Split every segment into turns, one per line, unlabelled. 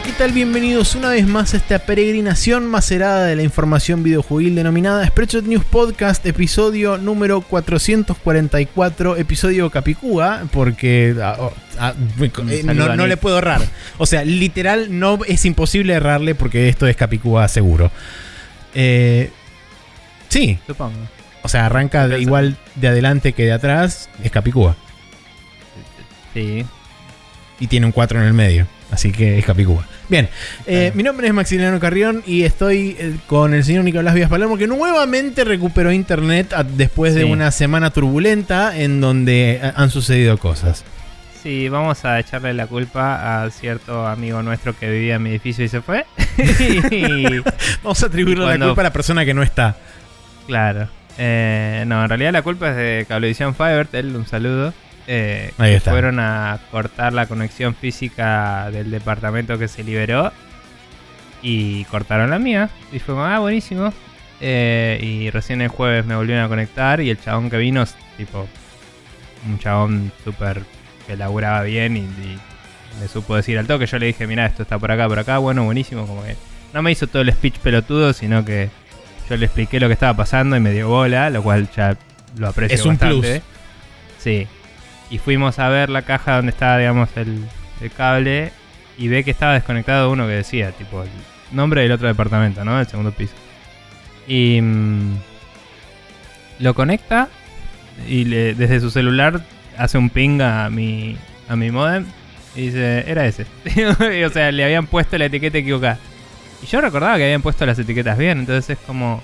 Hola, ¿qué tal? Bienvenidos una vez más a esta peregrinación macerada de la información videojuegil denominada Spreadshot News Podcast, episodio número 444, episodio Capicúa, porque ah, oh, ah, eh, no, no le puedo errar. O sea, literal, no es imposible errarle porque esto es Capicúa seguro. Eh, sí,
Supongo.
o sea, arranca de, igual de adelante que de atrás, es Capicúa.
Sí.
y tiene un 4 en el medio. Así que es Capicúa. Bien, eh, mi nombre es Maximiliano Carrión y estoy eh, con el señor Nicolás Vías Palermo, que nuevamente recuperó internet a- después de
Sí.
una semana turbulenta en donde eh, han sucedido cosas.
Sí, vamos a echarle la culpa a cierto amigo nuestro que vivía en mi edificio y se fue. y,
Vamos a atribuirle la
Cuando-
culpa a la persona que no está.
claro. Eh, no, en realidad la culpa es de Cablevisión Fivertel, un saludo. Eh,
Ahí
que
está.
Fueron a cortar la conexión física del departamento que se liberó y cortaron la mía. Y fue como, ah, buenísimo. Eh, y recién el jueves me volvieron a conectar y el chabón que vino es tipo un chabón súper que laburaba bien y, y me supo decir al toque. Yo le dije, mira, esto está por acá, por acá, bueno, buenísimo. Como que no me hizo todo el speech pelotudo, sino que yo le expliqué lo que estaba pasando y me dio bola, lo cual ya lo aprecio
Es un
bastante. Sí. Y fuimos a ver la caja donde estaba, digamos, el, el cable y ve que estaba desconectado uno que decía, tipo, el nombre del otro departamento, ¿no? Del segundo piso. Y mm, lo conecta y desde su celular hace un ping a mi, a mi modem y dice, era ese. O sea, le habían puesto la etiqueta equivocada. Y yo recordaba que habían puesto las etiquetas bien, entonces es como...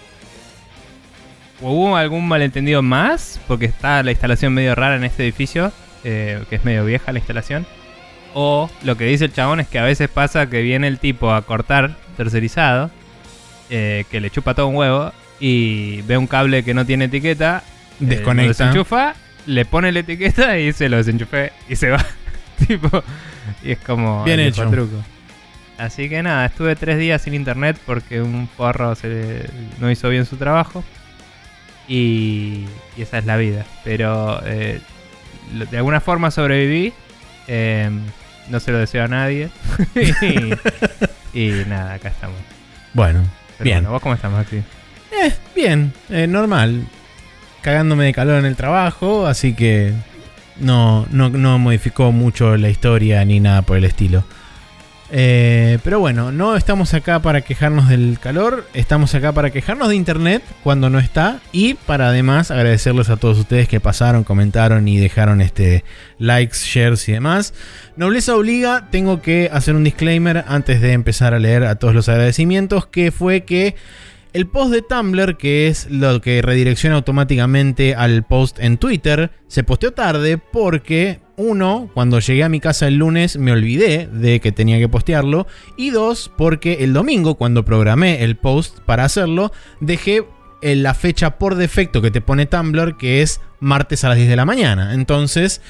¿O hubo algún malentendido más? Porque está la instalación medio rara en este edificio, eh, que es medio vieja la instalación. O lo que dice el chabón es que a veces pasa que viene el tipo a cortar tercerizado, eh, que le chupa todo un huevo, y ve un cable que no tiene etiqueta, eh, lo
Desconecta.
desenchufa, le pone la etiqueta y se lo desenchufé y se va. tipo, y es como
Bien
el
hecho.
truco. Así que nada, estuve tres días sin internet porque un porro se no hizo bien su trabajo. Y, y esa es la vida. Pero eh, de alguna forma sobreviví. eh, no se lo deseo a nadie. y, y nada, acá estamos.
Bueno,
Pero
Bien.
bueno, ¿Vos cómo estás, Maxi?
eh, bien, eh, normal. Cagándome de calor en el trabajo, así que no, no, no modificó mucho la historia ni nada por el estilo. Eh, pero bueno, no estamos acá para quejarnos del calor, estamos acá para quejarnos de internet cuando no está y para además agradecerles a todos ustedes que pasaron, comentaron y dejaron este likes, shares y demás. Nobleza obliga, tengo que hacer un disclaimer antes de empezar a leer a todos los agradecimientos, que fue que el post de Tumblr, que es lo que redirecciona automáticamente al post en Twitter, se posteó tarde porque, uno, cuando llegué a mi casa el lunes me olvidé de que tenía que postearlo, y dos, porque el domingo, cuando programé el post para hacerlo, dejé eh, la fecha por defecto que te pone Tumblr, que es martes a las 10 de la mañana. Entonces,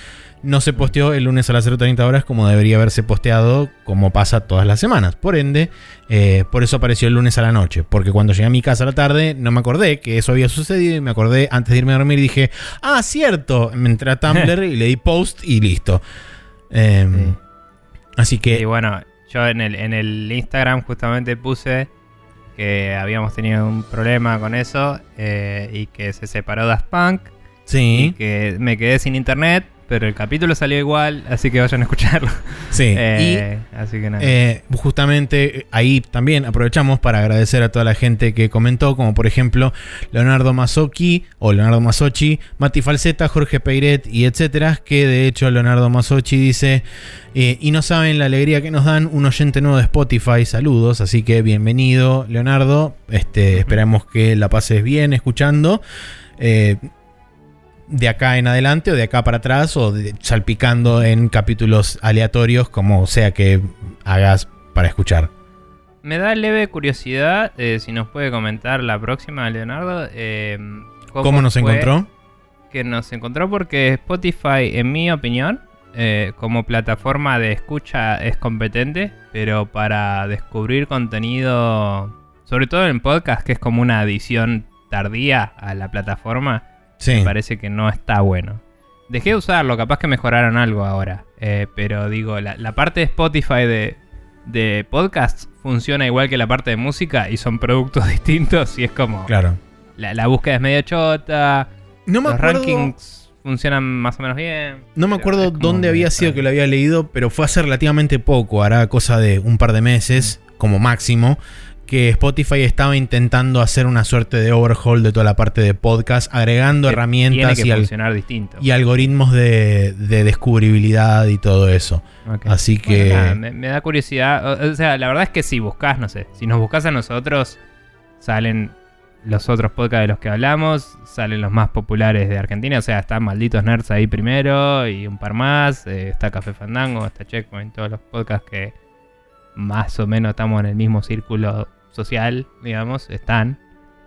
no se posteó el lunes a las 0.30 horas como debería haberse posteado, como pasa todas las semanas. Por ende, eh, por eso apareció el lunes a la noche. Porque cuando llegué a mi casa a la tarde, no me acordé que eso había sucedido. Y me acordé antes de irme a dormir y dije, ah, cierto. Me entré a Tumblr y le di post y listo. Eh,
Sí.
Así que,
Y bueno, yo en el, en el Instagram justamente puse que habíamos tenido un problema con eso eh, y que se separó Daft Punk y
sí,
que me quedé sin internet, pero el capítulo salió igual, así que vayan a escucharlo.
sí.
Eh, así que nada.
Eh, justamente eh, ahí también aprovechamos para agradecer a toda la gente que comentó, como por ejemplo Leonardo Mazzocchi o Leonardo Mazzocchi, Mati Falseta, Jorge Peiret y etcétera, que de hecho Leonardo Mazzocchi dice, eh, y no saben la alegría que nos dan un oyente nuevo de Spotify, saludos, así que bienvenido Leonardo, este, esperamos que la pases bien escuchando. Eh, de acá en adelante o de acá para atrás o de- salpicando en capítulos aleatorios como sea que hagas para escuchar.
Me da leve curiosidad eh, si nos puede comentar la próxima, Leonardo. eh,
¿Cómo, nos encontró?
Que nos encontró porque Spotify, en mi opinión, eh, como plataforma de escucha es competente, pero para descubrir contenido, sobre todo en podcast, que es como una adición tardía a la plataforma,
Sí.
me parece que no está bueno. Dejé de usarlo, capaz que mejoraron algo ahora. eh, pero digo, la, la parte de Spotify de de podcasts funciona igual que la parte de música y son productos distintos y es como...
Claro.
La, la búsqueda es medio chota,
No me
los
acuerdo,
rankings funcionan más o menos bien.
no me acuerdo dónde había sido que lo había leído, pero fue hace relativamente poco, hará cosa de un par de meses, como máximo, que Spotify estaba intentando hacer una suerte de overhaul de toda la parte de podcast, agregando
Que
herramientas y, al- algoritmos de, de descubribilidad y todo eso. Así
Bueno,
que...
nada, me, me da curiosidad. O, o sea, la verdad es que si buscas, no sé, si nos buscas a nosotros, salen los otros podcasts de los que hablamos, salen los más populares de Argentina. O sea, están Malditos Nerds ahí primero y un par más. eh, está Café Fandango, está Checkpoint, todos los podcasts que más o menos estamos en el mismo círculo social, digamos, están.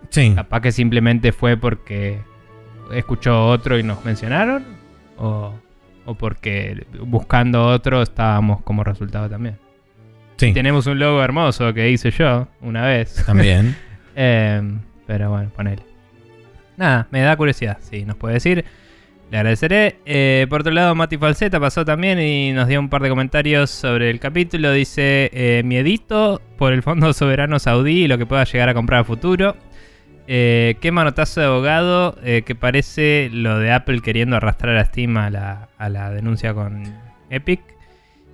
Sí.
Capaz que simplemente fue porque escuchó otro y nos mencionaron. O, o porque buscando otro estábamos como resultado también.
Sí,
Tenemos un logo hermoso que hice yo una vez.
también.
Eh, pero bueno, ponele. Nada, me da curiosidad. Si nos puede decir, le agradeceré. Eh, por otro lado, Mati Falseta pasó también y nos dio un par de comentarios sobre el capítulo. Dice: eh, Miedito por el Fondo Soberano Saudí y lo que pueda llegar a comprar a futuro. Eh, qué manotazo de abogado que parece lo de Apple queriendo arrastrar a Steam a la denuncia con Epic.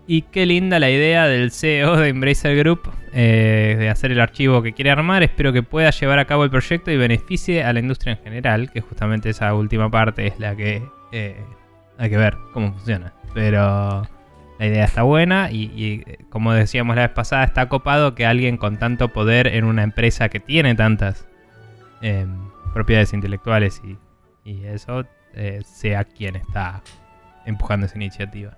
Y qué linda la idea del CEO de Embracer Group eh, de hacer el archivo que quiere armar. Espero que pueda llevar a cabo el proyecto y beneficie a la industria en general, que justamente esa última parte es la que eh, hay que ver cómo funciona. Pero la idea está buena y, eh, como decíamos la vez pasada, está copado que alguien con tanto poder en una empresa que tiene tantas eh, propiedades intelectuales y, y eso sea quien está empujando esa iniciativa.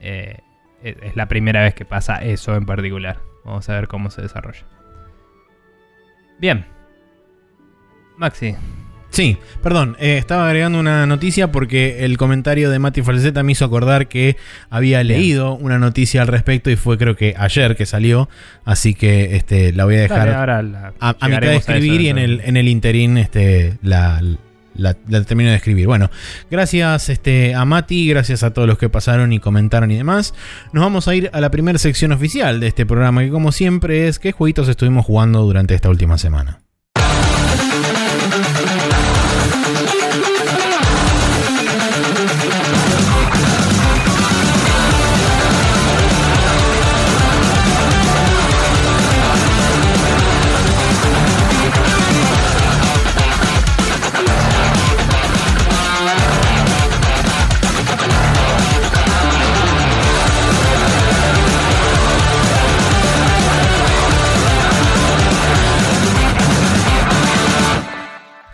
Eh, es es la primera vez que pasa eso en particular. Vamos a ver cómo se desarrolla. Bien. Maxi.
Sí, perdón, eh, estaba agregando una noticia porque el comentario de Mati Falseta me hizo acordar que había
Bien.
leído una noticia al respecto y fue creo que ayer que salió, así que este, la voy a dejar
Dale, ahora la-
a, a mitad de
a
escribir
eso
y en el, en el interín este, la, la- termino de escribir. Bueno, gracias este, a Mati, gracias a todos los que pasaron y comentaron y demás. Nos vamos a ir a la primera sección oficial de este programa, que como siempre es qué jueguitos estuvimos jugando durante esta última semana.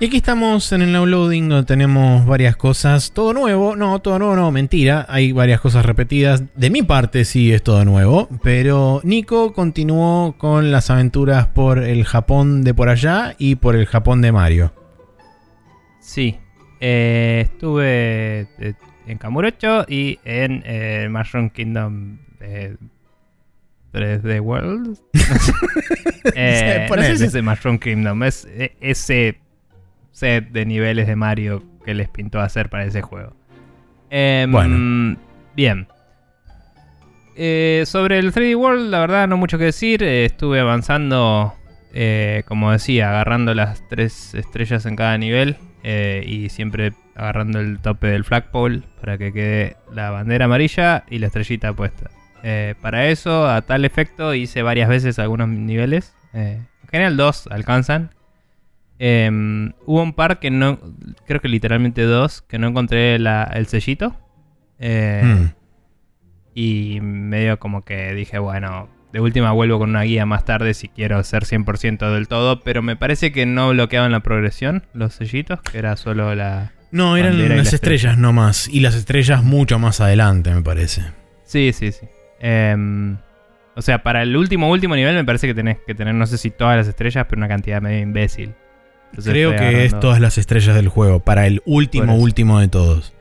Y aquí estamos en el now loading donde tenemos varias cosas. Todo nuevo, no, todo nuevo no, mentira. Hay varias cosas repetidas. De mi parte sí es todo nuevo. Pero Nico continuó con las aventuras por el Japón de por allá y por el Japón de Mario.
Sí. Eh, estuve eh, en Kamurocho y en eh, Mushroom Kingdom eh, 3D World. Eh, no
Ponele.
sé si es de Mushroom Kingdom. Es eh, ese set de niveles de Mario que les pintó hacer para ese juego. Em,
Bueno.
Bien. Eh, sobre el 3D World, la verdad, no mucho que decir. Eh, estuve avanzando, eh, como decía, agarrando las tres estrellas en cada nivel. y siempre agarrando el tope del flagpole para que quede la bandera amarilla y la estrellita puesta. Para eso, a tal efecto, hice varias veces algunos niveles. En general, dos alcanzan. Em, hubo un par que no, creo que literalmente dos, que no encontré la- el sellito. Eh,
Hmm.
y medio como que dije, bueno, de última vuelvo con una guía más tarde si quiero ser 100% del todo, pero me parece que no bloqueaban la progresión los sellitos, que era solo la...
No, eran las
la
estrellas nomás. Y las estrellas mucho más adelante, me parece.
Sí, sí, sí. Em, o sea, para el último, último nivel me parece que tenés que tener, no sé si todas las estrellas, pero una cantidad medio imbécil. Entonces
Creo que es todas las estrellas del juego. Para el último, último de todos.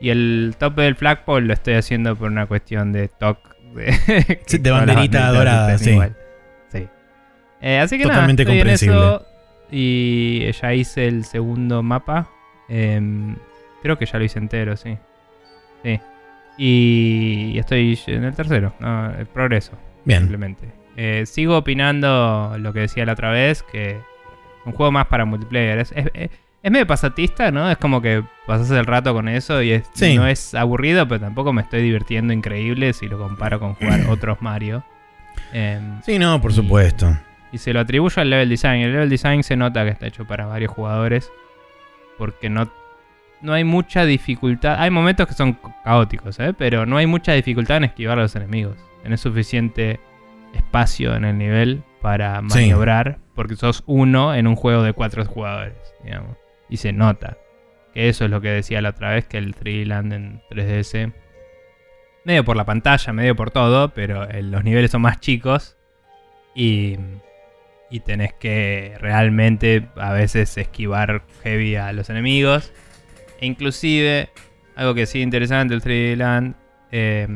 Y el tope del flagpole lo estoy haciendo por una cuestión de toque. De,
Sí, de banderita dorada, sí.
Sí. Eh, así que
Totalmente
nada, estoy en
comprensible.
eso. Y ya hice el segundo mapa. Em, creo que ya lo hice entero, sí. Sí. Y estoy en el tercero, no, el progreso.
Bien.
Simplemente. Eh, sigo opinando lo que decía la otra vez, que un juego más para multiplayer. Es, es- es- es medio pasatista, ¿no? Es como que pasas el rato con eso y es-
Sí.
no es aburrido, pero tampoco me estoy divirtiendo increíble si lo comparo con jugar otros Mario. Em,
Sí, no, por
Y-
supuesto.
y se lo atribuyo al level design. El level design se nota que está hecho para varios jugadores. Porque no, no hay mucha dificultad. Hay momentos que son ca- caóticos, ¿eh? Pero no hay mucha dificultad en esquivar a los enemigos. Tenés suficiente espacio en el nivel para
Sí.
Porque sos uno en un juego de cuatro jugadores, digamos. Y se nota. Que eso es lo que decía la otra vez, que el 3D Land en 3DS. Medio por la pantalla, medio por todo, pero eh, los niveles son más chicos. Y, y tenés que realmente a veces esquivar heavy a los enemigos. E inclusive, algo que sí interesante el 3D Land, eh,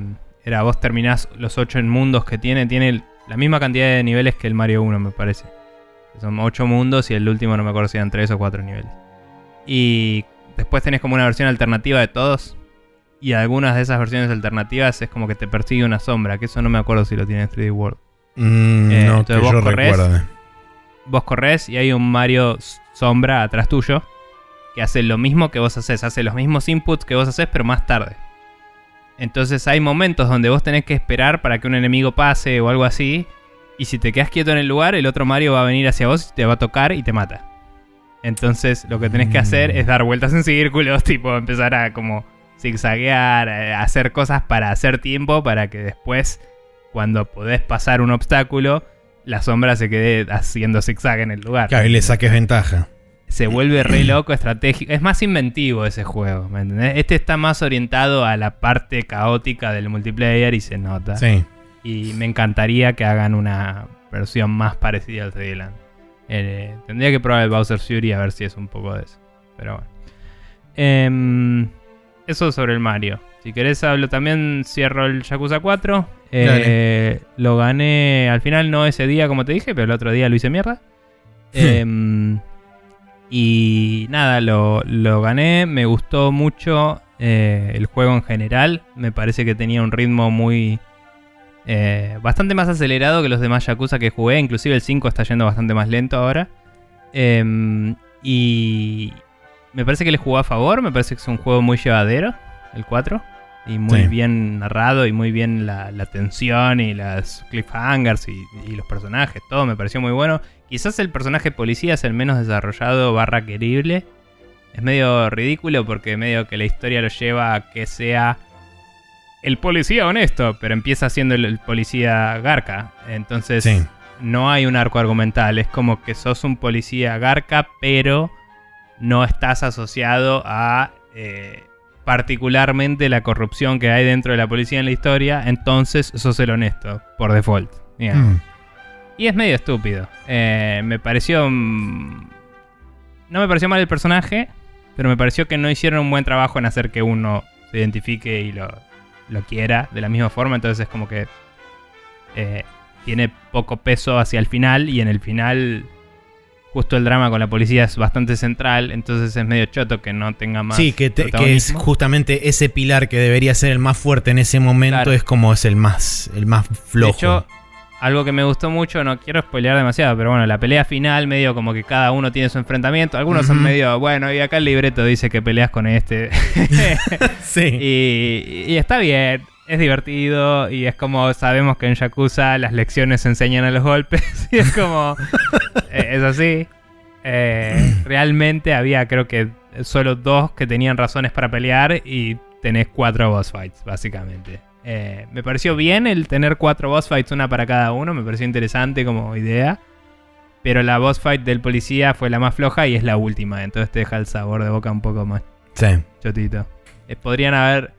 era vos terminás los 8 mundos que tiene, tiene la misma cantidad de niveles que el Mario 1 me parece. Son 8 mundos y el último no me acuerdo si eran 3 o 4 niveles. Y después tenés como una versión alternativa de todos. Y algunas de esas versiones alternativas es como que te persigue una sombra, que eso no me acuerdo si lo tiene 3D World.
Mm,
Eh,
no,
entonces
que
vos
yo
corres.
recuerde.
vos corres y hay un Mario sombra atrás tuyo que hace lo mismo que vos haces, hace los mismos inputs que vos haces, pero más tarde. Entonces hay momentos donde vos tenés que esperar para que un enemigo pase o algo así. Y si te quedas quieto en el lugar, el otro Mario va a venir hacia vos, te va a tocar y te mata. Entonces lo que tenés que hacer
Mm.
es dar vueltas en círculos, tipo empezar a como zigzaguear, a hacer cosas para hacer tiempo, para que después, cuando podés pasar un obstáculo, la sombra se quede haciendo zigzag en el lugar.
Claro, y le saques ventaja.
Se vuelve re loco, estratégico. Es más inventivo ese juego, ¿me entendés? Este está más orientado a la parte caótica del multiplayer y se nota.
Sí.
Y me encantaría que hagan una versión más parecida al 3D Land. Eh, tendría que probar el Bowser Fury a ver si es un poco de eso. Pero bueno. Em, eso sobre el Mario. Si querés hablo también, cierro el Yakuza 4. Eh, lo gané al final, no ese día como te dije, pero el otro día lo hice mierda. Em, y nada, lo, lo gané. Me gustó mucho eh, el juego en general. Me parece que tenía un ritmo muy... eh, bastante más acelerado que los demás Yakuza que jugué. Inclusive el 5 está yendo bastante más lento ahora. Em, y me parece que le jugó a favor. Me parece que es un juego muy llevadero, el 4. Y muy
Sí.
bien narrado y muy bien la, la tensión y las cliffhangers y, y los personajes. Todo me pareció muy bueno. Quizás el personaje policía es el menos desarrollado barra querible. Es medio ridículo porque medio que la historia lo lleva a que sea el policía honesto, pero empieza siendo el, el policía garca. Entonces
Sí.
no hay un arco argumental. Es como que sos un policía garca, pero no estás asociado a eh, particularmente la corrupción que hay dentro de la policía en la historia. Entonces sos el honesto, por default.
Mm.
Y es medio estúpido. Eh, me pareció. No me pareció mal el personaje, pero me pareció que no hicieron un buen trabajo en hacer que uno se identifique y lo, lo quiera de la misma forma. Entonces es como que. eh, tiene poco peso hacia el final y en el final. Justo el drama con la policía es bastante central, entonces es medio choto que no tenga más.
Sí, que, te- que es justamente ese pilar que debería ser el más fuerte en ese momento
Claro.
es como es el más, el más flojo.
De hecho, algo que me gustó mucho, no quiero spoilear demasiado, pero bueno, la pelea final, medio como que cada uno tiene su enfrentamiento. Algunos son medio, bueno, y acá el libreto dice que peleas con este.
sí.
y, y está bien, es divertido, y es como sabemos que en Yakuza las lecciones se enseñan a los golpes, y es como. eh, es así. Eh, realmente había, creo que, solo dos que tenían razones para pelear, y tenés cuatro boss fights, básicamente. Eh, me pareció bien el tener cuatro boss fights, una para cada uno, me pareció interesante como idea. Pero la boss fight del policía fue la más floja y es la última, entonces te deja el sabor de boca un poco más
Sí.
chotito. Eh, podrían haber.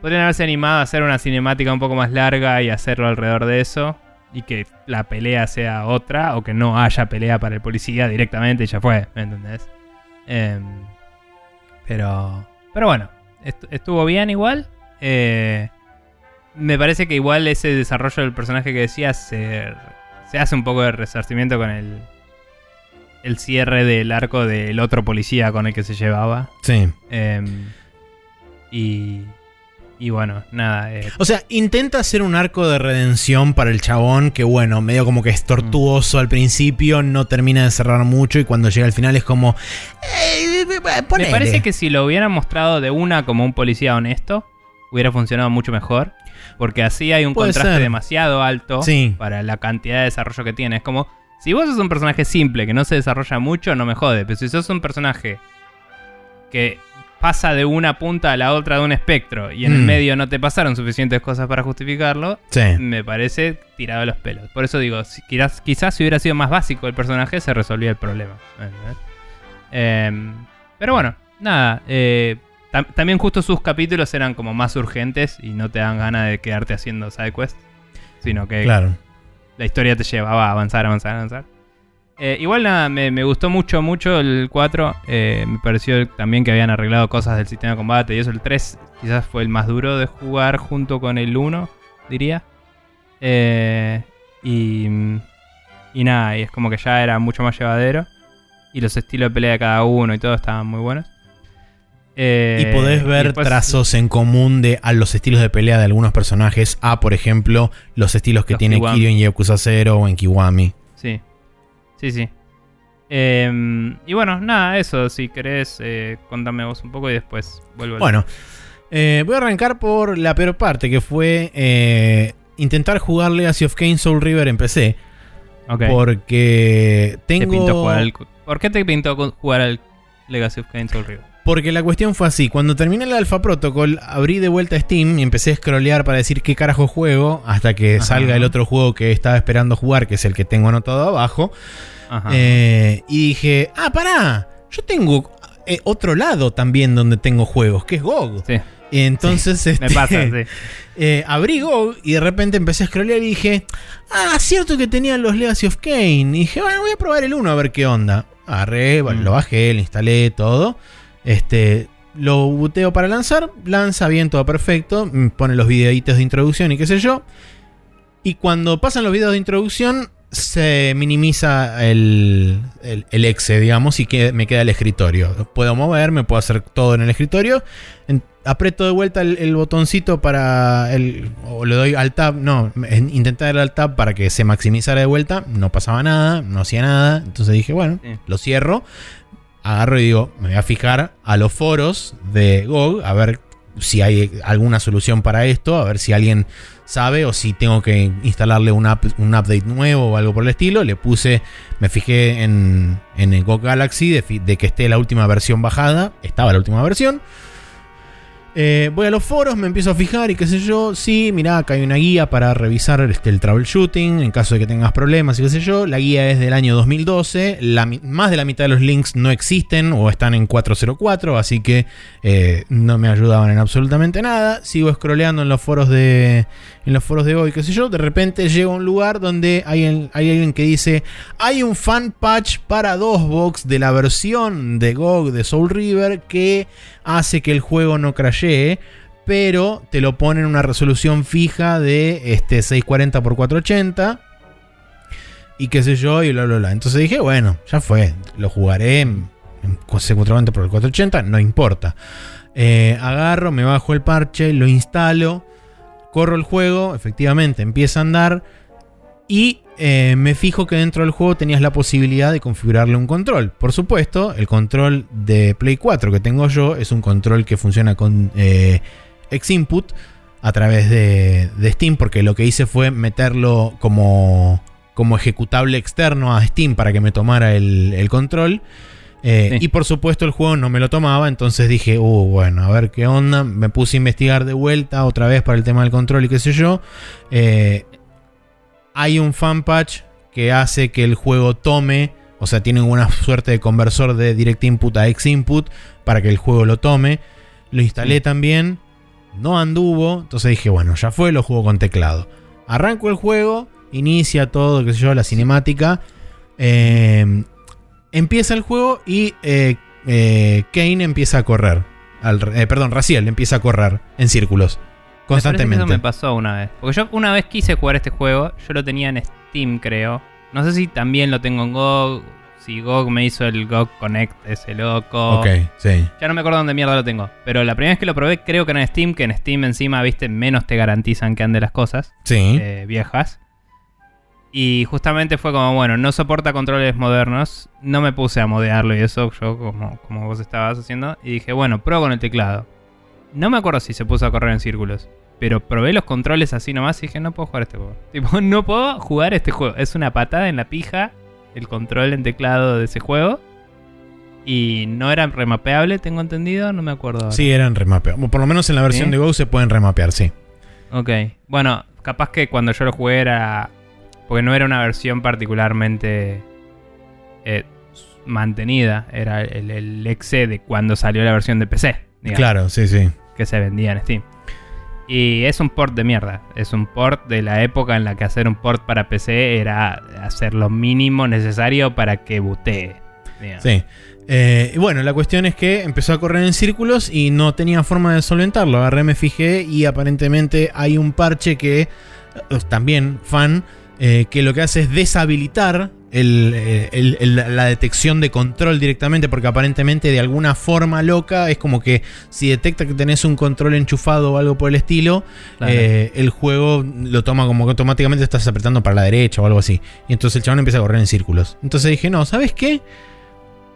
Podrían haberse animado a hacer una cinemática un poco más larga y hacerlo alrededor de eso. Y que la pelea sea otra. O que no haya pelea para el policía directamente y ya fue. ¿Me entendés? Em, pero. Pero bueno. est- estuvo bien igual. Eh, me parece que igual ese desarrollo del personaje que decías se, se hace un poco de resarcimiento con el. El cierre del arco del otro policía con el que se llevaba.
Sí.
Em, y, Y bueno, nada. eh,
O sea, intenta hacer un arco de redención para el chabón que, bueno, medio como que es tortuoso al principio, no termina de cerrar mucho y cuando llega al final es como... eh,
me parece que si lo hubieran mostrado de una como un policía honesto, hubiera funcionado mucho mejor. Porque así hay un
Puede
contraste
ser.
demasiado alto
Sí.
para la cantidad de desarrollo que tiene. Es como, si vos sos un personaje simple que no se desarrolla mucho, no me jode. Pero si sos un personaje que pasa de una punta a la otra de un espectro y en el
Mm.
medio no te pasaron suficientes cosas para justificarlo,
Sí.
me parece tirado de los pelos. Por eso digo, si- quizás, quizás si hubiera sido más básico el personaje, se resolvía el problema. Em, pero bueno, nada. eh, tam- también justo sus capítulos eran como más urgentes y no te dan ganas de quedarte haciendo sidequests. Sino que
Claro.
la historia te llevaba a avanzar, avanzar, avanzar. Eh, igual nada, me, me gustó mucho, mucho el 4. eh, me pareció también que habían arreglado cosas del sistema de combate y eso. El 3 quizás fue el más duro de jugar junto con el 1, diría. Eh, y, y nada, y es como que ya era mucho más llevadero. Y los estilos de pelea de cada uno y todo estaban muy buenos. Eh,
Y podés ver
después-
trazos en común de a los estilos de pelea de algunos personajes, a por ejemplo los estilos que
Los
tiene
Kiwami.
Kiryu en Yakuza 0 o en Kiwami.
Sí, sí, sí. Em, y bueno, nada, eso. Si querés, eh, contame vos un poco y después vuelvo.
Bueno, eh, voy a arrancar por la peor parte, que fue eh, intentar jugar Legacy of Kain Soul River en PC.
Ok.
Porque
Te
tengo...
pintó jugar al- ¿Por qué te pintó jugar al Legacy of Kain Soul River?
Porque la cuestión fue así, cuando terminé el Alpha Protocol, abrí de vuelta Steam y empecé a scrollear para decir qué carajo juego, hasta que
Ajá.
salga el otro juego que estaba esperando jugar, que es el que tengo anotado abajo.
Ajá.
Eh, y dije, ah, pará, yo tengo eh, otro lado también donde tengo juegos, que es GOG.
sí,
Y entonces
me
este,
pasa, sí.
eh, abrí GOG y de repente empecé a scrollear y dije, ah, cierto que tenían los Legacy of Kane. Y dije, bueno, voy a probar el 1 a ver qué onda. Agarré,
Mm.
lo bajé, lo instalé, todo. Este, lo buteo para lanzar, lanza bien, todo perfecto. mm, Pone los videitos de introducción y qué sé yo. Y cuando pasan los videos de introducción, se minimiza el, el, el exe, digamos, y que me queda el escritorio. Puedo moverme, puedo hacer todo en el escritorio. En- aprieto de vuelta el, el botoncito para el. O le doy al tab. No, en- intenté darle al tab para que se maximizara de vuelta. No pasaba nada, no hacía nada. Entonces dije, bueno,
Sí.
lo cierro. Agarro y digo, me voy a fijar a los foros de GOG a ver si hay alguna solución para esto, a ver si alguien sabe o si tengo que instalarle un, un update nuevo o algo por el estilo. Le puse, me fijé en, en el GOG Galaxy de que esté la última versión bajada. Estaba la última versión. Eh, voy a los foros, me empiezo a fijar y qué sé yo. Sí, mirá, acá hay una guía para revisar este, el troubleshooting en caso de que tengas problemas y qué sé yo. La guía es del año 2012. La mi- más de la mitad de los links no existen o están en 404, así que eh, no me ayudaban en absolutamente nada. Sigo scrolleando en los foros de en los foros de hoy, qué sé yo. De repente llego a un lugar donde hay, hay alguien que dice: Hay un fan patch para DOSBox de la versión de GOG de Soul River que hace que el juego no pero te lo pone en una resolución fija de este 640 x 480 y qué sé yo y bla bla bla. Entonces dije, bueno, ya fue, lo jugaré en- en consecutivamente por el 480, no importa. Eh, agarro, me bajo el parche, lo instalo, corro el juego, efectivamente empieza a andar y eh, me fijo que dentro del juego tenías la posibilidad de configurarle un control. Por supuesto, el control de Play 4 que tengo yo es un control que funciona con eh, Xinput a través de, de Steam, porque lo que hice fue meterlo como, como ejecutable externo a Steam para que me tomara el, el control. Eh,
Sí.
Y por supuesto el juego no me lo tomaba, entonces dije, uh, bueno, a ver qué onda. Me puse a investigar de vuelta otra vez para el tema del control y qué sé yo. Eh, hay un fan patch que hace que el juego tome, o sea, tiene una suerte de conversor de direct input a X input para que el juego lo tome. Lo instalé también, no anduvo, entonces dije, bueno, ya fue, lo juego con teclado. Arranco el juego, inicia todo, qué sé yo, la cinemática. eh, empieza el juego y eh, eh, Kane empieza a correr. Al, eh, perdón, Raciel empieza a correr en círculos.
Me
Constantemente.
Eso me pasó una vez. Porque yo una vez quise jugar este juego, yo lo tenía en Steam, creo. No sé si también lo tengo en GOG, si GOG me hizo el GOG Connect ese loco.
Ok, sí.
Ya no me acuerdo dónde mierda lo tengo. Pero la primera vez que lo probé, creo que era en Steam, que en Steam encima, viste, menos te garantizan que ande las cosas
Sí.
eh, viejas. Y justamente fue como, bueno, no soporta controles modernos. No me puse a modearlo y eso, yo como, como vos estabas haciendo. Y dije, bueno, pruebo con el teclado. No me acuerdo si se puso a correr en círculos. Pero probé los controles así nomás y dije, no puedo jugar este juego. Tipo, no puedo jugar este juego. Es una patada en la pija el control en teclado de ese juego. Y no era remapeable, tengo entendido, no me acuerdo. ahora.
Sí, eran remapeados. Por lo menos en la versión
¿Sí?
de Go se pueden remapear, sí.
Ok. Bueno, capaz que cuando yo lo jugué era. Porque no era una versión particularmente eh, mantenida. Era el, el exe de cuando salió la versión de PC. Digamos,
Claro, sí, sí.
Que se vendía en Steam. Y es un port de mierda. Es un port de la época en la que hacer un port para PC era hacer lo mínimo necesario para que butee. digamos.
Sí. Eh, y bueno, la cuestión es que empezó a correr en círculos y no tenía forma de solventarlo. Agarré, me fijé y aparentemente hay un parche que, eh, también fan, eh, que lo que hace es deshabilitar el, eh, el- el- la detección de control directamente, porque aparentemente de alguna forma loca es como que si detecta que tenés un control enchufado o algo por el estilo,
Claro.
eh, el juego lo toma como que automáticamente estás apretando para la derecha o algo así. Y entonces el chabón empieza a correr en círculos. Entonces dije, no, ¿sabes qué?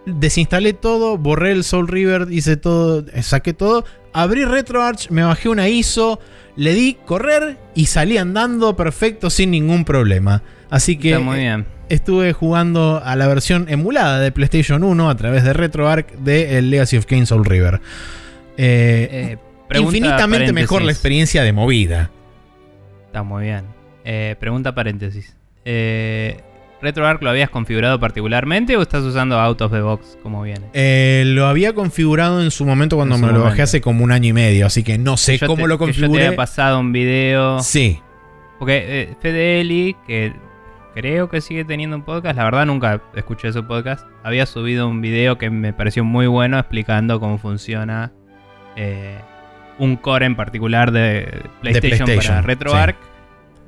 Desinstalé todo, borré el Soul River, hice todo, saqué todo, abrí RetroArch, me bajé una ISO, le di correr y salí andando perfecto sin ningún problema. Así que
Está muy bien.
Estuve jugando a la versión emulada de PlayStation 1 a través de RetroArch de el Legacy of Kain Soul River. Eh,
Eh,
infinitamente mejor la experiencia de movida.
Está muy bien. Eh, pregunta paréntesis. Eh, ¿RetroArch lo habías configurado particularmente o estás usando out of the box como viene?
Eh, lo había configurado en su momento cuando me lo bajé hace como un año y medio, así que no sé cómo
te-
lo
que Yo te
configuré.
había pasado un video.
Sí,
Porque eh, Fede Eli, que creo que sigue teniendo un podcast, la verdad nunca escuché su podcast, había subido un video que me pareció muy bueno explicando cómo funciona eh, un core en particular de PlayStation,
PlayStation,
para RetroArch,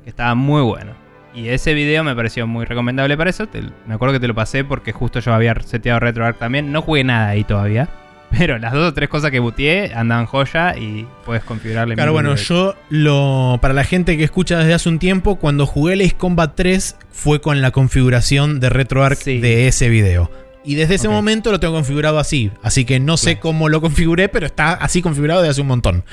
que estaba muy bueno. Y ese video me pareció muy recomendable para eso. te- me acuerdo que te lo pasé porque justo yo había seteado RetroArch también. No jugué nada ahí todavía. Pero las dos o tres cosas que butié andaban joya y puedes configurarle.
claro, bueno, yo lo. Para la gente que escucha desde hace un tiempo, cuando jugué el Ace Combat 3 fue con la configuración de RetroArch
Sí.
de ese video. Y desde ese momento lo tengo configurado así. Así que no sé
Claro.
cómo lo configuré, pero está así configurado desde hace un montón.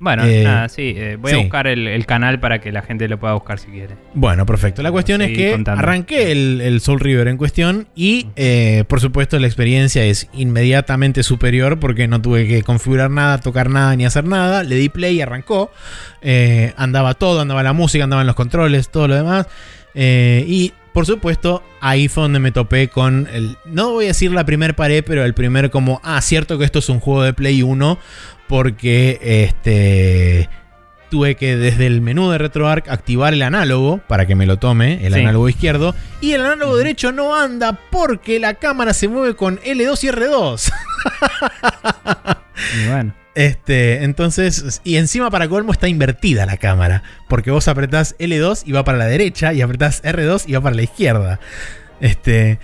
Bueno,
Eh,
nada, sí. eh, voy
sí.
a buscar el, el canal para que la gente lo pueda buscar si quiere.
Bueno, perfecto. La cuestión es que
contando.
arranqué el, el Soul River en cuestión y eh, por supuesto la experiencia es inmediatamente superior porque no tuve que configurar nada, tocar nada ni hacer nada. Le di play y arrancó. Eh, andaba todo, andaba la música, andaban los controles, todo lo demás. Eh, y por supuesto ahí fue donde me topé con el... No voy a decir la primer pared, pero el primer como... Ah, cierto que esto es un juego de Play 1 porque este tuve que desde el menú de RetroArch activar el análogo para que me lo tome, el
Sí.
análogo izquierdo, y el análogo derecho no anda porque la cámara se mueve con L2 y R2.
Y bueno,
Este, entonces, y encima para colmo está invertida la cámara, porque vos apretás L2 y va para la derecha, y apretás R2 y va para la izquierda. Este,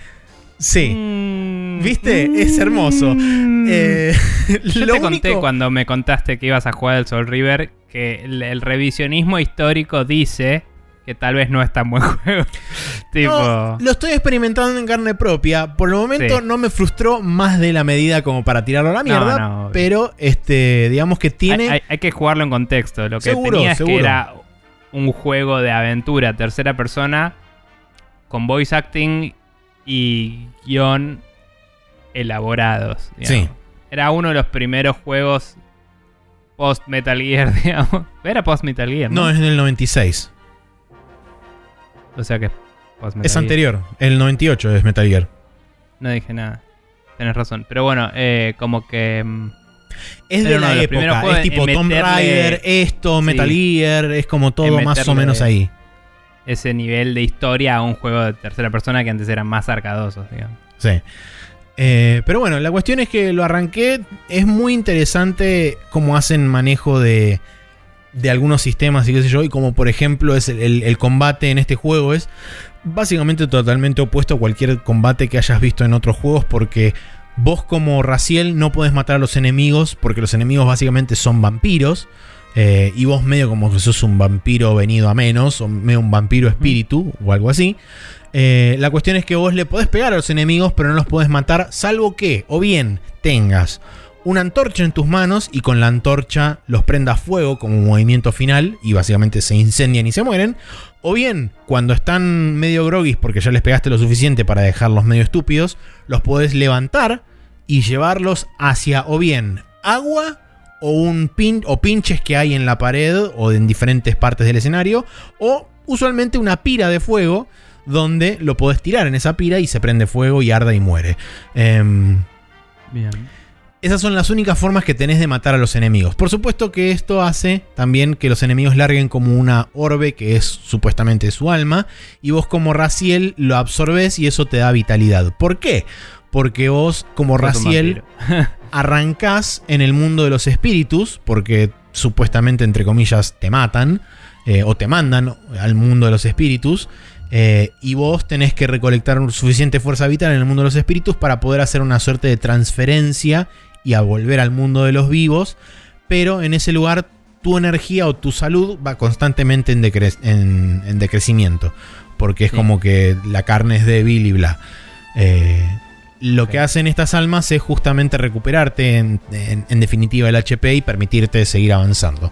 sí.
Mm,
¿Viste? Es hermoso.
mm.
Eh,
Yo
lo
te conté cuando me contaste que ibas a jugar el Soul River que el, el revisionismo histórico dice que tal vez no es tan buen juego. tipo,
No, lo estoy experimentando en carne propia. Por el momento
Sí.
no me frustró más de la medida como para tirarlo a la mierda.
no, obvio.
pero este, digamos que tiene.
hay, hay- hay que jugarlo en contexto. Lo que
Seguro,
tenía es
seguro.
que era un juego de aventura tercera persona con voice acting y guion elaborados. digamos.
Sí.
Era uno de los primeros juegos post Metal Gear, digamos. Era post Metal Gear, ¿no?
No, es en el 96.
O sea que post Metal
Es
Gear.
anterior. El 98 es Metal Gear.
No dije nada. Tenés razón. Pero bueno, eh, como que. mm,
Es de la
los primeros
época.
juegos
Es tipo Tomb
meterle-
Raider, esto,
Sí.
Metal Gear. Es como todo
En
más o
meterle-
menos ahí.
ese nivel de historia a un juego de tercera persona que antes eran más arcadosos, digamos.
Sí. Eh, pero bueno, la cuestión es que lo arranqué. Es muy interesante cómo hacen manejo de, de algunos sistemas y qué sé yo, y como por ejemplo es el, combate en este juego es básicamente totalmente opuesto a cualquier combate que hayas visto en otros juegos porque vos como Raciel no podés matar a los enemigos porque los enemigos básicamente son vampiros. eh, y vos medio como que sos un vampiro venido a menos, o medio un vampiro espíritu, o algo así. Eh, la cuestión es que vos le podés pegar a los enemigos, pero no los podés matar, salvo que, o bien, tengas una antorcha en tus manos y con la antorcha los prendas fuego como movimiento final y básicamente se incendian y se mueren. O bien, cuando están medio groguis porque ya les pegaste lo suficiente para dejarlos medio estúpidos, los podés levantar y llevarlos hacia o bien agua o un pin o pinches que hay en la pared o en diferentes partes del escenario o usualmente una pira de fuego donde lo podés tirar en esa pira y se prende fuego y arda y muere. Em,
Bien.
Esas son las únicas formas que tenés de matar a los enemigos. Por supuesto que esto hace también que los enemigos larguen como una orbe que es supuestamente su alma y vos como Raciel lo absorbes y eso te da vitalidad. ¿Por qué? Porque vos como Raciel arrancás en el mundo de los espíritus, porque supuestamente, entre comillas, te matan eh, o te mandan al mundo de los espíritus. eh, y vos tenés que recolectar suficiente fuerza vital en el mundo de los espíritus para poder hacer una suerte de transferencia y a volver al mundo de los vivos. Pero en ese lugar tu energía o tu salud va constantemente en, decre- en- en decrecimiento. Porque es
Sí.
como que la carne es débil y bla. Eh, lo que hacen estas almas es justamente recuperarte en definitiva el HP y permitirte seguir avanzando.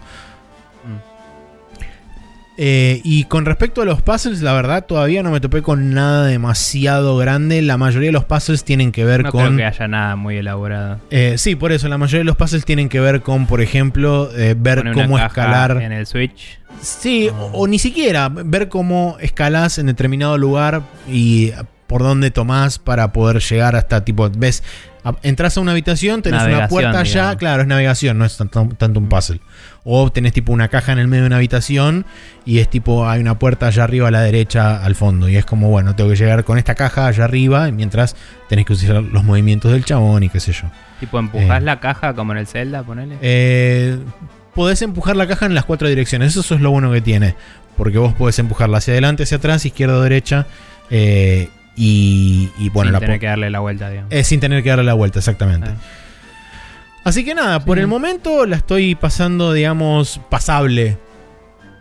Eh, y con respecto a los puzzles, la verdad todavía no me topé con nada demasiado grande. La mayoría de los puzzles tienen que ver
No
con...
creo que haya nada muy elaborado.
Eh, sí, por eso, la mayoría de los puzzles tienen que ver con, por ejemplo, eh, ver
Pone una
cómo
caja
escalar.
en el Switch.
Sí, o, o ni siquiera ver cómo escalás en determinado lugar y por dónde tomás para poder llegar hasta tipo, ves, entras a una habitación, tenés una puerta allá,
digamos.
claro, es navegación, no es tanto, tanto un puzzle. O tenés tipo una caja en el medio de una habitación y es tipo, hay una puerta allá arriba a la derecha al fondo y es como, bueno, tengo que llegar con esta caja allá arriba mientras tenés que usar los movimientos del chabón y qué sé yo.
Tipo, empujás
Eh.
la caja como en el Zelda, ponele.
Eh, podés empujar la caja en las cuatro direcciones. Eso es lo bueno que tiene. Porque vos podés empujarla hacia adelante, hacia atrás, izquierda o derecha. eh, y, y bueno,
sin
la
tener que darle la vuelta, digamos.
eh, sin tener que darle la vuelta, exactamente.
Ah.
Así que nada, por el momento la estoy pasando, digamos, pasable.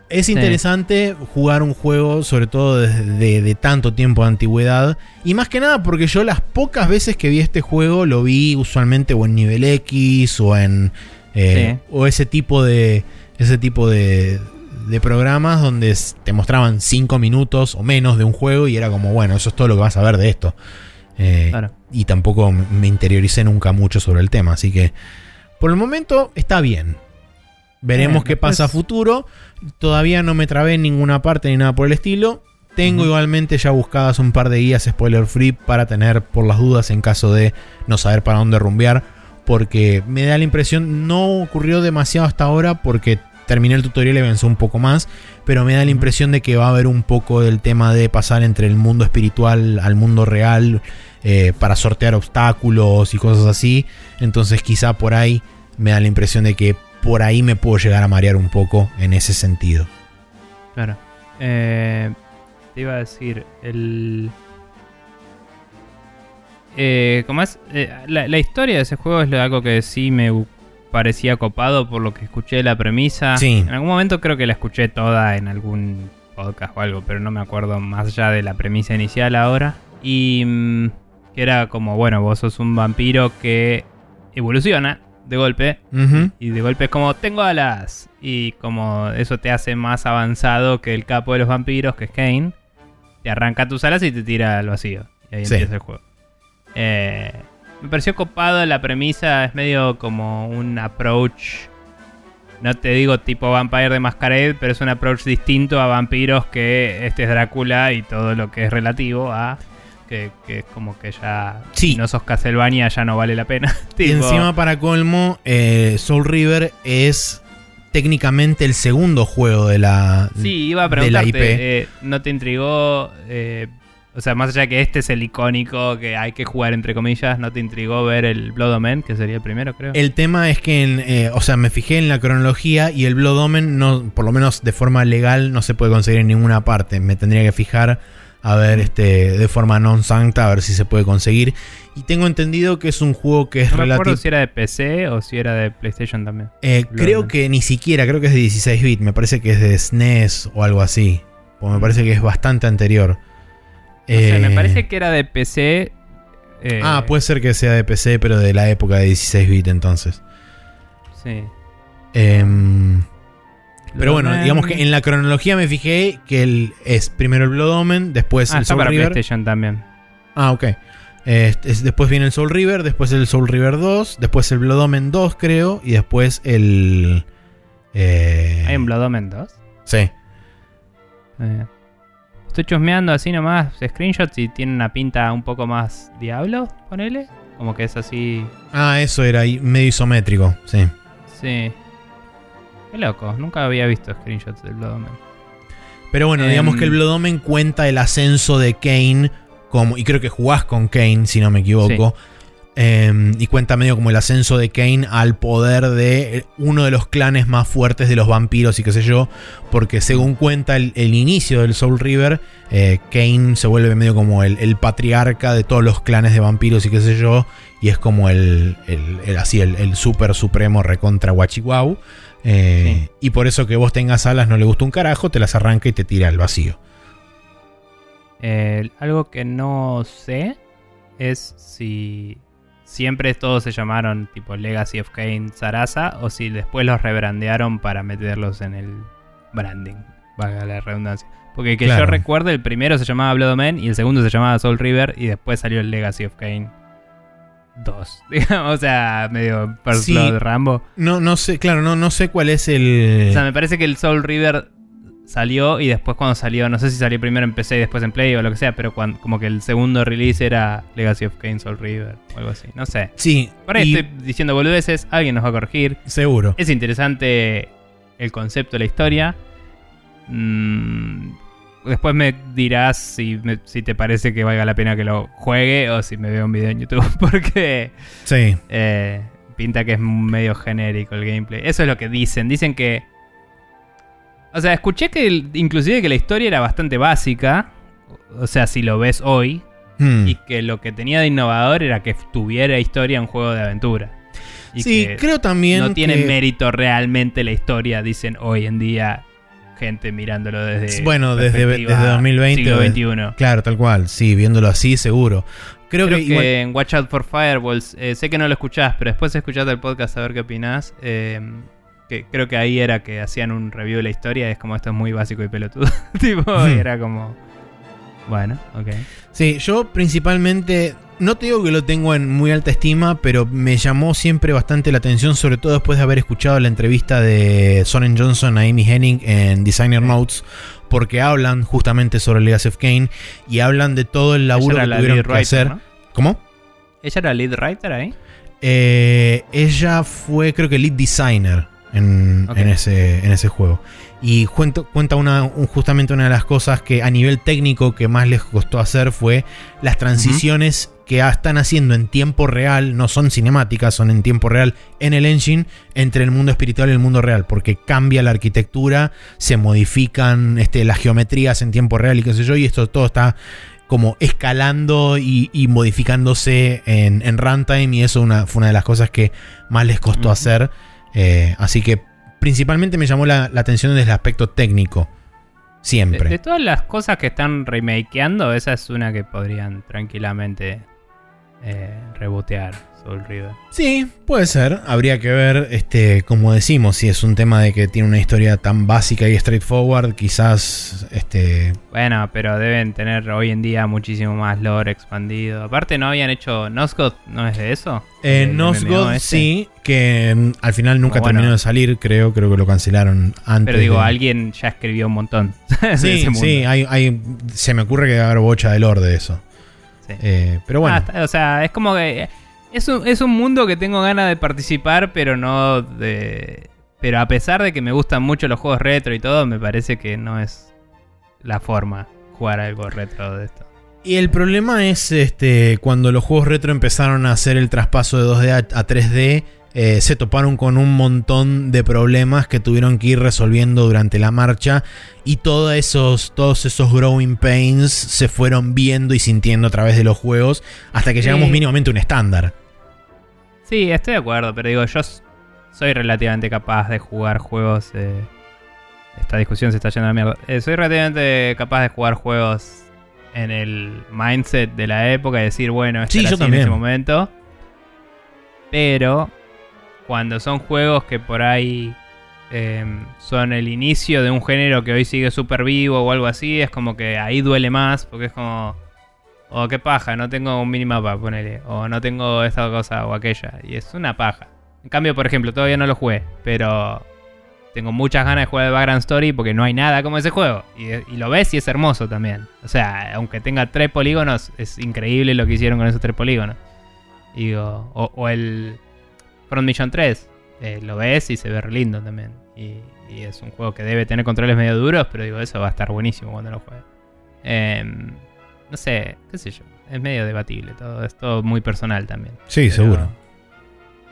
Es
Sí.
interesante jugar un juego, sobre todo desde de, de tanto tiempo de antigüedad. Y más que nada porque yo las pocas veces que vi este juego lo vi usualmente o en nivel X o en. eh,
Sí.
O ese tipo de. Ese tipo de. De programas donde te mostraban 5 minutos o menos de un juego y era como, bueno, eso es todo lo que vas a ver de esto. Eh,
Claro.
y tampoco me interioricé nunca mucho sobre el tema. Así que por el momento está bien. Veremos qué pasa a futuro. Todavía no me trabé en ninguna parte ni nada por el estilo. Tengo igualmente ya buscadas un par de guías spoiler free para tener por las dudas en caso de no saber para dónde rumbear. Porque me da la impresión, no ocurrió demasiado hasta ahora porque terminé el tutorial y avanzó un poco más. Pero me da la impresión de que va a haber un poco del tema de pasar entre el mundo espiritual al mundo real eh, para sortear obstáculos y cosas así. Entonces quizá por ahí me da la impresión de que por ahí me puedo llegar a marear un poco en ese sentido.
Claro. Eh, te iba a decir, el... Eh, ¿Cómo es? Eh, la, la historia de ese juego es algo que sí me parecía copado por lo que escuché de la premisa.
Sí.
En algún momento creo que la escuché toda en algún podcast o algo, pero no me acuerdo más allá de la premisa inicial ahora. Y mm, que era como, bueno, vos sos un vampiro que evoluciona de golpe y de golpe es como, tengo alas. Y como eso te hace más avanzado que el capo de los vampiros, que es Kane. Te arranca tus alas y te tira al vacío. Y ahí
Sí.
empieza el juego. Eh, me pareció copado la premisa. Es medio como un approach. No te digo tipo Vampire de Masquerade, pero es un approach distinto a vampiros que este es Drácula y todo lo que es relativo a. Que, que es como que ya.
Sí.
Si no sos Castlevania, ya no vale la pena.
Y
Tipo,
encima para colmo, eh, Soul River es técnicamente el segundo juego de la,
Sí, iba a
de la
preguntarte,
IP.
eh, ¿no te intrigó eh, O sea, más allá de que este es el icónico que hay que jugar entre comillas, ¿no te intrigó ver el Blood Omen, que sería el primero, creo?
El tema es que, en, eh, o sea, me fijé en la cronología y el Blood Omen, no, por lo menos de forma legal, no se puede conseguir en ninguna parte. Me tendría que fijar a ver este de forma non sancta a ver si se puede conseguir y tengo entendido que es un juego que es
no
relativo
si era de PC o si era de PlayStation también.
Eh, creo que ni siquiera creo que es de 16 bits me parece que es de SNES o algo así porque me parece que es bastante anterior
No sé, me
Eh,
parece que era de PC. eh,
ah puede ser que sea de PC pero de la época de 16 bits entonces
Sí.
Em, pero bueno, digamos que en la cronología me fijé que el, es primero el Blood Omen, después
Ah,
el Soul
para
River.
PlayStation también.
Ah, ok. Eh, es- después viene el Soul River, después el Soul River 2, después el Blood Omen 2, creo, y después el. eh,
Hay un Blood Omen 2.
Sí.
Eh, Estoy chusmeando así nomás screenshots y tiene una pinta un poco más diablo, ponele. Como que es así.
Ah, eso era medio isométrico, sí.
Sí. Qué loco, nunca había visto screenshots del Blood Omen.
Pero bueno,
Em,
digamos que el Blood Omen cuenta el ascenso de Kane, como, y creo que jugás con Kane, si no me equivoco. Em, y cuenta medio como el ascenso de Kane al poder de eh, uno de los clanes más fuertes de los vampiros y qué sé yo. Porque según cuenta el, el inicio del Soul River, eh, Kane se vuelve medio como el, el patriarca de todos los clanes de vampiros y qué sé yo. Y es como el, así, el, super supremo recontra Guachihuau. Eh, Y por eso que vos tengas alas no le gusta un carajo, te las arranca y te tira al vacío.
Eh, algo que no sé es si siempre todos se llamaron tipo Legacy of Kane Sarasa o si después los rebrandearon para meterlos en el branding, valga la redundancia. Porque que
Claro.
yo recuerdo, el primero se llamaba Blood Omen y el segundo se llamaba Soul River y después salió el Legacy of Kane 2. Digamos, o sea, medio First
Sí.
Blood Rambo.
No, no sé, claro, no, no sé cuál es el.
O sea, me parece que el Soul River salió y después cuando salió, no sé si salió primero en PC y después en Play o lo que sea, pero cuan- como que el segundo release era Legacy of Kane Soul River o algo así, no sé.
sí,
Por ahí
y-
estoy diciendo boludeces, alguien nos va a corregir.
seguro.
Es interesante el concepto la historia. Mm, después me dirás si, me- si te parece que valga la pena que lo juegue o si me veo un video en YouTube, porque
Sí.
eh, pinta que es medio genérico el gameplay. Eso es lo que dicen. Dicen que. O sea, escuché que el- inclusive que la historia era bastante básica. O sea, si lo ves hoy.
Hmm.
Y que lo que tenía de innovador era que tuviera historia en juego de aventura. Y
sí,
que
creo también.
no tiene
que-
mérito realmente la historia, dicen hoy en día. Gente mirándolo desde.
Bueno, desde- desde 2020
Siglo XXI.
Claro, tal cual. Sí, viéndolo así, seguro. Creo,
Creo
que,
que,
igual-
en Watch Out for Fireballs, eh, sé que no lo escuchás, pero después escuchaste el podcast a ver qué opinás. eh, que creo que ahí era que hacían un review de la historia. Es como esto es muy básico y pelotudo. tipo, y
Ujú.
era como. Bueno, ok.
Sí, yo principalmente. No te digo que lo tengo en muy alta estima, pero me llamó siempre bastante la atención, sobre todo después de haber escuchado la entrevista de Soren Johnson a Amy Henning en Designer Notes, porque hablan justamente sobre Legacy of Kane y hablan de todo el laburo que
la
tuvieron que
writer,
hacer.
¿no?
¿Cómo?
¿Ella era lead writer ahí?
Eh, ella fue, creo que, lead designer en, ese, en ese juego. Y cuento- cuenta una, un- justamente una de las cosas que a nivel técnico que más les costó hacer fue las transiciones que están haciendo en tiempo real, no son cinemáticas, son en tiempo real en el engine entre el mundo espiritual y el mundo real, porque cambia la arquitectura, se modifican este, las geometrías en tiempo real y qué sé yo, y esto todo está como escalando y, y modificándose en, en runtime y eso una, fue una de las cosas que más les costó hacer. Eh, así que principalmente me llamó la, atención desde el aspecto técnico. Siempre.
de todas las cosas que están remakeando, esa es una que podrían tranquilamente eh, rebotear Soul River.
Sí, puede ser. Habría que ver, este, como decimos, si es un tema de que tiene una historia tan básica y straightforward, quizás, este,
Bueno, pero deben tener hoy en día muchísimo más lore expandido. Aparte, ¿no habían hecho Nosgoth? ¿No es de eso? ¿El
Nosgoth
ese?
sí, que mm, al final nunca
bueno.
terminó de salir, creo, creo que lo cancelaron antes.
Pero digo,
de-
alguien ya escribió un montón.
Sí, sí, hay, hay- se me ocurre que va a haber bocha de lore de eso.
Sí.
Eh, pero bueno,
Ah, está- o sea, es como que. Es un, es un mundo que tengo ganas de participar, pero no de. Pero a pesar de que me gustan mucho los juegos retro y todo, me parece que no es la forma jugar algo retro de esto.
Y el problema es este cuando los juegos retro empezaron a hacer el traspaso de 2D a, a 3D, eh, se toparon con un montón de problemas que tuvieron que ir resolviendo durante la marcha y todos esos, todos esos growing pains se fueron viendo y sintiendo a través de los juegos hasta que
Sí.
llegamos mínimamente a un estándar.
Sí, estoy de acuerdo, pero digo, yo soy relativamente capaz de jugar juegos. eh, esta discusión se está yendo a la mierda. Eh, soy relativamente capaz de jugar juegos en el mindset de la época y decir, bueno, esto
Sí, yo
en ese momento. Pero cuando son juegos que por ahí eh, son el inicio de un género que hoy sigue súper vivo o algo así, es como que ahí duele más porque es como. O qué paja, no tengo un minimapa, ponele. O no tengo esta cosa o aquella. Y es una paja. En cambio, por ejemplo, todavía no lo jugué, pero tengo muchas ganas de jugar el Background Story porque no hay nada como ese juego. Y, lo ves y es hermoso también. O sea, aunque tenga tres polígonos, es increíble lo que hicieron con esos tres polígonos. Digo, o, el Front Mission 3, eh, lo ves y se ve lindo también. Y, es un juego que debe tener controles medio duros, pero digo, eso va a estar buenísimo cuando lo juegue. Em, no sé, qué sé yo. Es medio debatible todo. Es todo muy personal también.
Sí,
Pero-
seguro.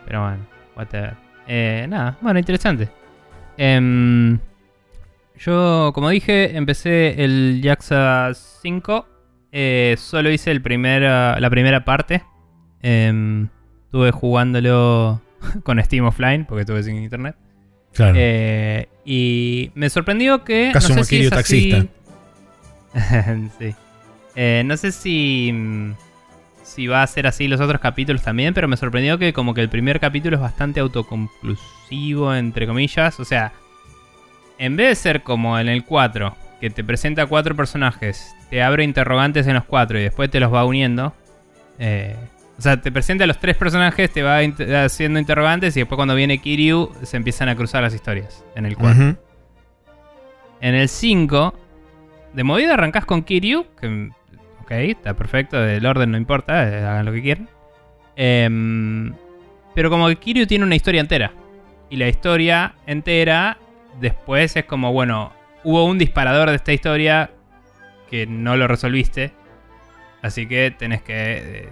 Pero bueno, whatever. Eh, nada, bueno, interesante. Em, yo, como dije, empecé el Jaxa 5. eh, solo hice el primera, la primera parte. Em, estuve jugándolo con Steam Offline, porque estuve sin internet.
Claro.
Eh, y me sorprendió que.
Kazuma
no sé si
Kiryu
es así-
taxista.
sí. Eh, no sé si. mm, Si va a ser así los otros capítulos también, pero me sorprendió que, como que el primer capítulo es bastante autoconclusivo, entre comillas. O sea, en vez de ser como en el 4, que te presenta cuatro personajes, te abre interrogantes en los cuatro y después te los va uniendo. eh, o sea, te presenta a los tres personajes, te va haciendo interrogantes y después cuando viene Kiryu se empiezan a cruzar las historias en el 4.
Ujú.
En el 5, de movida arrancás con Kiryu, que ok, está perfecto, el orden no importa, eh, hagan lo que quieran. Em, pero como que Kiryu tiene una historia entera. Y la historia entera después es como, bueno, hubo un disparador de esta historia que no lo resolviste. Así que tenés que... eh,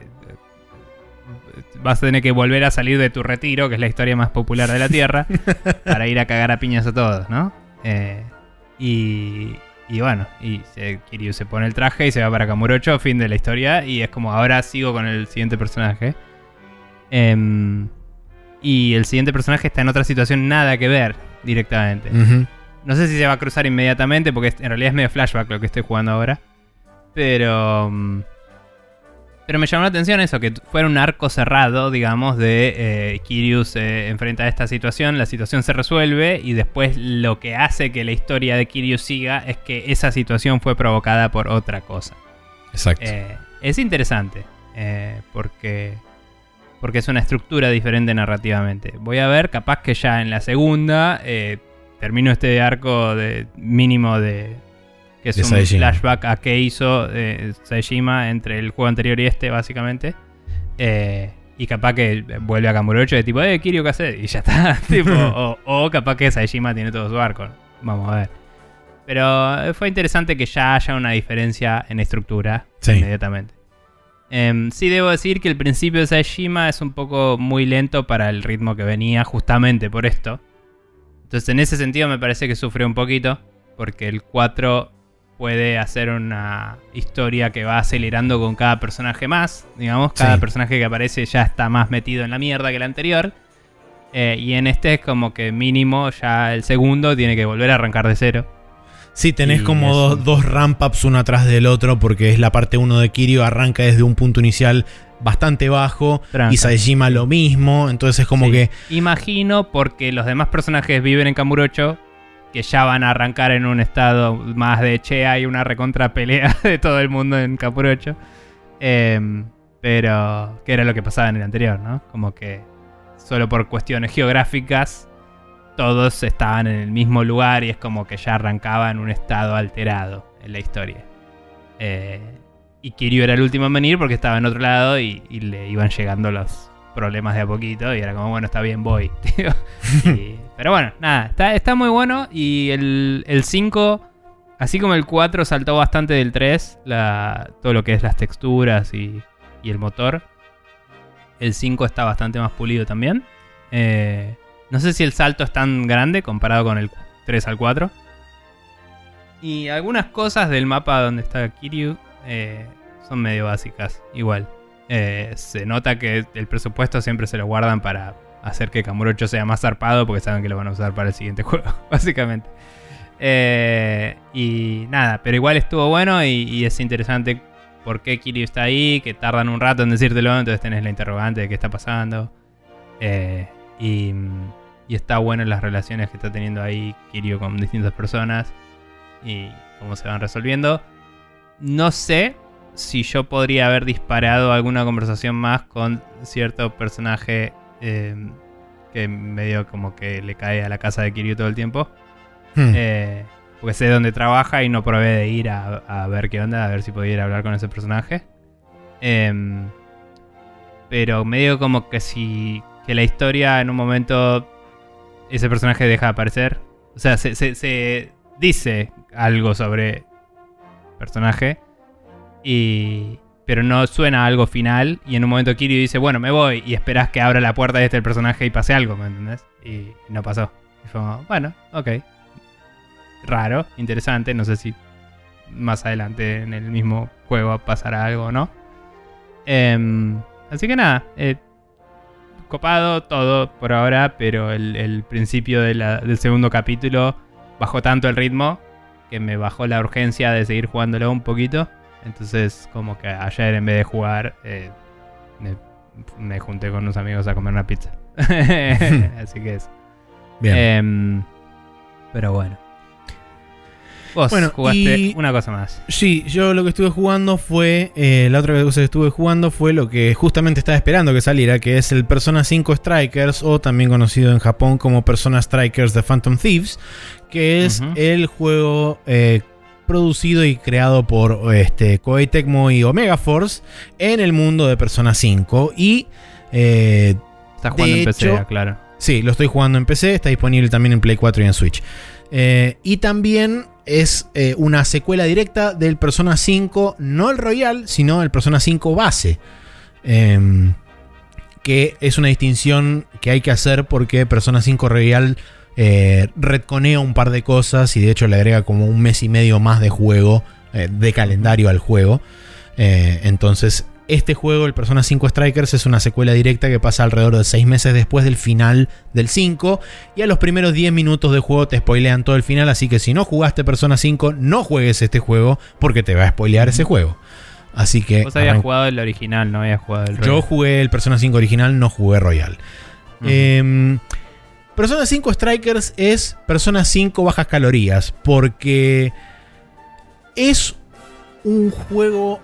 vas a tener que volver a salir de tu retiro, que es la historia más popular de la Tierra, para ir a cagar a piñas a todos, ¿no? Eh, y, y bueno, y se- Kiryu se pone el traje y se va para Kamurocho, fin de la historia, y es como ahora sigo con el siguiente personaje. Em, y el siguiente personaje está en otra situación nada que ver directamente. No sé si se va a cruzar inmediatamente, porque en realidad es medio flashback lo que estoy jugando ahora. Pero. mm, Pero me llamó la atención eso, que fuera un arco cerrado, digamos, de eh, Kiryu se enfrenta a esta situación, la situación se resuelve y después lo que hace que la historia de Kiryu siga es que esa situación fue provocada por otra cosa.
Exacto.
Eh, es interesante, eh, porque, porque es una estructura diferente narrativamente. Voy a ver, capaz que ya en la segunda eh, termino este arco de mínimo de... Que es
De
un
Saejima.
flashback a qué hizo eh, Saejima entre el juego anterior y este, básicamente. Eh, y capaz que vuelve a Kamurocho de tipo, eh, Kiryu, ¿qué? Y ya está. tipo, o, o capaz que Saejima tiene todo su arco. Vamos a ver. Pero eh, fue interesante que ya haya una diferencia en estructura
Sí.
inmediatamente. Em, sí debo decir que el principio de Saejima es un poco muy lento para el ritmo que venía justamente por esto. Entonces en ese sentido me parece que sufrió un poquito porque el 4 puede hacer una historia que va acelerando con cada personaje más. Digamos, cada
Sí.
personaje que aparece ya está más metido en la mierda que el anterior. Eh, y en este es como que mínimo ya el segundo tiene que volver a arrancar de cero.
Sí, tenés
Y
como dos,
un-
dos ramp-ups uno atrás del otro, porque es la parte 1 de Kiryu, arranca desde un punto inicial bastante bajo,
Tranca.
y Saejima lo mismo, entonces es como
Sí.
que...
Imagino porque los demás personajes viven en Kamurocho, que ya van a arrancar en un estado más de che, hay una recontra pelea de todo el mundo en Kamurocho. Em, pero que era lo que pasaba en el anterior, ¿no? Como que solo por cuestiones geográficas todos estaban en el mismo lugar y es como que ya arrancaba en un estado alterado en la historia. Eh, y Kiryu era el último en venir porque estaba en otro lado y, y le iban llegando los problemas de a poquito y era como, bueno, está bien, voy. pero bueno, nada, está, está muy bueno y el 5 así como el 4 saltó bastante del 3, la, todo lo que es las texturas y, y el motor, el 5 está bastante más pulido también. Eh, no sé si el salto es tan grande comparado con el 3 al 4. Y algunas cosas del mapa donde está Kiryu eh, son medio básicas, igual. Eh, se nota que el presupuesto siempre se lo guardan para hacer que Kamurocho sea más zarpado porque saben que lo van a usar para el siguiente juego, básicamente. Eh, y nada, pero igual estuvo bueno y, es interesante por qué Kiryu está ahí, que tardan un rato en decírtelo, entonces tenés la interrogante de qué está pasando. y, y está bueno las relaciones que está teniendo ahí Kiryu con distintas personas y cómo se van resolviendo. No sé si yo podría haber disparado alguna conversación más con cierto personaje eh, que medio como que le cae a la casa de Kiryu todo el tiempo. Hmm. Eh, porque sé dónde trabaja y no probé de ir a, ver qué onda, a ver si podía ir a hablar con ese personaje. Em, pero medio como que si que la historia en un momento ese personaje deja de aparecer. O sea, se, se dice algo sobre personaje. Y, pero no suena algo final. Y en un momento Kiryu dice, bueno, me voy. Y esperas que abra la puerta de este personaje y pase algo, ¿me entendés? Y no pasó. Y fue bueno, ok. Raro, interesante. No sé si más adelante en el mismo juego pasará algo o no. Em, así que nada. Eh, copado todo por ahora. Pero el, principio del segundo capítulo bajó tanto el ritmo que me bajó la urgencia de seguir jugándolo un poquito. Entonces, como que ayer en vez de jugar, eh, me, junté con unos amigos a comer una pizza. Así que es. Bien. Em, pero bueno. Vos bueno, jugaste una cosa más.
Sí, yo lo que estuve jugando fue. Eh, la otra cosa que estuve jugando fue lo que justamente estaba esperando que saliera, que es el Persona 5 Strikers, o también conocido en Japón como Persona Strikers The Phantom Thieves, que es el juego eh, producido y creado por este, Koei Tecmo y Omega Force en el mundo de Persona 5. Y.
Eh, Estás jugando en PC, claro.
Sí, lo estoy jugando en PC, está disponible también en Play 4 y en Switch. Eh, y también es eh, una secuela directa del Persona 5, no el Royal, sino el Persona 5 base. Em, que es una distinción que hay que hacer porque Persona 5 Royal eh, retconea un par de cosas y de hecho le agrega como un mes y medio más de juego, eh, de calendario al juego. Eh, entonces, este juego, el Persona 5 Strikers, es una secuela directa que pasa alrededor de 6 meses después del final del 5. Y a los primeros 10 minutos de juego te spoilean todo el final. Así que si no jugaste Persona 5, no juegues este juego porque te va a spoilear ese juego. Así que.
Vos habías jugado el original, no habías jugado el
Royal. Yo jugué el Persona 5 original, no jugué Royal. eh, Persona 5 Strikers es Persona 5 bajas calorías, porque es un juego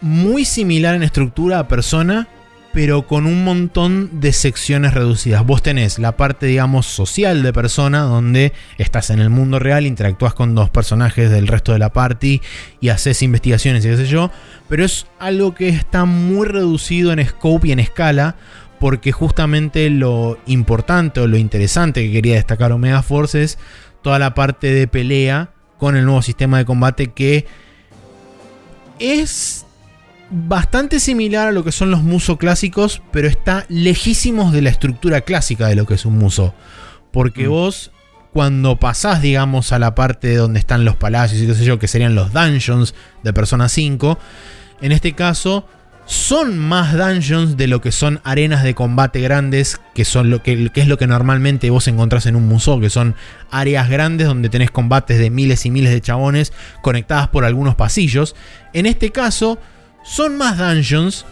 muy similar en estructura a Persona, pero con un montón de secciones reducidas. Vos tenés la parte, digamos, social de Persona, donde estás en el mundo real, interactúas con dos personajes del resto de la party y haces investigaciones y qué sé yo, pero es algo que está muy reducido en scope y en escala, porque justamente lo importante o lo interesante que quería destacar Omega Force es toda la parte de pelea con el nuevo sistema de combate que es bastante similar a lo que son los muso clásicos, pero está lejísimos de la estructura clásica de lo que es un muso. Porque mm. vos, cuando pasás, digamos, a la parte donde están los palacios y qué sé yo, que serían los dungeons de Persona 5, en este caso son más dungeons de lo que son arenas de combate grandes, que, son lo que, es lo que normalmente vos encontrás en un museo, que son áreas grandes donde tenés combates de miles y miles de chabones conectadas por algunos pasillos. En este caso, son más dungeons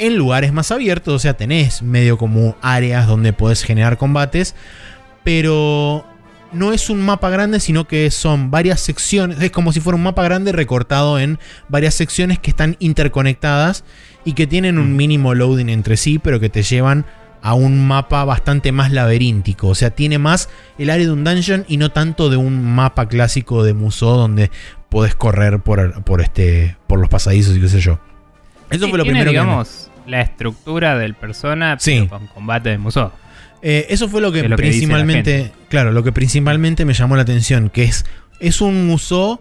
en lugares más abiertos, o sea, tenés medio como áreas donde podés generar combates, pero no es un mapa grande, sino que son varias secciones. Es como si fuera un mapa grande recortado en varias secciones que están interconectadas y que tienen un mm. mínimo loading entre sí, pero que te llevan a un mapa bastante más laberíntico. O sea, tiene más el área de un dungeon y no tanto de un mapa clásico de Musou donde podés correr por, por, este, por los pasadizos y qué sé yo.
Eso fue lo primero digamos, la estructura del persona con combate de Musou.
Eh, eso fue lo que, principalmente, claro, lo que principalmente me llamó la atención, que es, es un Musou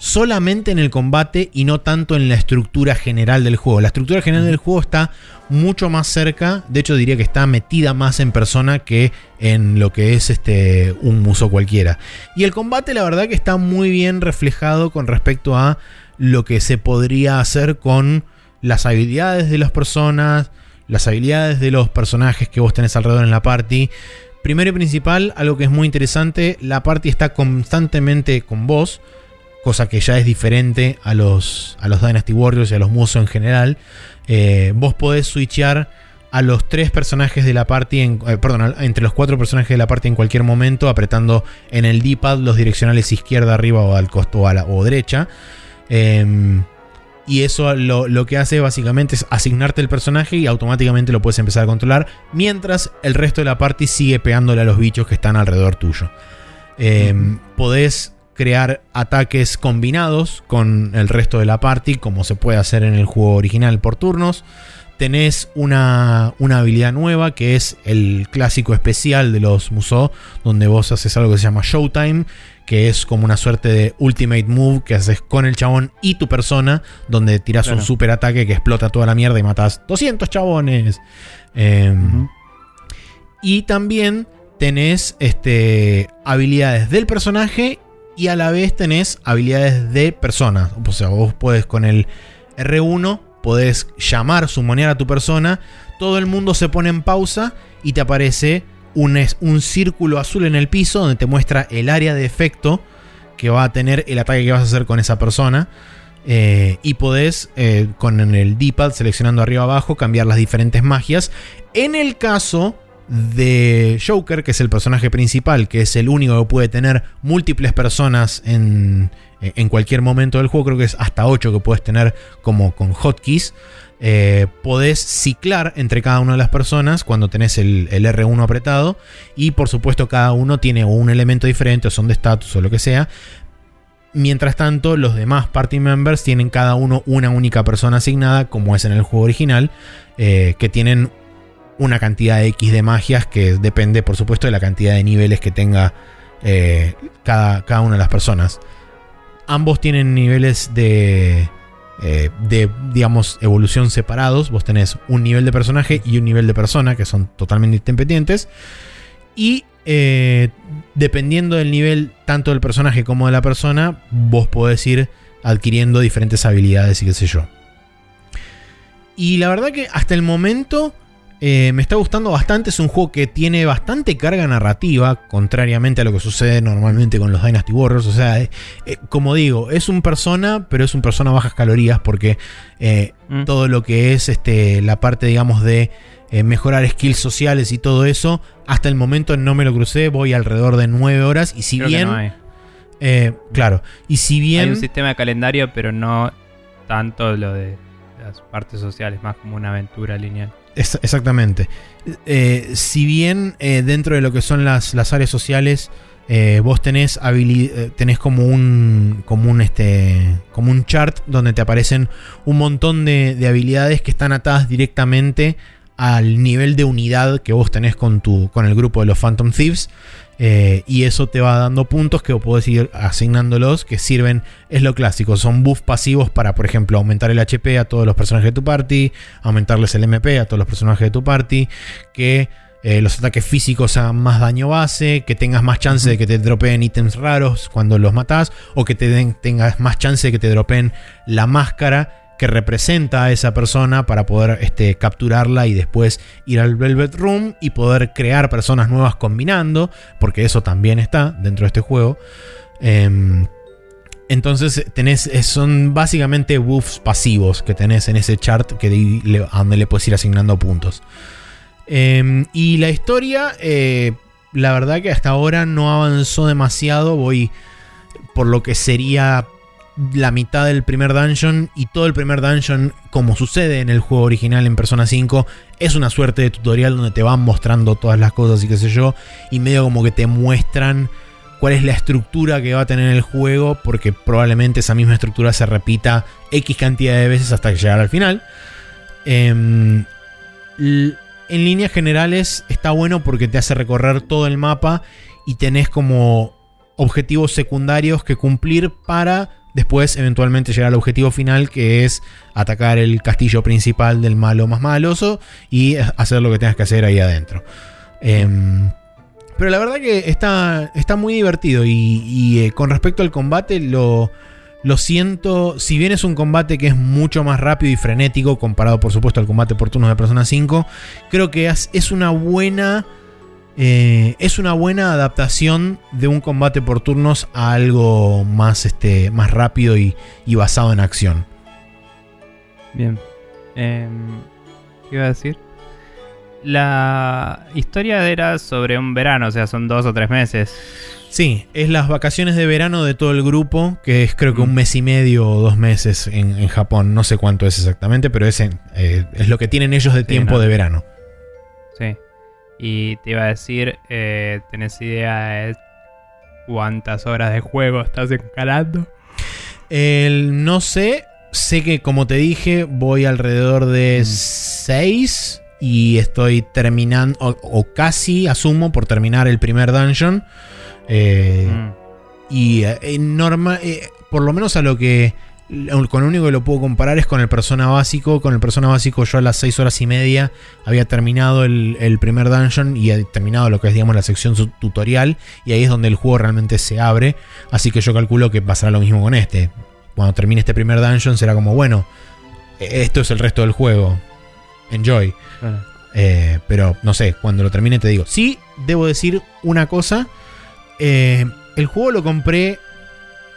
solamente en el combate y no tanto en la estructura general del juego. La estructura general del juego está mucho más cerca, de hecho diría que está metida más en persona que en lo que es este un muso cualquiera. Y el combate la verdad que está muy bien reflejado con respecto a lo que se podría hacer con las habilidades de las personas, las habilidades de los personajes que vos tenés alrededor en la party. Primero y principal, algo que es muy interesante, la party está constantemente con vos cosa que ya es diferente a los, a los Dynasty Warriors y a los Muso en general. Eh, vos podés switchear a los tres personajes de la party, en, eh, perdón, entre los cuatro personajes de la party en cualquier momento, apretando en el D-pad los direccionales izquierda, arriba o al costo o, a la, o derecha. Em, y eso lo, lo, que hace básicamente es asignarte el personaje y automáticamente lo puedes empezar a controlar. Mientras el resto de la party sigue pegándole a los bichos que están alrededor tuyo. Eh, podés crear ataques combinados con el resto de la party, como se puede hacer en el juego original por turnos. Tenés una, una habilidad nueva que es el clásico especial de los Musou, donde vos haces algo que se llama Showtime, que es como una suerte de ultimate move que haces con el chabón y tu persona, donde tiras un super ataque que explota toda la mierda y matas 200 chabones. Em, y también tenés este, habilidades del personaje y a la vez tenés habilidades de persona. O sea, vos puedes con el R1, podés llamar, sumonear a tu persona, todo el mundo se pone en pausa y te aparece un, un círculo azul en el piso donde te muestra el área de efecto que va a tener el ataque que vas a hacer con esa persona. Eh, y podés eh, con el D-pad seleccionando arriba abajo cambiar las diferentes magias. En el caso de Joker, que es el personaje principal, que es el único que puede tener múltiples personas en, en cualquier momento del juego, creo que es hasta 8 que puedes tener como con hotkeys. Eh, podés ciclar entre cada una de las personas cuando tenés el, el, R1 apretado. Y por supuesto, cada uno tiene un elemento diferente, o son de status o lo que sea. Mientras tanto, los demás party members tienen cada uno una única persona asignada, como es en el juego original, eh, que tienen una cantidad X de magias que depende, por supuesto, de la cantidad de niveles que tenga eh, cada, cada, una de las personas. Ambos tienen niveles de, eh, de, digamos, evolución separados. Vos tenés un nivel de personaje y un nivel de persona, que son totalmente independientes. Y eh, dependiendo del nivel tanto del personaje como de la persona, vos podés ir adquiriendo diferentes habilidades y qué sé yo. Y la verdad que hasta el momento eh, me está gustando bastante, es un juego que tiene bastante carga narrativa, contrariamente a lo que sucede normalmente con los Dynasty Warriors. O sea, eh, eh, como digo, es un persona, pero es un persona a bajas calorías porque mm. todo lo que es este, la parte, digamos, de mejorar skills sociales y todo eso, hasta el momento no me lo crucé, voy alrededor de 9 horas y si
Creo
bien...
no
claro, y si bien...
Hay un sistema de calendario, pero no tanto lo de partes sociales, más como una aventura lineal.
Exactamente. Eh, si bien eh, dentro de lo que son las, las áreas sociales, eh, vos tenés, tenés como un como un este como un chart donde te aparecen un montón de, de habilidades que están atadas directamente al nivel de unidad que vos tenés con tu con el grupo de los Phantom Thieves. Eh, y eso te va dando puntos que podés ir asignándolos que sirven, es lo clásico, son buffs pasivos para, por ejemplo, aumentar el HP a todos los personajes de tu party, aumentarles el MP a todos los personajes de tu party, que eh, los ataques físicos hagan más daño base, que tengas más chance de que te dropeen ítems raros cuando los matás, o que te den, tengas más chance de que te dropeen la máscara que representa a esa persona para poder este, capturarla y después ir al Velvet Room y poder crear personas nuevas combinando, porque eso también está dentro de este juego. Em, entonces tenés, eh, son básicamente buffs pasivos que tenés en ese chart que a donde le puedes ir asignando puntos. Em, y la historia, eh, la verdad que hasta ahora no avanzó demasiado. Voy por lo que sería la mitad del primer dungeon y todo el primer dungeon, como sucede en el juego original en Persona 5, es una suerte de tutorial donde te van mostrando todas las cosas y qué sé yo, y medio como que te muestran cuál es la estructura que va a tener el juego, porque probablemente esa misma estructura se repita X cantidad de veces hasta llegar al final. Em, en líneas generales está bueno porque te hace recorrer todo el mapa y tenés como objetivos secundarios que cumplir para después eventualmente llegar al objetivo final que es atacar el castillo principal del malo más maloso y hacer lo que tengas que hacer ahí adentro. Em, pero la verdad que está, está muy divertido y, eh, con respecto al combate lo, lo siento, si bien es un combate que es mucho más rápido y frenético comparado por supuesto al combate por turnos de Persona 5, creo que es una buena eh, es una buena adaptación de un combate por turnos a algo más, este, más rápido y, basado en acción.
Bien. Em, ¿Qué iba a decir? La historia era sobre un verano, o sea, son dos o tres meses.
Sí, es las vacaciones de verano de todo el grupo, que es creo que un mes y medio o dos meses en, Japón. No sé cuánto es exactamente, pero es, eh, es lo que tienen ellos de tiempo de verano.
Sí. Y te iba a decir, eh, ¿tenés idea de cuántas horas de juego estás encarando?
no sé, sé que como te dije voy alrededor de 6 mm. y estoy terminando, o, casi asumo por terminar el primer dungeon. Eh, mm. Y eh, normal, eh, por lo menos a lo que con lo único que lo puedo comparar es con el persona básico. Con el persona básico yo a las 6 horas y media había terminado el, primer dungeon y he terminado lo que es digamos la sección tutorial y ahí es donde el juego realmente se abre. Así que yo calculo que pasará lo mismo con este. Cuando termine este primer dungeon será como, bueno, e-, esto es el resto del juego. Enjoy. Eh, pero no sé, cuando lo termine te digo. Sí, debo decir una cosa. Eh, el juego lo compré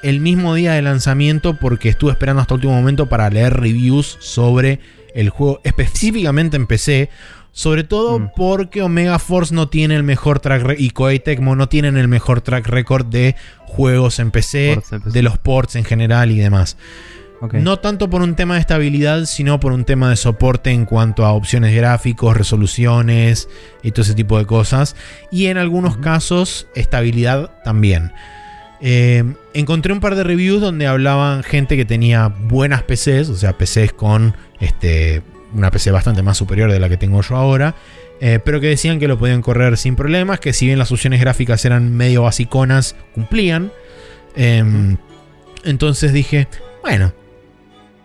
el mismo día de lanzamiento porque estuve esperando hasta el último momento para leer reviews sobre el juego, específicamente en PC. Sobre todo mm. porque Omega Force no tiene el mejor track y Koei Tecmo no tienen el mejor track record de juegos en PC, de los ports en general y demás. No tanto por un tema de estabilidad, sino por un tema de soporte en cuanto a opciones gráficos, resoluciones y todo ese tipo de cosas. Y en algunos casos, estabilidad también. Eh, encontré un par de reviews donde hablaban gente que tenía buenas PCs, o sea, PCs con este, una PC bastante más superior de la que tengo yo ahora, eh, pero que decían que lo podían correr sin problemas, que si bien las opciones gráficas eran medio basiconas, cumplían. Em, entonces dije, bueno,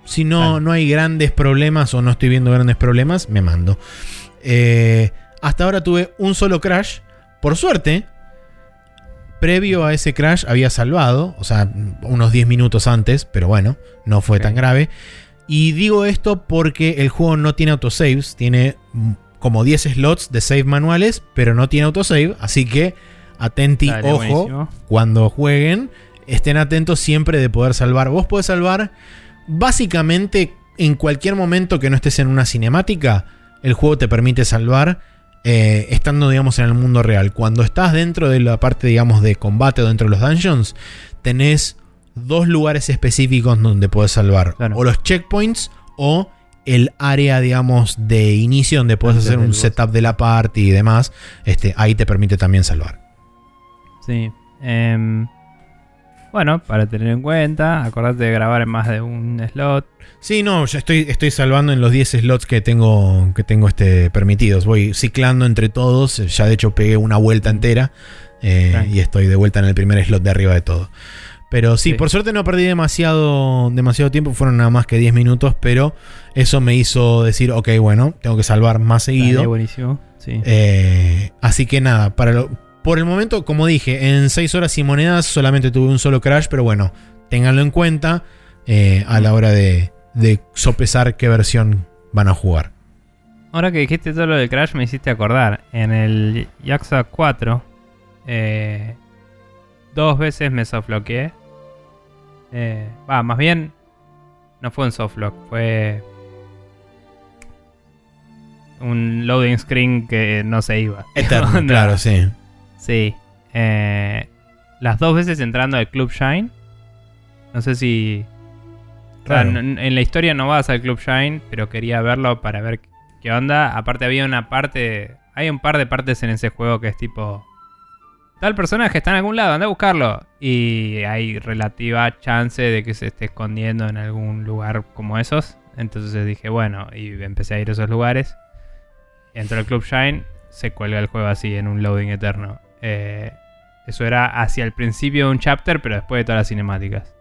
si no, no hay grandes problemas o no estoy viendo grandes problemas, me mando. Eh, hasta ahora tuve un solo crash. Por suerte, previo a ese crash había salvado, o sea, unos 10 minutos antes, pero bueno, no fue tan grave. Y digo esto porque el juego no tiene autosaves, tiene como 10 slots de save manuales, pero no tiene autosave, así que atenti, ojo, cuando jueguen, estén atentos siempre de poder salvar. Vos podés salvar básicamente en cualquier momento que no estés en una cinemática, el juego te permite salvar eh, estando, digamos, en el mundo real. Cuando estás dentro de la parte, digamos, de combate o dentro de los dungeons, tenés dos lugares específicos donde puedes salvar. O los checkpoints o el área, digamos, de inicio donde puedes hacer un setup de la party y demás. Este, ahí te permite también salvar.
Sí. Eh, bueno, para tener en cuenta, acordate de grabar en más de un slot.
Sí, no, ya estoy, estoy salvando en los 10 slots que tengo, que tengo este, permitidos. Voy ciclando entre todos. Ya de hecho pegué una vuelta entera. Eh, y estoy de vuelta en el primer slot de arriba de todo. Pero sí, por suerte no perdí demasiado, demasiado tiempo. Fueron nada más que 10 minutos. Pero eso me hizo decir, ok, bueno, tengo que salvar más seguido.
buenísimo. Sí.
Eh, así que nada, para lo, por el momento, como dije, en 6 horas y monedas solamente tuve un solo crash, pero bueno, ténganlo en cuenta eh, a la hora de, sopesar qué versión van a jugar.
Ahora que dijiste todo lo del crash me hiciste acordar. En el Yakuza 4, eh, dos veces me softloqueé. Eh, va, más bien, no fue un softlock, fue un loading screen que no se iba.
Eterno, claro, sí.
Sí. Eh, las dos veces entrando al Club Shine. No sé si. en, la historia no vas al Club Shine, pero quería verlo para ver qué onda. Aparte, había una parte. Hay un par de partes en ese juego que es tipo. Tal personaje está en algún lado, anda a buscarlo. Y hay relativa chance de que se esté escondiendo en algún lugar como esos. Entonces dije, bueno, y empecé a ir a esos lugares. Entro al Club Shine, se cuelga el juego así en un loading eterno. Eh, eso era hacia el principio de un chapter, pero después de todas las cinemáticas.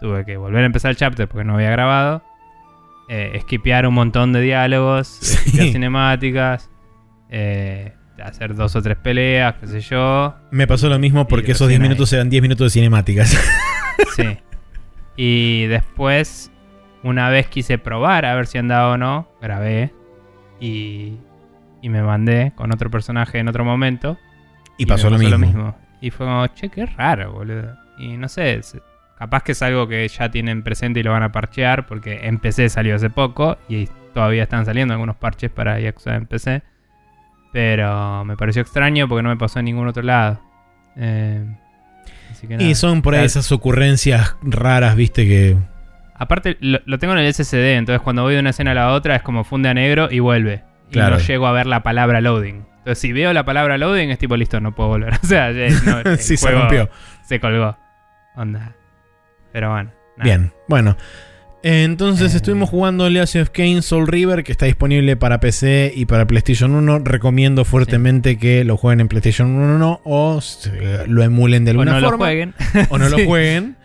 tuve que volver a empezar el chapter porque no había grabado. Eh, skipear un montón de diálogos,
Sí.
cinemáticas, eh, hacer dos o tres peleas, qué sé yo.
Me pasó lo mismo porque esos 10
recién ahí.
minutos eran 10 minutos de cinemáticas.
Sí. Y después, una vez quise probar a ver si andaba o no, grabé y, y me mandé con otro personaje en otro momento.
Y pasó,
me
lo, mismo.
Y fue como, che, qué raro, boludo. Y no sé, capaz que es algo que ya tienen presente y lo van a parchear, porque en PC salió hace poco y todavía están saliendo algunos parches para Yakuza en PC. Pero me pareció extraño porque no me pasó en ningún otro lado. Eh, así que
Y son por ahí esas ocurrencias raras, viste, que...
Aparte, lo, lo tengo en el SSD, entonces cuando voy de una escena a la otra es como funde a negro y vuelve. Y no llego a ver la palabra loading. Entonces, si veo la palabra loading, es tipo, listo, no puedo volver. O sea, no, el
sí, se rompió.
Se colgó. Onda. Pero bueno. nada.
Bien, bueno. Eh, Entonces
Eh.
estuvimos jugando Legacy of Kain Soul River, que está disponible para PC y para PlayStation 1. Recomiendo fuertemente que lo jueguen en PlayStation 1 o se- lo emulen de
O
alguna
no lo
forma.
jueguen.
O no
Sí.
lo jueguen.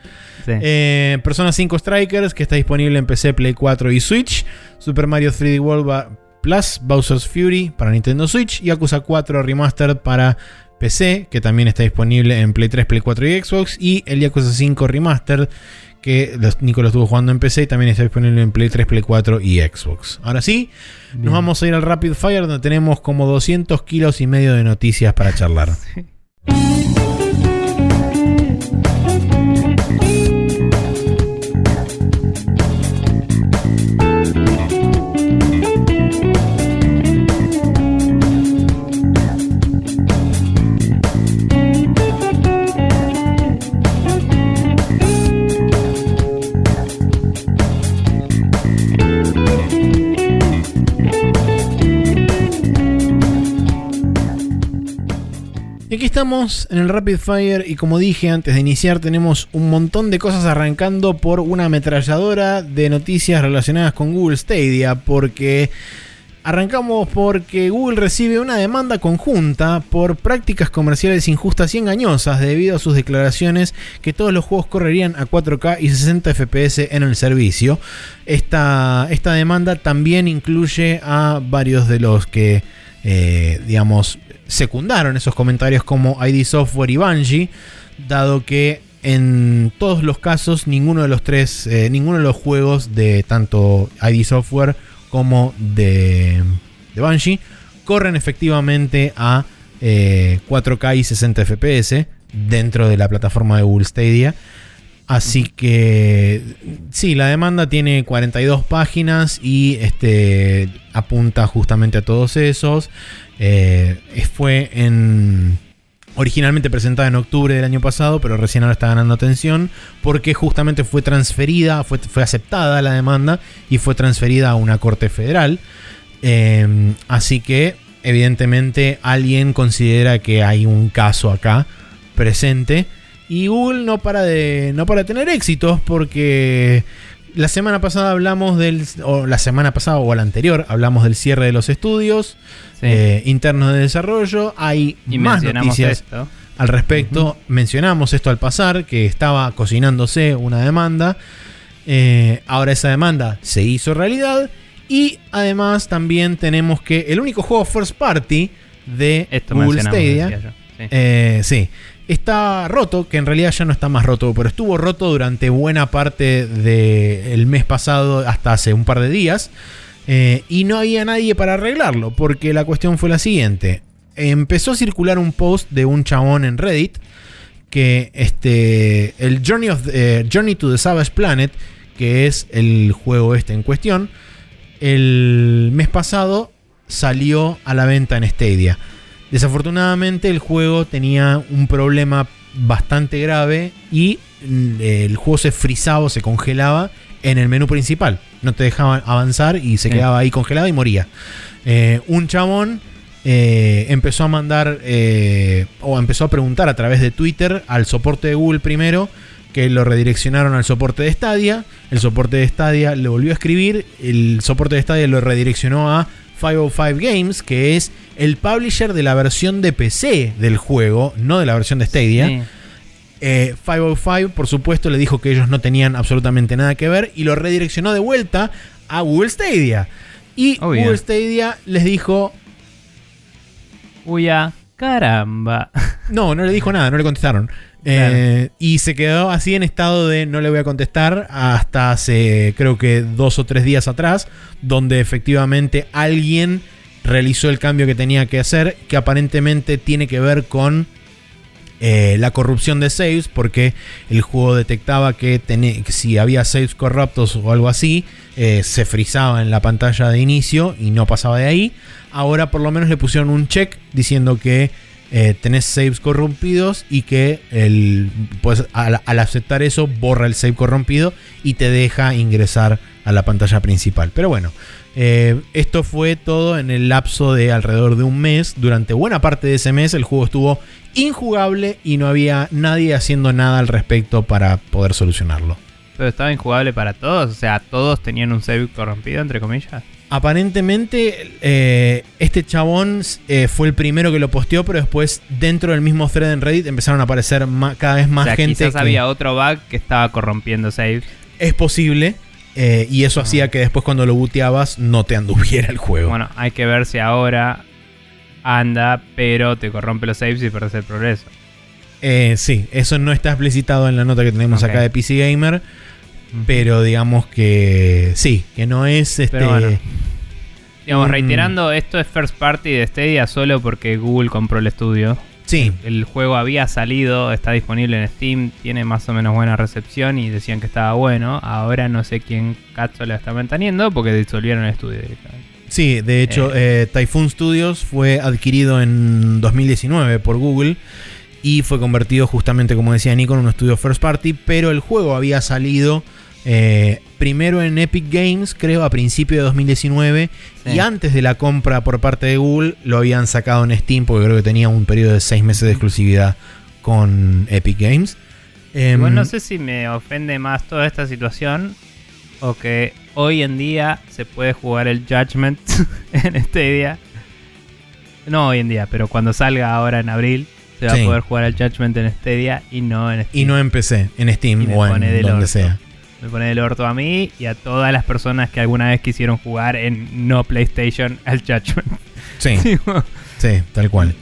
Sí.
Eh, Persona 5 Strikers, que está disponible en PC, Play 4 y Switch. Super Mario 3D World Ba- Plus, Bowser's Fury para Nintendo Switch. Y Yakuza 4 Remastered para PC, que también está disponible en Play 3, Play 4 y Xbox. Y el Yakuza 5 Remastered, que Nico lo estuvo jugando en PC y también está disponible en Play 3, Play 4 y Xbox. Ahora sí,
Bien.
nos vamos a ir al Rapid Fire, donde tenemos como 200 kilos y medio de noticias para charlar. aquí estamos en el Rapid Fire y como dije antes de iniciar tenemos un montón de cosas arrancando por una ametralladora de noticias relacionadas con Google Stadia porque arrancamos porque Google recibe una demanda conjunta por prácticas comerciales injustas y engañosas debido a sus declaraciones que todos los juegos correrían a 4K y 60 FPS en el servicio. Esta, esta demanda también incluye a varios de los que eh, digamos, secundaron esos comentarios como ID Software y Bungie, dado que en todos los casos ninguno de los tres, eh, ninguno de los juegos de tanto ID Software como de, de corren efectivamente a eh, 4K y 60 FPS dentro de la plataforma de Google Stadia. Así que sí, la demanda tiene 42 páginas y este apunta justamente a todos esos. Eh, fue en originalmente presentada en octubre del año pasado, pero recién ahora está ganando atención porque justamente fue transferida, fue, fue aceptada la demanda y fue transferida a una corte federal. Eh, así que evidentemente alguien considera que hay un caso acá presente. Y Google no para de, no para de tener éxitos porque la semana pasada hablamos del, o la semana pasada o la anterior, hablamos del cierre de los estudios
Sí.
eh, internos de desarrollo. Hay
y
más noticias
esto.
al respecto. Mencionamos esto al pasar, que estaba cocinándose una demanda. Eh, ahora esa demanda se hizo realidad. Y además también tenemos que el único juego first party de
Esto
Google Stadia.
Sí.
eh, sí. Está roto, que en realidad ya no está más roto, pero estuvo roto durante buena parte del mes pasado, hasta hace un par de días. eh, y no había nadie para arreglarlo, porque la cuestión fue la siguiente. Empezó a circular un post de un chabón en Reddit que este, el Journey, of, eh, Journey to the Savage Planet, que es el juego este en cuestión, el mes pasado salió a la venta en Stadia. Desafortunadamente el juego tenía un problema bastante grave y mm, el juego se frizaba o se congelaba en el menú principal. No te dejaban avanzar y se quedaba ahí congelado y moría. Eh, un chabón eh, empezó a mandar eh, o empezó a preguntar a través de Twitter al soporte de Google primero que lo redireccionaron al soporte de Stadia. El soporte de Stadia le volvió a escribir. El soporte de Stadia lo redireccionó a 505 Games, que es el publisher de la versión de PC del juego, no de la versión de Stadia.
Sí.
Eh, 505, por supuesto, le dijo que ellos no tenían absolutamente nada que ver y lo redireccionó de vuelta a Google Stadia. Y. Google Stadia les dijo,
Uy, ah, caramba.
no, no le dijo nada, no le contestaron. Eh, y se quedó así en estado de no le voy a contestar hasta hace creo que dos o tres días atrás, donde efectivamente alguien realizó el cambio que tenía que hacer, que aparentemente tiene que ver con eh, la corrupción de saves, porque el juego detectaba que, si había saves corruptos o algo así, eh, se frizaba en la pantalla de inicio y no pasaba de ahí. Ahora por lo menos le pusieron un check diciendo que eh, tenés saves corrompidos y que el, pues, al, aceptar eso borra el save corrompido y te deja ingresar a la pantalla principal. Pero bueno, eh, esto fue todo en el lapso de alrededor de un mes. Durante buena parte de ese mes el juego estuvo injugable y no había nadie haciendo nada al respecto para poder solucionarlo.
Pero estaba injugable para todos. O sea, todos tenían un save corrompido, entre comillas.
Aparentemente, eh, este chabón eh, fue el primero que lo posteó, pero después, dentro del mismo thread en Reddit, empezaron a aparecer cada vez más
o sea,
gente.
quizás
que
había otro bug que estaba corrompiendo saves.
Es posible, eh, y eso hacía que después, cuando lo booteabas, no te anduviera el juego.
Bueno, hay que ver si ahora anda, pero te corrompe los saves y perdés el progreso.
Sí, eso no está explicitado en la nota que tenemos acá de PC Gamer, pero digamos que sí, que no es este.
Pero bueno. Digamos, reiterando, esto es first party de Stadia solo porque Google compró el estudio.
Sí,
El juego había salido, está disponible en Steam, tiene más o menos buena recepción y decían que estaba bueno. Ahora no sé quién Katzo la está manteniendo porque disolvieron el estudio directamente.
Sí, de hecho, eh, Typhoon Studios fue adquirido en 2019 por Google y fue convertido justamente, como decía Nico, en un estudio first party, pero el juego había salido eh, primero en Epic Games, creo, a principio de 2019,
Sí.
y antes de la compra por parte de Google lo habían sacado en Steam porque creo que tenía un periodo de seis meses de exclusividad con Epic Games. Em,
Igual no sé si me ofende más toda esta situación o que hoy en día se puede jugar el Judgment en Stadia. No hoy en día, pero cuando salga ahora en abril se va
Sí.
a poder jugar el Judgment en Stadia y no en Steam.
y no en PC, en Steam o en donde sea.
Me pone del orto a mí y a todas las personas que alguna vez quisieron jugar en no PlayStation al Judgment.
Sí, sí, tal cual.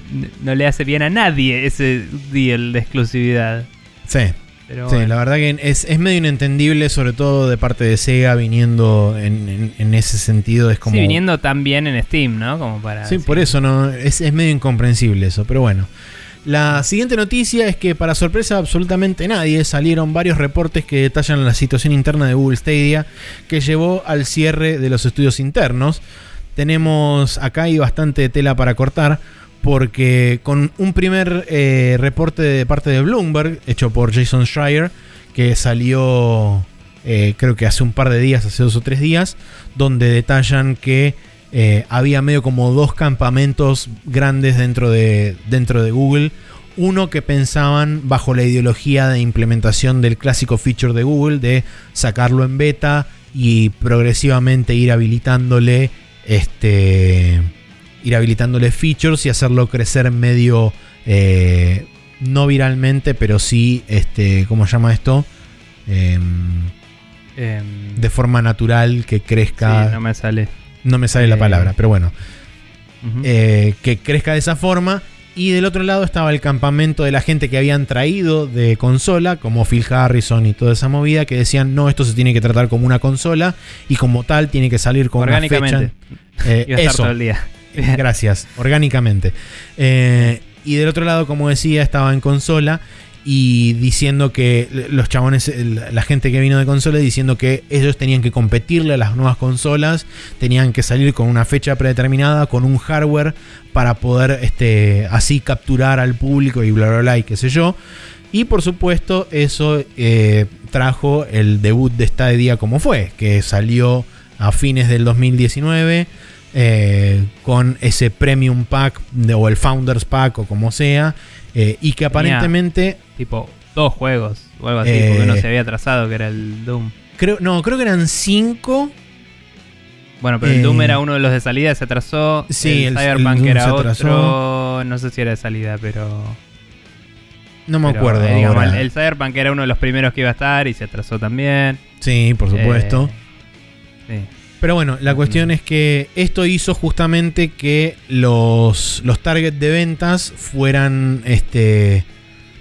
no le hace bien a nadie ese deal de exclusividad.
Sí.
Pero
Sí,
bueno.
la verdad que es, es medio inentendible, sobre todo de parte de Sega, viniendo en, en- en ese sentido. Es como.
Sí, viniendo tan bien en Steam, ¿no? Como para.
Sí, por eso no es, es medio incomprensible eso, pero bueno. La siguiente noticia es que, para sorpresa de absolutamente nadie, salieron varios reportes que detallan la situación interna de Google Stadia que llevó al cierre de los estudios internos. Tenemos acá hay bastante tela para cortar, porque con un primer eh, reporte de parte de Bloomberg, hecho por Jason Schreier, que salió eh, creo que hace un par de días, hace dos o tres días, donde detallan que eh, había medio como dos campamentos grandes dentro de, dentro de Google. Uno que pensaban bajo la ideología de implementación del clásico feature de Google, de sacarlo en beta y progresivamente ir habilitándole este ir habilitándole features y hacerlo crecer medio eh, no viralmente pero sí este cómo se llama esto Em,
Em,
de forma natural que crezca
sí, no me sale.
No me sale la
Eh,
palabra pero bueno eh, que crezca de esa forma. Y del otro lado estaba el campamento de la gente que habían traído de consola, como Phil Harrison y toda esa movida, que decían, no, esto se tiene que tratar como una consola y como tal tiene que salir con una fecha.
Orgánicamente.
Eh,
Iba a estar
eso,
todo el día.
gracias, orgánicamente. Y del otro lado, como decía, estaba en consola y diciendo que los chabones, la gente que vino de consola, diciendo que ellos tenían que competirle a las nuevas consolas, tenían que salir con una fecha predeterminada, con un hardware para poder este, así capturar al público y bla bla bla y qué sé yo. Y por supuesto eso eh, trajo el debut de Stadia como fue, que salió a fines del 2019 eh, con ese Premium Pack de- o el Founders Pack o como sea, eh, y que aparentemente...
Tipo, dos juegos o algo así,
Eh,
porque uno se había atrasado, que era el Doom.
Creo, no, creo que eran 5.
Bueno, pero el
Eh,
Doom era uno de los de salida, se atrasó.
Sí,
el, Cyberpunk era
se
otro. No sé si era de salida, pero.
No me
Pero,
acuerdo.
eh, digamos,
ahora.
el, el Cyberpunk era uno de los primeros que iba a estar y se atrasó también.
Sí, por supuesto.
Eh, sí.
Pero bueno, la cuestión es que esto hizo justamente que los, los target de ventas fueran este,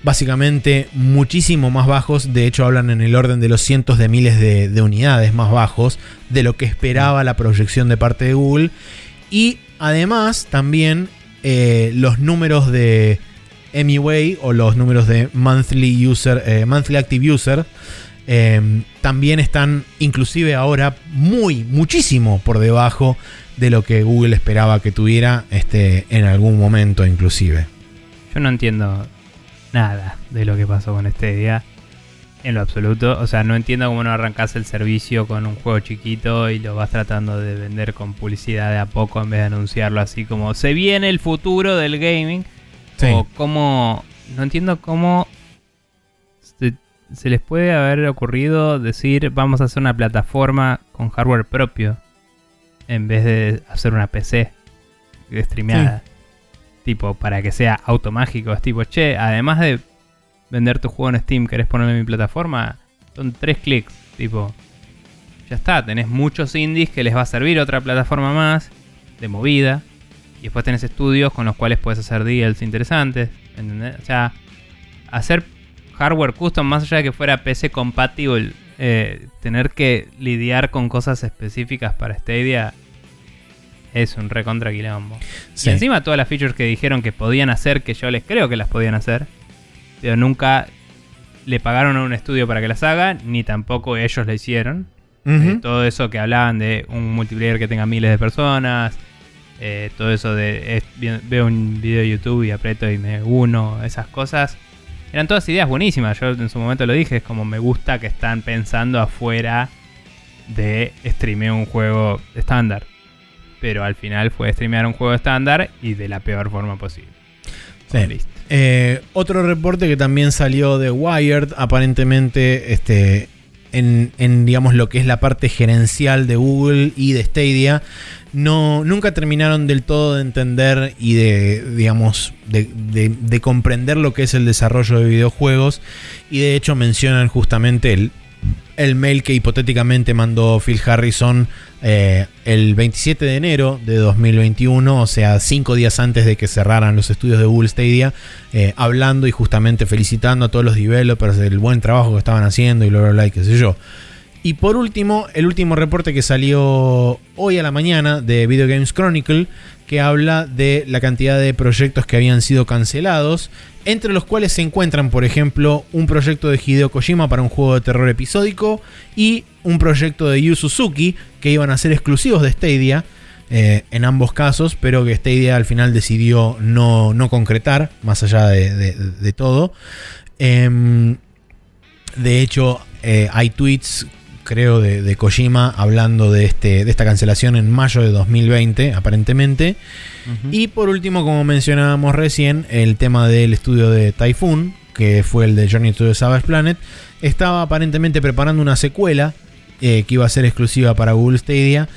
básicamente muchísimo más bajos. De hecho, hablan en el orden de los cientos de miles de, de unidades más bajos de lo que esperaba la proyección de parte de Google. Y además también eh, los números de MUA o los números de monthly user, eh, monthly active user eh, también están inclusive ahora muy, muchísimo por debajo de lo que Google esperaba que tuviera este, en algún momento inclusive.
Yo no entiendo nada de lo que pasó con este día. En lo absoluto. O sea, no entiendo cómo no arrancas el servicio con un juego chiquito y lo vas tratando de vender con publicidad de a poco en vez de anunciarlo así como se viene el futuro del gaming.
Sí.
O cómo... No entiendo cómo se, se les puede haber ocurrido decir vamos a hacer una plataforma con hardware propio en vez de hacer una PC streameada. Tipo, para que sea automágico. Es tipo, che, además de vender tu juego en Steam, querés ponerlo en mi plataforma, son tres clics. Tipo, ya está, tenés muchos indies que les va a servir otra plataforma más de movida. Y después tenés estudios con los cuales puedes hacer deals interesantes. ¿entendés? O sea, hacer hardware custom, más allá de que fuera PC compatible, eh, tener que lidiar con cosas específicas para Stadia es un recontra quilombo.
Sí.
Y encima todas las features que dijeron que podían hacer, que yo les creo que las podían hacer, pero nunca le pagaron a un estudio para que las haga, ni tampoco ellos la hicieron. Eh, todo eso que hablaban de un multiplayer que tenga miles de personas, eh, todo eso de veo un video de YouTube y aprieto y me uno, esas cosas. Eran todas ideas buenísimas, yo en su momento lo dije, es como me gusta que están pensando afuera de streamear un juego estándar. Pero al final fue streamear un juego estándar y de la peor forma posible.
Sí.
Listo.
Eh, otro reporte que también salió de Wired, aparentemente este, en, digamos lo que es la parte gerencial de Google y de Stadia, no, nunca terminaron del todo de entender y de, digamos, de- de comprender lo que es el desarrollo de videojuegos. Y de hecho mencionan justamente el, el mail que hipotéticamente mandó Phil Harrison eh, el 27 de enero de 2021, o sea, cinco días antes de que cerraran los estudios de Google Stadia, eh, hablando y justamente felicitando a todos los developers del buen trabajo que estaban haciendo y bla, bla, bla, y qué sé yo. Y por último, el último reporte que salió hoy a la mañana de Video Games Chronicle, que habla de la cantidad de proyectos que habían sido cancelados, entre los cuales se encuentran, por ejemplo, un proyecto de Hideo Kojima para un juego de terror episódico y un proyecto de Yu Suzuki que iban a ser exclusivos de Stadia. eh, en ambos casos, pero que Stadia al final decidió no, no concretar, más allá de, todo. Em, de hecho, eh, hay tweets, creo, de, de Kojima hablando de, este, de esta cancelación en mayo de 2020, aparentemente. Y por último, como mencionábamos recién, el tema del estudio de Typhoon, que fue el de Journey to the Savage Planet, estaba aparentemente preparando una secuela eh, que iba a ser exclusiva para Google Stadia.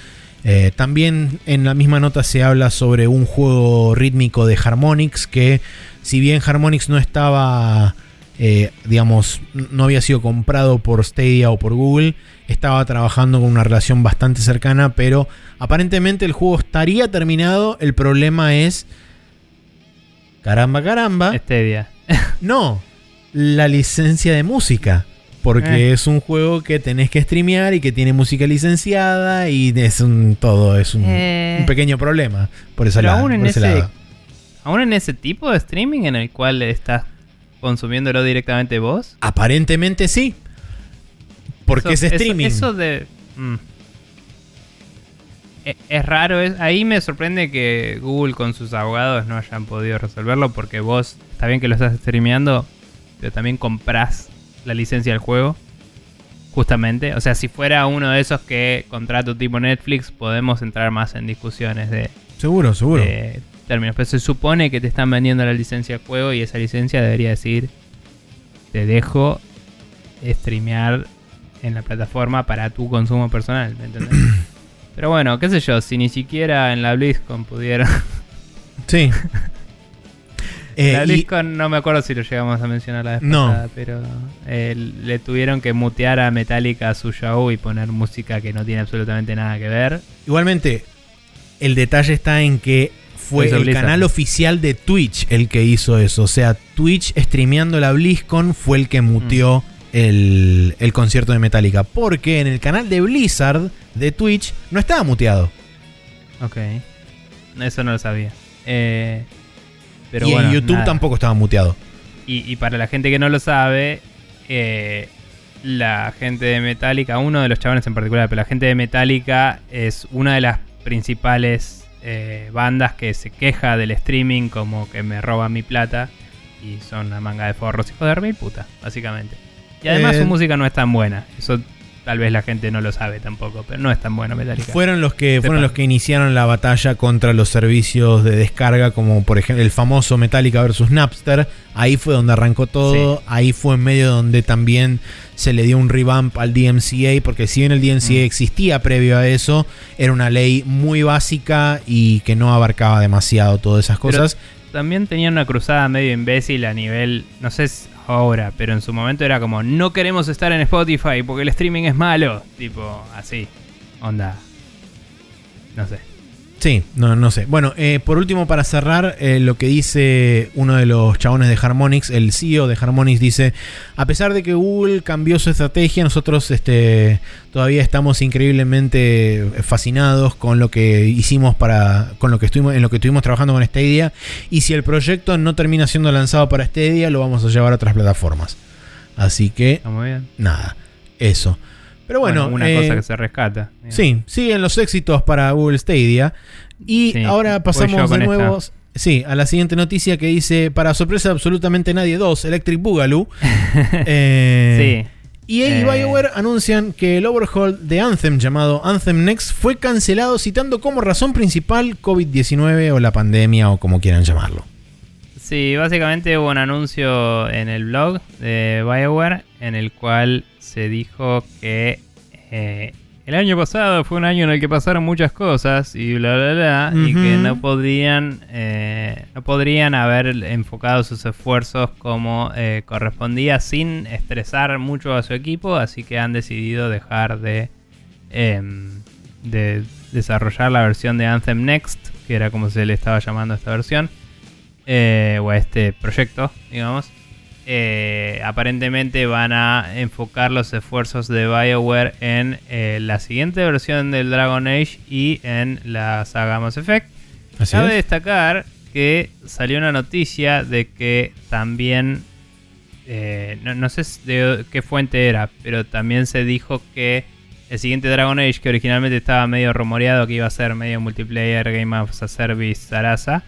Eh, también en la misma nota se habla sobre un juego rítmico de Harmonix que si bien Harmonix no estaba, eh, digamos, no había sido comprado por Stadia o por Google, estaba trabajando con una relación bastante cercana, pero aparentemente el juego estaría terminado, el problema es... Caramba, caramba.
Día.
No, la licencia de música. Porque
Eh.
es un juego que tenés que streamear y que tiene música licenciada y es un todo, es un,
Eh.
un pequeño problema. Por
Pero
lado.
aún en
por ese
ese-
lado.
Aún en ese tipo de streaming en el cual estás consumiéndolo directamente vos.
Aparentemente sí. Porque
Eso-
es streaming.
Eso, de. mm. E- Es, raro, es- ahí me sorprende que Google con sus abogados no hayan podido resolverlo porque vos, está bien que lo estás streameando, pero también comprás la licencia del juego. Justamente, o sea, si fuera uno de esos que contrato tipo Netflix, podemos entrar más en discusiones de,
seguro, seguro.
de términos. Pero se supone que te están vendiendo la licencia del juego y esa licencia debería decir: Te dejo streamear en la plataforma para tu consumo personal, ¿me entendés? Pero bueno, qué sé yo, si ni siquiera en la BlizzCon pudieron.
Sí. Eh,
la
y-
BlizzCon no me acuerdo si lo llegamos a mencionar la vez
No.
pasada, pero eh, le tuvieron que mutear a Metallica a su show y poner música que no tiene absolutamente nada que ver.
igualmente, el detalle está en que fue el
Blizzard.
canal oficial de Twitch el que hizo eso. O sea, Twitch streameando la BlizzCon fue el que muteó
Mm.
el, el concierto de Metallica. Porque en el canal de Blizzard de Twitch no estaba muteado.
Ok. Eso no lo sabía. Eh, pero
y
bueno,
en YouTube
nada.
tampoco estaba muteado.
Y, y para la gente que no lo sabe, eh, la gente de Metallica, uno de los chavales en particular, pero la gente de Metallica es una de las principales eh, bandas que se queja del streaming como que me roban mi plata y son una manga de forros y joder mil puta, básicamente. Y además
Eh,
su música no es tan buena. Eso tal vez la gente no lo sabe tampoco, pero no es tan bueno Metallica.
Fueron los que fueron los que iniciaron la batalla contra los servicios de descarga, como por ejemplo el famoso Metallica versus Napster. Ahí fue donde arrancó todo.
Sí.
Ahí fue en medio donde también se le dio un revamp al DMCA, porque si bien el DMCA
Mm.
existía previo a eso, era una ley muy básica y que no abarcaba demasiado todas esas
Pero-
cosas.
También tenían una cruzada medio imbécil a nivel, no sé si ahora, pero en su momento era como, no queremos estar en Spotify porque el streaming es malo. Tipo, así. Onda. No sé.
Sí, no, no sé. Bueno, eh, por último, para cerrar, eh, lo que dice uno de los chabones de Harmonix, el CEO de Harmonix, dice: A pesar de que Google cambió su estrategia, nosotros este, todavía estamos increíblemente fascinados con lo que hicimos para. con lo que estuvimos, en lo que estuvimos trabajando con Stadia. Y si el proyecto no termina siendo lanzado para Stadia, lo vamos a llevar a otras plataformas. Así que,
Está muy bien.
nada, eso. Pero bueno,
una
eh,
cosa que se rescata. digamos.
Sí, siguen los éxitos para Google Stadia. Y
Sí,
ahora pasamos de nuevo
esta.
sí, a la siguiente noticia que dice, para sorpresa de absolutamente nadie, 2, Electric Boogaloo. Eh,
sí.
EA y
Eh.
BioWare anuncian que el overhaul de Anthem llamado Anthem Next fue cancelado citando como razón principal COVID-19 o la pandemia o como quieran llamarlo.
Sí, básicamente hubo un anuncio en el blog de BioWare en el cual se dijo que eh, el año pasado fue un año en el que pasaron muchas cosas y bla bla bla y que no podrían eh, no podrían haber enfocado sus esfuerzos como eh, correspondía sin estresar mucho a su equipo, así que han decidido dejar de em, de desarrollar la versión de Anthem Next, que era como se le estaba llamando a esta versión o a este proyecto, digamos. Eh, aparentemente van a enfocar los esfuerzos de BioWare en eh, la siguiente versión del Dragon Age y en la saga Mass Effect.
Así
Cabe
es.
destacar que salió una noticia de que también, eh, no, no sé de qué fuente era, pero también se dijo que el siguiente Dragon Age, que originalmente estaba medio rumoreado que iba a ser medio multiplayer, Game of a Service, Sarasa,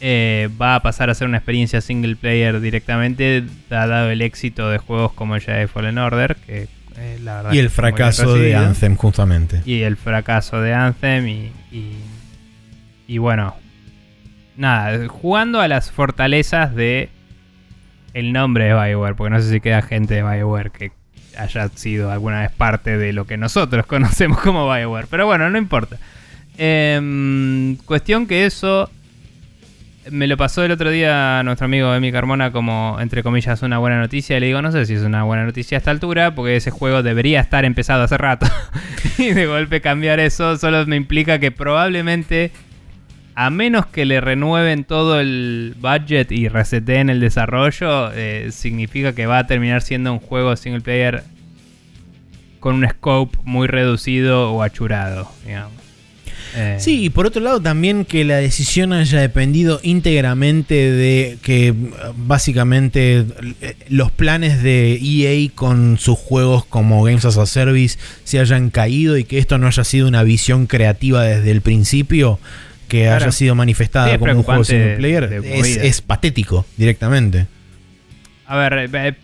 eh, va a pasar a ser una experiencia single player directamente, dado el éxito de juegos como Jedi Fallen Order, que eh, la verdad
Y el fracaso de Anthem justamente.
y el fracaso de Anthem y, y, y bueno, nada, jugando a las fortalezas de el nombre de Bioware, porque no sé si queda gente de Bioware que haya sido alguna vez parte de lo que nosotros conocemos como Bioware, pero bueno, no importa. Em, cuestión que eso me lo pasó el otro día nuestro amigo Emi Carmona como, entre comillas, una buena noticia. Y le digo, no sé si es una buena noticia a esta altura, porque ese juego debería estar empezado hace rato. y de golpe cambiar eso solo me implica que probablemente, a menos que le renueven todo el budget y reseteen el desarrollo, eh, significa que va a terminar siendo un juego single player con un scope muy reducido o achurado, digamos. Eh,
Sí, y por otro lado también que la decisión haya dependido íntegramente de que eh, básicamente eh, los planes de EA con sus juegos como Games as a Service se hayan caído y que esto no haya sido una visión creativa desde el principio, que
Claro.
haya sido manifestada
Sí,
como un juego single player, es, patético directamente.
A ver, eh,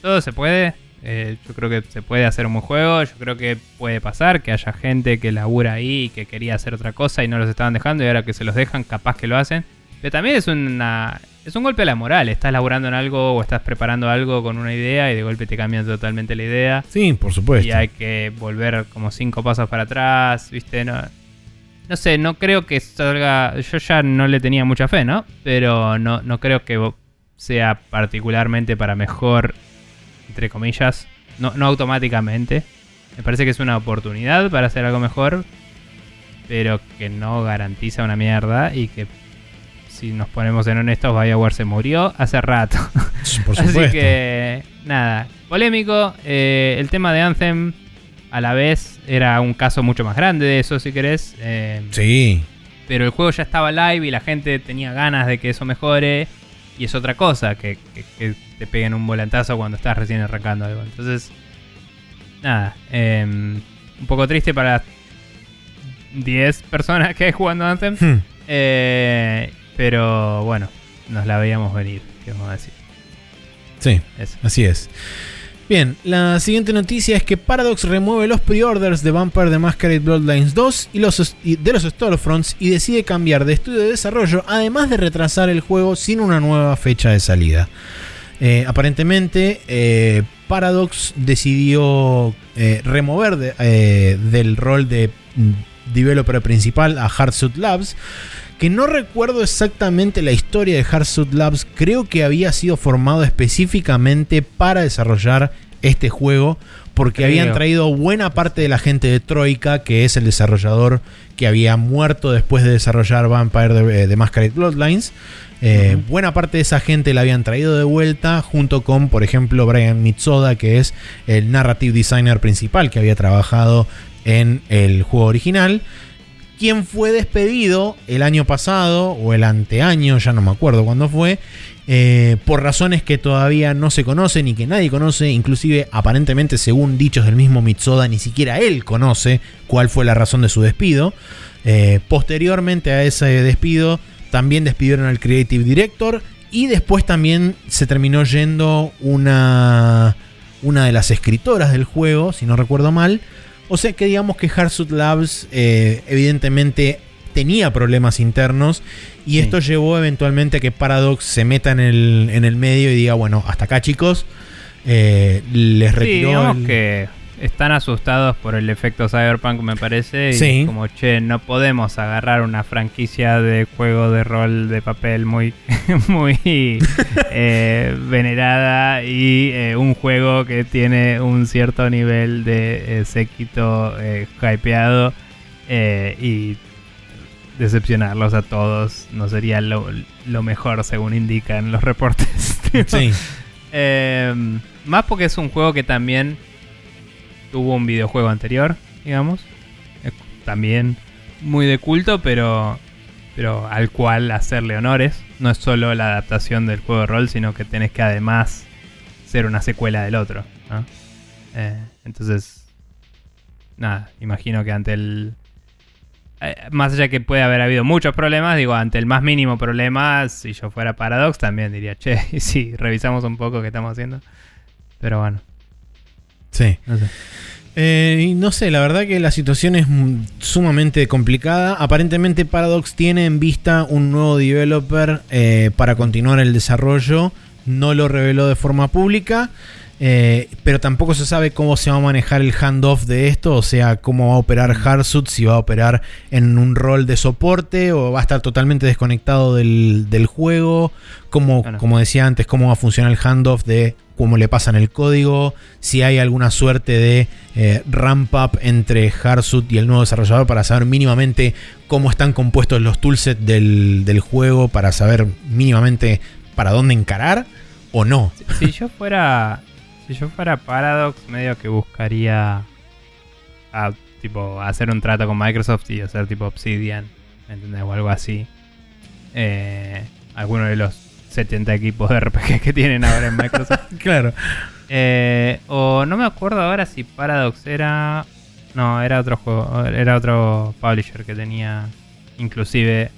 todo se puede. Eh, yo creo que se puede hacer un buen juego. Yo creo que puede pasar que haya gente que labura ahí y que quería hacer otra cosa y no los estaban dejando y ahora que se los dejan, capaz que lo hacen. Pero también es una es un golpe a la moral. Estás laburando en algo o estás preparando algo con una idea y de golpe te cambian totalmente la idea.
Sí, por supuesto.
Y hay que volver como cinco pasos para atrás, ¿viste? No, no sé, no creo que salga. Yo ya no le tenía mucha fe, ¿no? Pero no, no creo que sea particularmente para mejor, entre comillas. No, no automáticamente. Me parece que es una oportunidad para hacer algo mejor. Pero que no garantiza una mierda. Y que si nos ponemos en honestos, BioWare se murió hace rato.
Por
Así que, nada, polémico. Eh, el tema de Anthem, a la vez, era un caso mucho más grande de eso, si querés. Eh,
Sí.
Pero el juego ya estaba live y la gente tenía ganas de que eso mejore. Y es otra cosa, que, que- que te peguen un volantazo cuando estás recién arrancando algo. Entonces, nada, eh, un poco triste para 10 personas que hay jugando Anthem.
Hmm.
Eh, pero bueno, nos la veíamos venir, ¿qué vamos a decir?
Sí,
Eso.
así es. Bien, la siguiente noticia es que Paradox remueve los pre-orders de Vampire the Masquerade Bloodlines 2 y los, de los Storefronts y decide cambiar de estudio de desarrollo, además de retrasar el juego sin una nueva fecha de salida. Eh, aparentemente, eh, Paradox decidió eh, remover de- del rol de mm, developer principal a Hardsuit Labs, que no recuerdo exactamente la historia de Hardsuit Labs, creo que había sido formado específicamente para desarrollar este juego, porque
Creo.
habían traído buena parte de la gente de Troika, que es el desarrollador que había muerto después de desarrollar Vampire de, de Masquerade Bloodlines. Eh. Buena parte de esa gente la habían traído de vuelta, junto con, por ejemplo, Brian Mitsoda, que es el narrative designer principal que había trabajado en el juego original quien fue despedido el año pasado o el anteaño, ya no me acuerdo cuándo fue, eh, por razones que todavía no se conocen y que nadie conoce, inclusive aparentemente según dichos del mismo Mitsoda, ni siquiera él conoce cuál fue la razón de su despido. Eh, posteriormente a ese despido, también despidieron al Creative Director y después también se terminó yendo una, una de las escritoras del juego, si no recuerdo mal. O sea que digamos que Hardsuit Labs eh, evidentemente tenía problemas internos y
Sí.
esto llevó eventualmente a que Paradox se meta en el, en el medio y diga, bueno, hasta acá chicos, eh, les
Sí,
retiró...
digamos
el-
que están asustados por el efecto Cyberpunk, me parece. Y
Sí.
como, che, no podemos agarrar una franquicia de juego de rol de papel muy, muy eh, venerada y eh, un juego que tiene un cierto nivel de eh, séquito eh, hypeado y decepcionarlos a todos no sería lo, lo mejor según indican los reportes.
Sí,
Eh, más porque es un juego que también tuvo un videojuego anterior, digamos. También muy de culto, pero, pero al cual hacerle honores. No es solo la adaptación del juego de rol, sino que tenés que además ser una secuela del otro. Eh, entonces, nada, imagino que ante el... eh, más allá que puede haber habido muchos problemas, digo, ante el más mínimo problema, si yo fuera Paradox, también diría, che, y sí, revisamos un poco qué estamos haciendo. Pero bueno,
sí.
no sé.
Eh, no sé, la verdad que la situación es mm, sumamente complicada. Aparentemente Paradox tiene en vista un nuevo developer eh, para continuar el desarrollo. No lo reveló de forma pública. eh, pero tampoco se sabe cómo se va a manejar el handoff de esto. O sea, cómo va a operar Hardsuit. Si va a operar en un rol de soporte o va a estar totalmente desconectado del, del juego. Como,
Claro.
como decía antes, cómo va a funcionar el handoff de cómo le pasan el código, si hay alguna suerte de eh, ramp up entre Hardsuit y el nuevo desarrollador para saber mínimamente cómo están compuestos los toolsets del, del juego, para saber mínimamente para dónde encarar o no.
Si yo fuera. Si yo fuera Paradox, medio que buscaría. A, tipo, hacer un trato con Microsoft y hacer tipo Obsidian. ¿me ¿Entendés? O algo así. Eh, alguno de los 70 equipos de RPG que tienen ahora en Microsoft.
Claro.
Eh, o no me acuerdo ahora si Paradox era. No, era otro juego. Era otro publisher que tenía. Inclusive.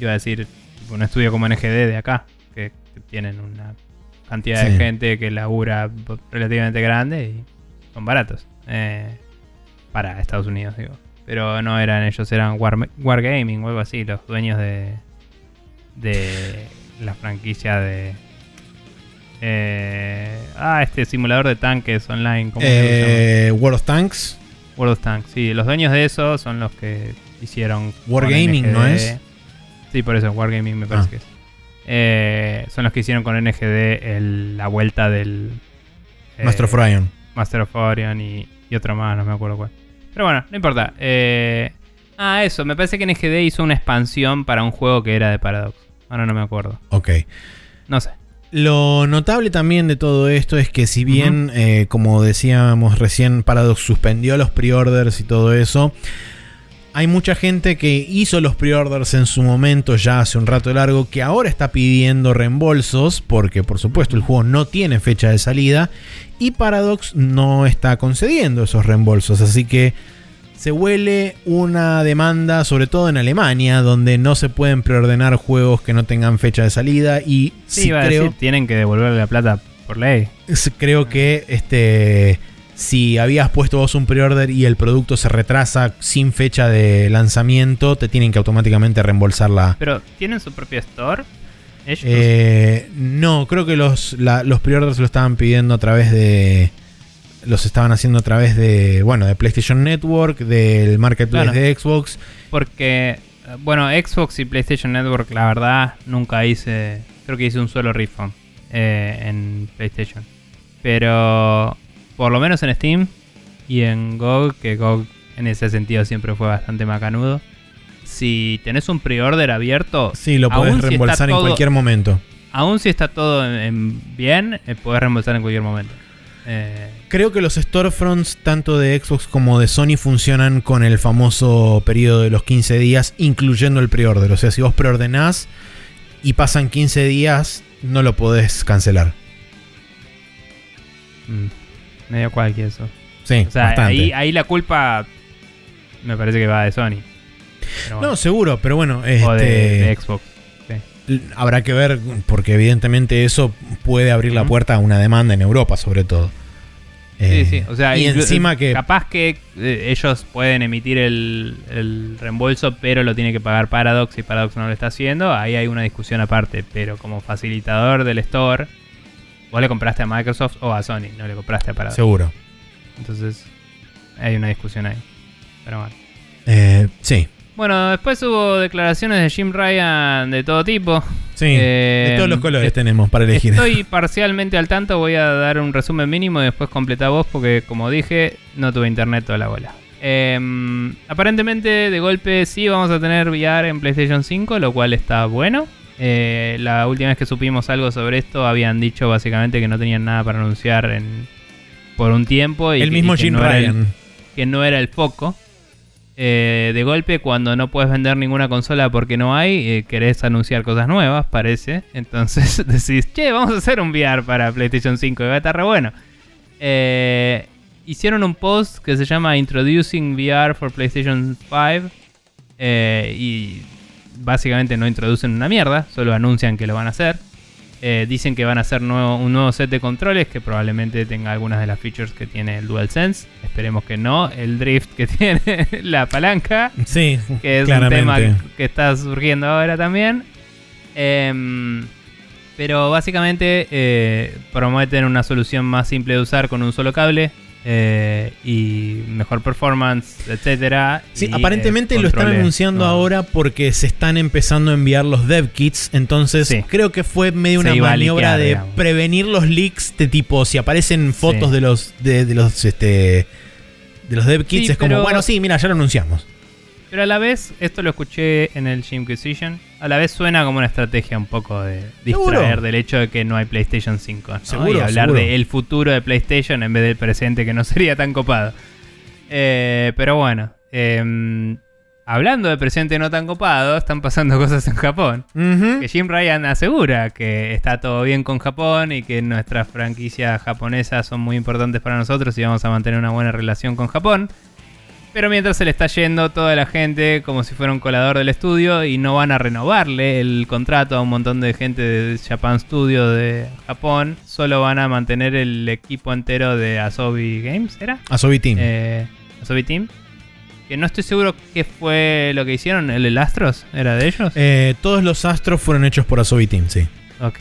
Iba a decir. Un estudio como NGD de acá. Que, tienen una cantidad
Sí.
de gente que labura relativamente grande y son baratos. eh, para Estados Unidos, digo. Pero no eran ellos, eran War- Wargaming o algo así, los dueños de. de la franquicia de. eh, ah, este simulador de tanques online. ¿cómo?
Eh, World of Tanks.
World of Tanks, sí. Los dueños de eso son los que hicieron.
Wargaming, ¿no es?
Sí, por eso, Wargaming me parece
Ah.
que es. Eh, son los que hicieron con NGD el- la vuelta del. eh,
Master of Orion.
Master of Orion y, y otro más, no me acuerdo cuál. Pero bueno, no importa. Eh, ah, eso, me parece que NGD hizo una expansión para un juego que era de Paradox. Ahora no me acuerdo.
Ok.
No sé.
Lo notable también de todo esto es que si bien, eh, como decíamos recién, Paradox suspendió los pre-orders y todo eso, hay mucha gente que hizo los pre-orders en su momento ya hace un rato largo, que ahora está pidiendo reembolsos, porque por supuesto el juego no tiene fecha de salida, y Paradox no está concediendo esos reembolsos, así que se huele una demanda, sobre todo en Alemania, donde no se pueden preordenar juegos que no tengan fecha de salida, y
Sí,
creo...
decir, tienen que devolverle la plata por ley.
Creo que este si habías puesto vos un pre-order y el producto se retrasa sin fecha de lanzamiento, te tienen que automáticamente reembolsar la.
Pero, ¿tienen su propia store? Ellos.
Eh, no, creo que los, la- los pre-orders lo estaban pidiendo a través de. Los estaban haciendo a través de. Bueno, de PlayStation Network, del marketplace
Claro.
de Xbox.
Porque, eh, bueno, Xbox y PlayStation Network, la verdad, nunca hice. Creo que hice un solo refund eh, en PlayStation. Pero, por lo menos en Steam y en GOG, que GOG en ese sentido siempre fue bastante macanudo. Si tenés un pre-order abierto,
Sí, lo podés
si
reembolsar en cualquier momento.
aún si está todo en, en bien, eh, podés reembolsar en cualquier momento. Eh,
Creo que los storefronts, tanto de Xbox como de Sony, funcionan con el famoso periodo de los 15 días, incluyendo el preorder. O sea, si vos preordenás y pasan 15 días, no lo podés cancelar.
mm, medio cualquier eso.
Sí,
O sea,
bastante.
ahí, ahí la culpa me parece que va de Sony. Bueno.
No, seguro, pero bueno,
o de,
este,
de Xbox.
habrá que ver, porque evidentemente eso puede abrir la puerta a una demanda en Europa, sobre todo. Eh,
Sí, sí. O sea,
y encima que
Capaz que eh, ellos pueden emitir el, el reembolso, pero lo tiene que pagar Paradox y Paradox no lo está haciendo. Ahí hay una discusión aparte. Pero como facilitador del store, vos le compraste a Microsoft o a Sony, no le compraste a Paradox.
seguro.
Entonces, hay una discusión ahí. Pero bueno.
Eh, sí,
Bueno, después hubo declaraciones de Jim Ryan de todo tipo.
sí.
Eh,
de todos los colores
est-
tenemos para elegir.
Estoy parcialmente al tanto, voy a dar un resumen mínimo y después completa vos porque como dije, no tuve internet toda la bola. Em, aparentemente de golpe sí vamos a tener VR en PlayStation 5, lo cual está bueno. Eh, la última vez que supimos algo sobre esto habían dicho básicamente que no tenían nada para anunciar en, por un tiempo. Y
el
que-
mismo
y que
Jim
no el-
Ryan.
que no era el foco. Eh, de golpe, cuando no puedes vender ninguna consola porque no hay, eh, querés anunciar cosas nuevas, parece. Entonces decís, che, vamos a hacer un VR para PlayStation 5 y va a estar re bueno. Eh, hicieron un post que se llama Introducing VR for PlayStation 5 eh, y básicamente no introducen una mierda, solo anuncian que lo van a hacer. Eh, dicen que van a hacer nuevo- un nuevo set de controles que probablemente tenga algunas de las features que tiene el DualSense. Esperemos que no. El drift que tiene la palanca,
Sí,
que es
claramente.
un tema que está surgiendo ahora también. Em, pero básicamente eh, prometen una solución más simple de usar con un solo cable eh, y mejor performance, etcétera.
Sí,
y,
aparentemente
eh,
lo están anunciando ahora porque se están empezando a enviar los dev kits. Entonces
Sí.
creo que fue medio
Se
una maniobra
liquear,
de
digamos.
prevenir los leaks de tipo si aparecen fotos
Sí.
de los de, de los este de los dev kits
Sí,
es como bueno sí mira ya lo anunciamos.
Pero a la vez, esto lo escuché en el Jimquisition, a la vez suena como una estrategia un poco de distraer
Seguro.
del hecho de que no hay PlayStation 5. ¿no?
Seguro,
y hablar del futuro de PlayStation en vez del presente, que no sería tan copado. Eh, pero bueno, em, hablando de presente no tan copado, están pasando cosas en Japón. Que Jim Ryan asegura que está todo bien con Japón y que nuestras franquicias japonesas son muy importantes para nosotros y vamos a mantener una buena relación con Japón. Pero mientras se le está yendo toda la gente como si fuera un colador del estudio y no van a renovarle el contrato a un montón de gente de Japan Studio de Japón, solo van a mantener el equipo entero de Asobi Games, ¿era?
Asobi Team.
Eh, Asobi Team. Que no estoy seguro qué fue lo que hicieron. ¿El, el Astros? ¿Era de ellos?
Eh, todos los astros fueron hechos por Asobi Team, sí.
Ok.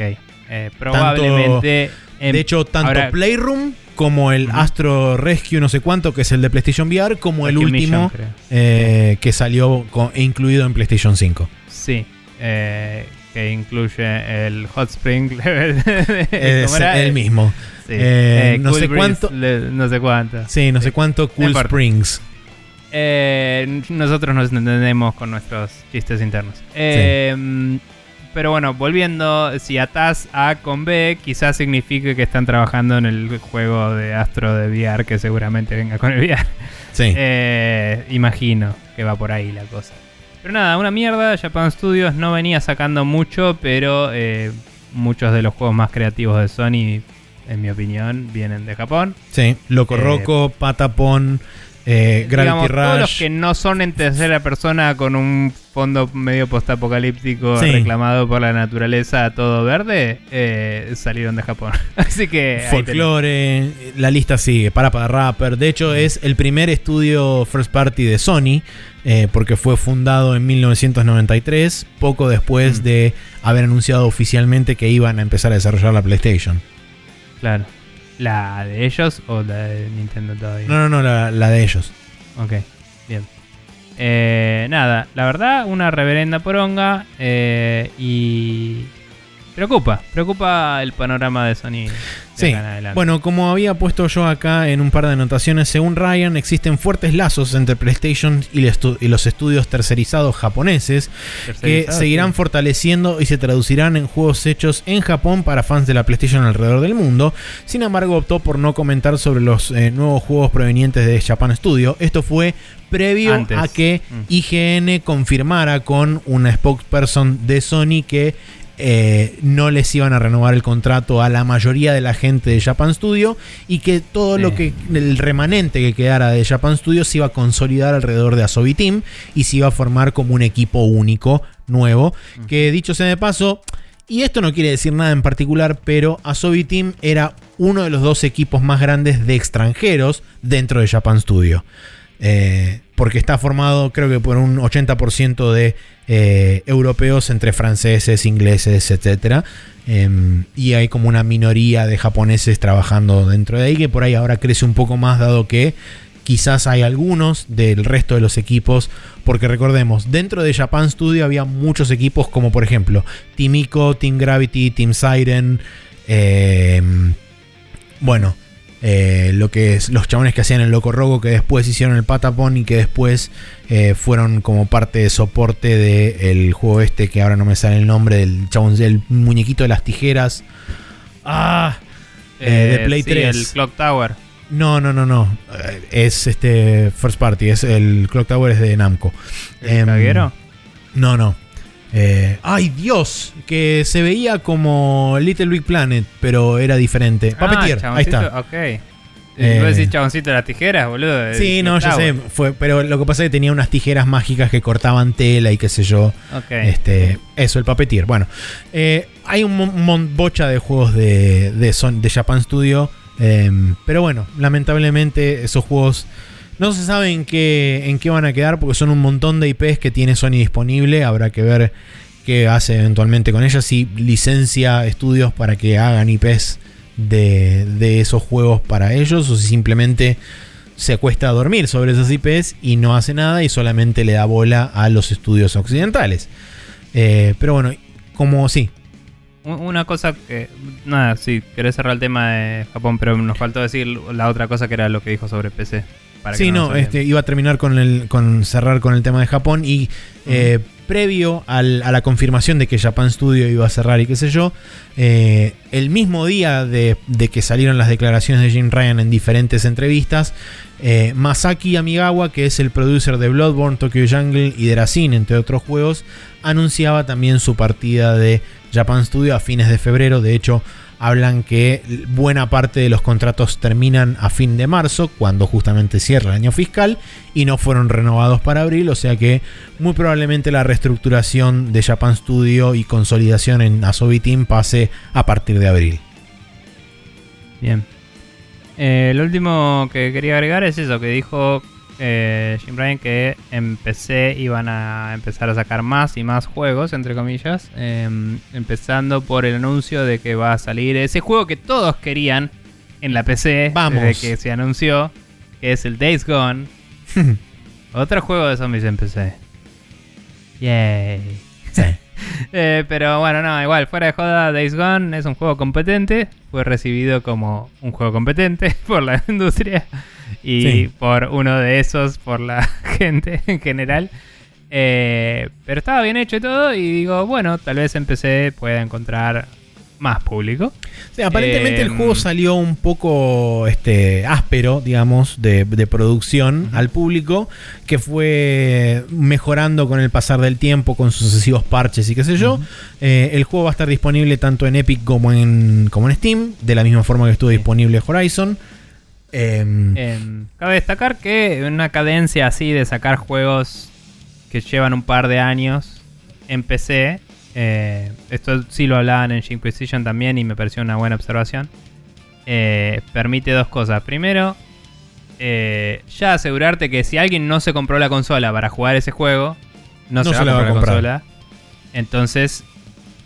Eh, probablemente. em,
de hecho, tanto
ahora-
Playroom como el Astro Rescue no sé cuánto, que es el de PlayStation VR, como el último
Mission,
eh, que salió con- incluido en PlayStation 5.
Sí, eh, que incluye el Hot Spring level.
Es el mismo.
Sí.
Eh, no
Cool
sé cuánto-
le- no sé cuánto.
Sí, no sé cuánto Cool
importa.
Springs.
Eh, nosotros nos entendemos con nuestros chistes internos. Eh, Pero bueno, volviendo, si atás A con B, quizás signifique que están trabajando en el juego de Astro de VR que seguramente venga con el VR.
Sí.
Eh, imagino que va por ahí la cosa. Pero nada, una mierda. Japan Studios no venía sacando mucho, pero eh, muchos de los juegos más creativos de Sony, en mi opinión, vienen de Japón.
Sí. Loco
eh,
Roco, Patapon, eh, Gravity
Digamos, todos los que no son en tercera persona con un fondo medio postapocalíptico
Sí.
reclamado por la naturaleza todo verde, eh, salieron de Japón. Así que...
Folklore, la lista sigue, para para Rapper. De hecho, es el primer estudio first party de Sony, eh, porque fue fundado en 1993, poco después
Mm.
de haber anunciado oficialmente que iban a empezar a desarrollar la PlayStation.
Claro. ¿La de ellos o la de Nintendo todavía?
No, no, no, la, la de ellos.
Ok, bien. Eh, nada, la verdad, una reverenda poronga eh, y preocupa, preocupa el panorama de Sony. de
Sí, bueno, como había puesto yo acá en un par de anotaciones, según Ryan, existen fuertes lazos entre PlayStation y, los estudios tercerizados japoneses que seguirán
sí.
fortaleciendo y se traducirán en juegos hechos en Japón para fans de la PlayStation alrededor del mundo. Sin embargo, optó por no comentar sobre los eh, nuevos juegos provenientes de Japan Studio. Esto fue previo
Antes.
a que
Mm.
IGN confirmara con una spokesperson de Sony que eh, no les iban a renovar el contrato a la mayoría de la gente de Japan Studio y que todo
Sí.
lo que el remanente que quedara de Japan Studio se iba a consolidar alrededor de Asobi Team y se iba a formar como un equipo único nuevo que dicho sea de paso y esto no quiere decir nada en particular, pero Asobi Team era uno de los dos equipos más grandes de extranjeros dentro de Japan Studio. Eh, porque está formado creo que por un 80% de eh, europeos entre franceses, ingleses, etc. y hay como una minoría de japoneses trabajando dentro de ahí, que por ahí ahora crece un poco más dado que quizás hay algunos del resto de los equipos, porque recordemos, dentro de Japan Studio había muchos equipos como por ejemplo Team Ico, Team Gravity, Team Siren, eh, bueno, eh, lo que es los chabones que hacían el Loco Rogo, que después hicieron el Patapon y que después eh, fueron como parte de soporte del juego este, que ahora no me sale el nombre, del chabón, del muñequito de las tijeras. Ah, eh, de Play
sí,
3.
el Clock Tower.
No, no, no, no. Eh, Es este First Party, es el Clock Tower es de Namco.
¿El caguero?
No, no. Eh, ay, Dios, que se veía como Little Big Planet, pero era diferente.
Ah,
ahí está.
Ok.
Eh,
¿Vos decís chaboncito de las tijeras, boludo?
Sí, no, ya sé, fue, pero lo que pasa es que tenía unas tijeras mágicas que cortaban tela y qué sé yo.
Ok.
Este, eso, el Puppeteer. Bueno, eh, hay un bocha de juegos de, de, Son- de Japan Studio, eh, pero bueno, lamentablemente esos juegos no se sabe en qué, en qué van a quedar porque son un montón de IPs que tiene Sony disponible. Habrá que ver qué hace eventualmente con ellas, si licencia estudios para que hagan IPs de, esos juegos para ellos o si simplemente se acuesta a dormir sobre esas IPs y no hace nada y solamente le da bola a los estudios occidentales. Eh, pero bueno, como sí,
Un- Una cosa. Nada, sí, querés cerrar el tema de Japón, pero nos faltó decir la otra cosa que era lo que dijo sobre PC. Para
sí, no, este, iba a terminar con el, con cerrar con el tema de Japón y eh, previo al- a la confirmación de que Japan Studio iba a cerrar y qué sé yo, eh, el mismo día de, de que salieron las declaraciones de Jim Ryan en diferentes entrevistas, eh, Masaki Amigawa, que es el producer de Bloodborne, Tokyo Jungle y de Racine, entre otros juegos, anunciaba también su partida de Japan Studio a fines de febrero. De hecho, hablan que buena parte de los contratos terminan a fin de marzo, cuando justamente cierra el año fiscal, y no fueron renovados para abril, o sea que muy probablemente la reestructuración de Japan Studio y consolidación en Asobi Team pase a partir de abril.
Bien. Eh, lo último que quería agregar es eso, que dijo eh, Jim Ryan que en PC iban a empezar a sacar más y más juegos, entre comillas. em, empezando por el anuncio de que va a salir ese juego que todos querían en la PC
Vamos.
desde que se anunció, que es el Days Gone. Otro juego de zombies en PC. Yay.
Sí.
Eh, pero bueno, no, igual, fuera de joda, Days Gone es un juego competente. Fue recibido como un juego competente por la industria y
Sí.
por uno de esos, por la gente en general. Eh, pero estaba bien hecho y todo. Y digo, bueno, tal vez en PC pueda encontrar más público.
Sí, aparentemente el
Em,
juego salió un poco este, áspero, digamos, de, de producción al público, que fue mejorando con el pasar del tiempo, con sucesivos parches y qué sé yo. Eh, el juego va a estar disponible tanto en Epic como en, como en Steam, de la misma forma que estuvo
Sí.
disponible Horizon. Em,
Em, cabe destacar que una cadencia así de sacar juegos que llevan un par de años en PC, eh, esto sí lo hablaban en Inquisition también y me pareció una buena observación, eh, permite dos cosas. Primero, eh, ya asegurarte que si alguien no se compró la consola para jugar ese juego, no, se, va a comprar la consola. Entonces,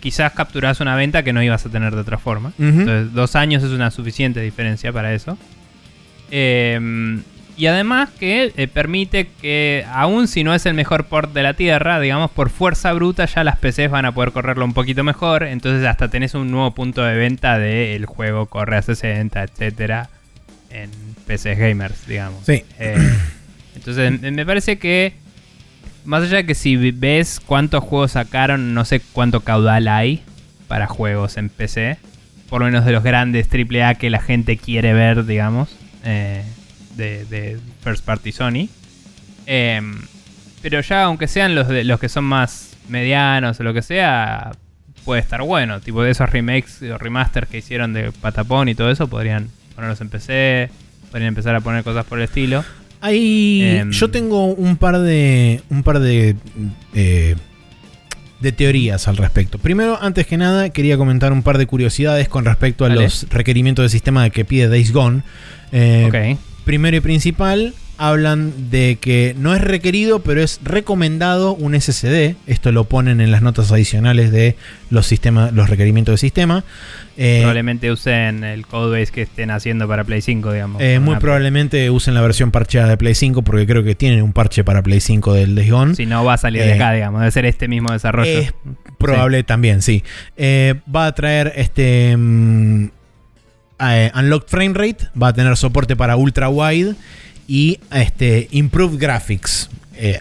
quizás capturás una venta que no ibas a tener de otra forma. Entonces, dos años es una suficiente diferencia para eso. Eh, y además que eh, permite que, aun si no es el mejor port de la Tierra, digamos, por fuerza bruta ya las PCs van a poder correrlo un poquito mejor. Entonces hasta tenés un nuevo punto de venta del juego corre a 60, etcétera, en PCs gamers, digamos.
sí.
Eh, entonces, me parece que, más allá de que si ves cuántos juegos sacaron, no sé cuánto caudal hay para juegos en PC, por lo menos de los grandes AAA que la gente quiere ver, digamos, eh, de, de First Party Sony. Eh, pero ya, aunque sean los, de, los que son más medianos o lo que sea, puede estar bueno. Tipo de esos remakes o remasters que hicieron de Patapón y todo eso, podrían ponerlos en PC, podrían empezar a poner cosas por el estilo.
Hay,
Em.
yo tengo un par de un par de eh, de teorías al respecto. Primero, antes que nada, quería comentar un par de curiosidades con respecto a
Dale.
los requerimientos de sistema que pide Days Gone. Eh,
ok.
Primero y principal, hablan de que no es requerido, pero es recomendado un SSD. Esto lo ponen en las notas adicionales de los sistemas, los requerimientos de sistema. Eh,
Probablemente usen el codebase que estén haciendo para Play 5, digamos.
eh, muy probablemente usen la versión parcheada de Play 5 porque creo que tienen un parche para Play 5 del Days Gone.
Si no va a salir de
Eh,
acá, digamos. Debe ser este mismo desarrollo.
es Probable también, sí. Eh, va a traer este mm, eh, Unlocked Frame Rate, va a tener soporte para ultra wide y este Improved Graphics, eh,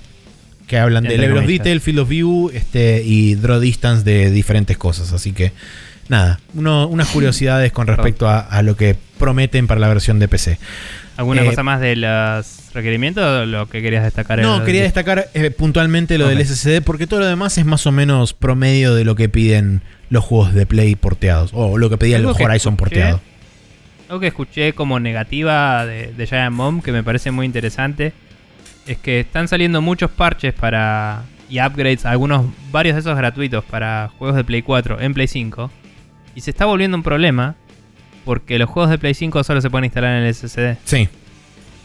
que hablan de level of detail, field of view este, y draw distance de diferentes cosas. Así que nada, uno- unas curiosidades con respecto a, a lo que prometen para la versión de PC.
¿Alguna
eh,
cosa más de los requerimientos o lo que querías destacar?
No, quería destacar eh, puntualmente lo del SSD porque todo lo demás es más o menos promedio de lo que piden los juegos de Play porteados o lo que pedía el Horizon porteado.
Algo que escuché como negativa de, de Giant Bomb, que me parece muy interesante, es que están saliendo muchos parches para y upgrades, algunos, varios de esos gratuitos para juegos de Play 4 en Play 5. Y se está volviendo un problema porque los juegos de Play 5 solo se pueden instalar en el SSD.
Sí,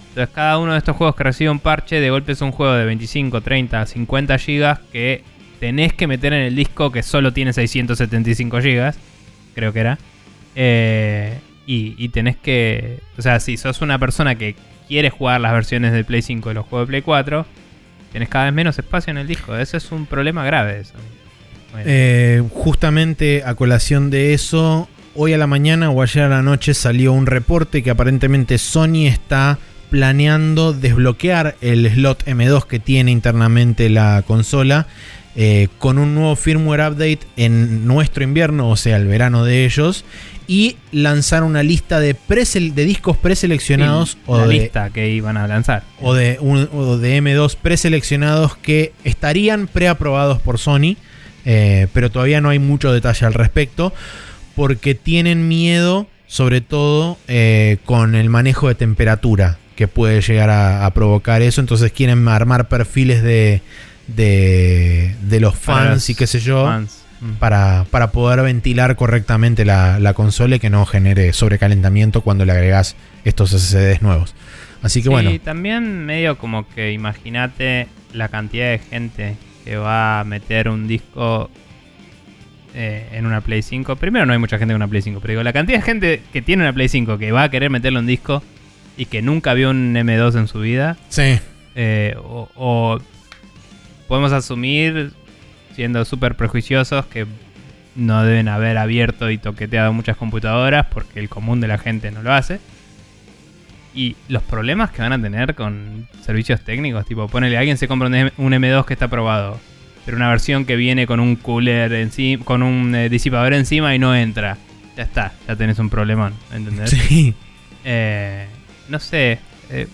Entonces cada uno de estos juegos que recibe un parche de golpe es un juego de 25, 30, 50 gigas que tenés que meter en el disco que solo tiene 675 gigas, creo que era. Eh, y, tenés que... O sea, si sos una persona que quiere jugar las versiones de Play 5 de los juegos de Play 4, tenés cada vez menos espacio en el disco. Ese es un problema grave. Eso.
Eh, justamente a colación de eso, hoy a la mañana o ayer a la noche salió un reporte que aparentemente Sony está planeando desbloquear el slot M2 que tiene internamente la consola eh, con un nuevo firmware update en nuestro invierno, o sea, el verano de ellos, y lanzar una lista de, de discos preseleccionados
sí,
o
la
de,
lista que iban a lanzar.
o de, un- o de M2 preseleccionados que estarían preaprobados por Sony, eh, pero todavía no hay mucho detalle al respecto, porque tienen miedo, sobre todo eh, con el manejo de temperatura que puede llegar a, a provocar eso, entonces quieren armar perfiles de, de, de los fans
los
y qué sé yo.
fans. Mm.
Para, para poder ventilar correctamente la, la consola y que no genere sobrecalentamiento cuando le agregas estos SSDs nuevos. Así que
Sí,
bueno,
también medio como que imagínate la cantidad de gente que va a meter un disco eh, en una Play 5. Primero, no hay mucha gente con una Play 5, pero digo, la cantidad de gente que tiene una Play 5 que va a querer meterlo en disco y que nunca vio un M2 en su vida.
Sí.
eh, o, o podemos asumir, siendo súper prejuiciosos, que no deben haber abierto y toqueteado muchas computadoras porque el común de la gente no lo hace. Y los problemas que van a tener con servicios técnicos, tipo, ponele, alguien se compra un, M- un M2 que está probado, pero una versión que viene con un cooler encima, con un eh, disipador encima y no entra. Ya está, ya tenés un problemón, ¿entendés?
Sí.
Eh, no sé. eh,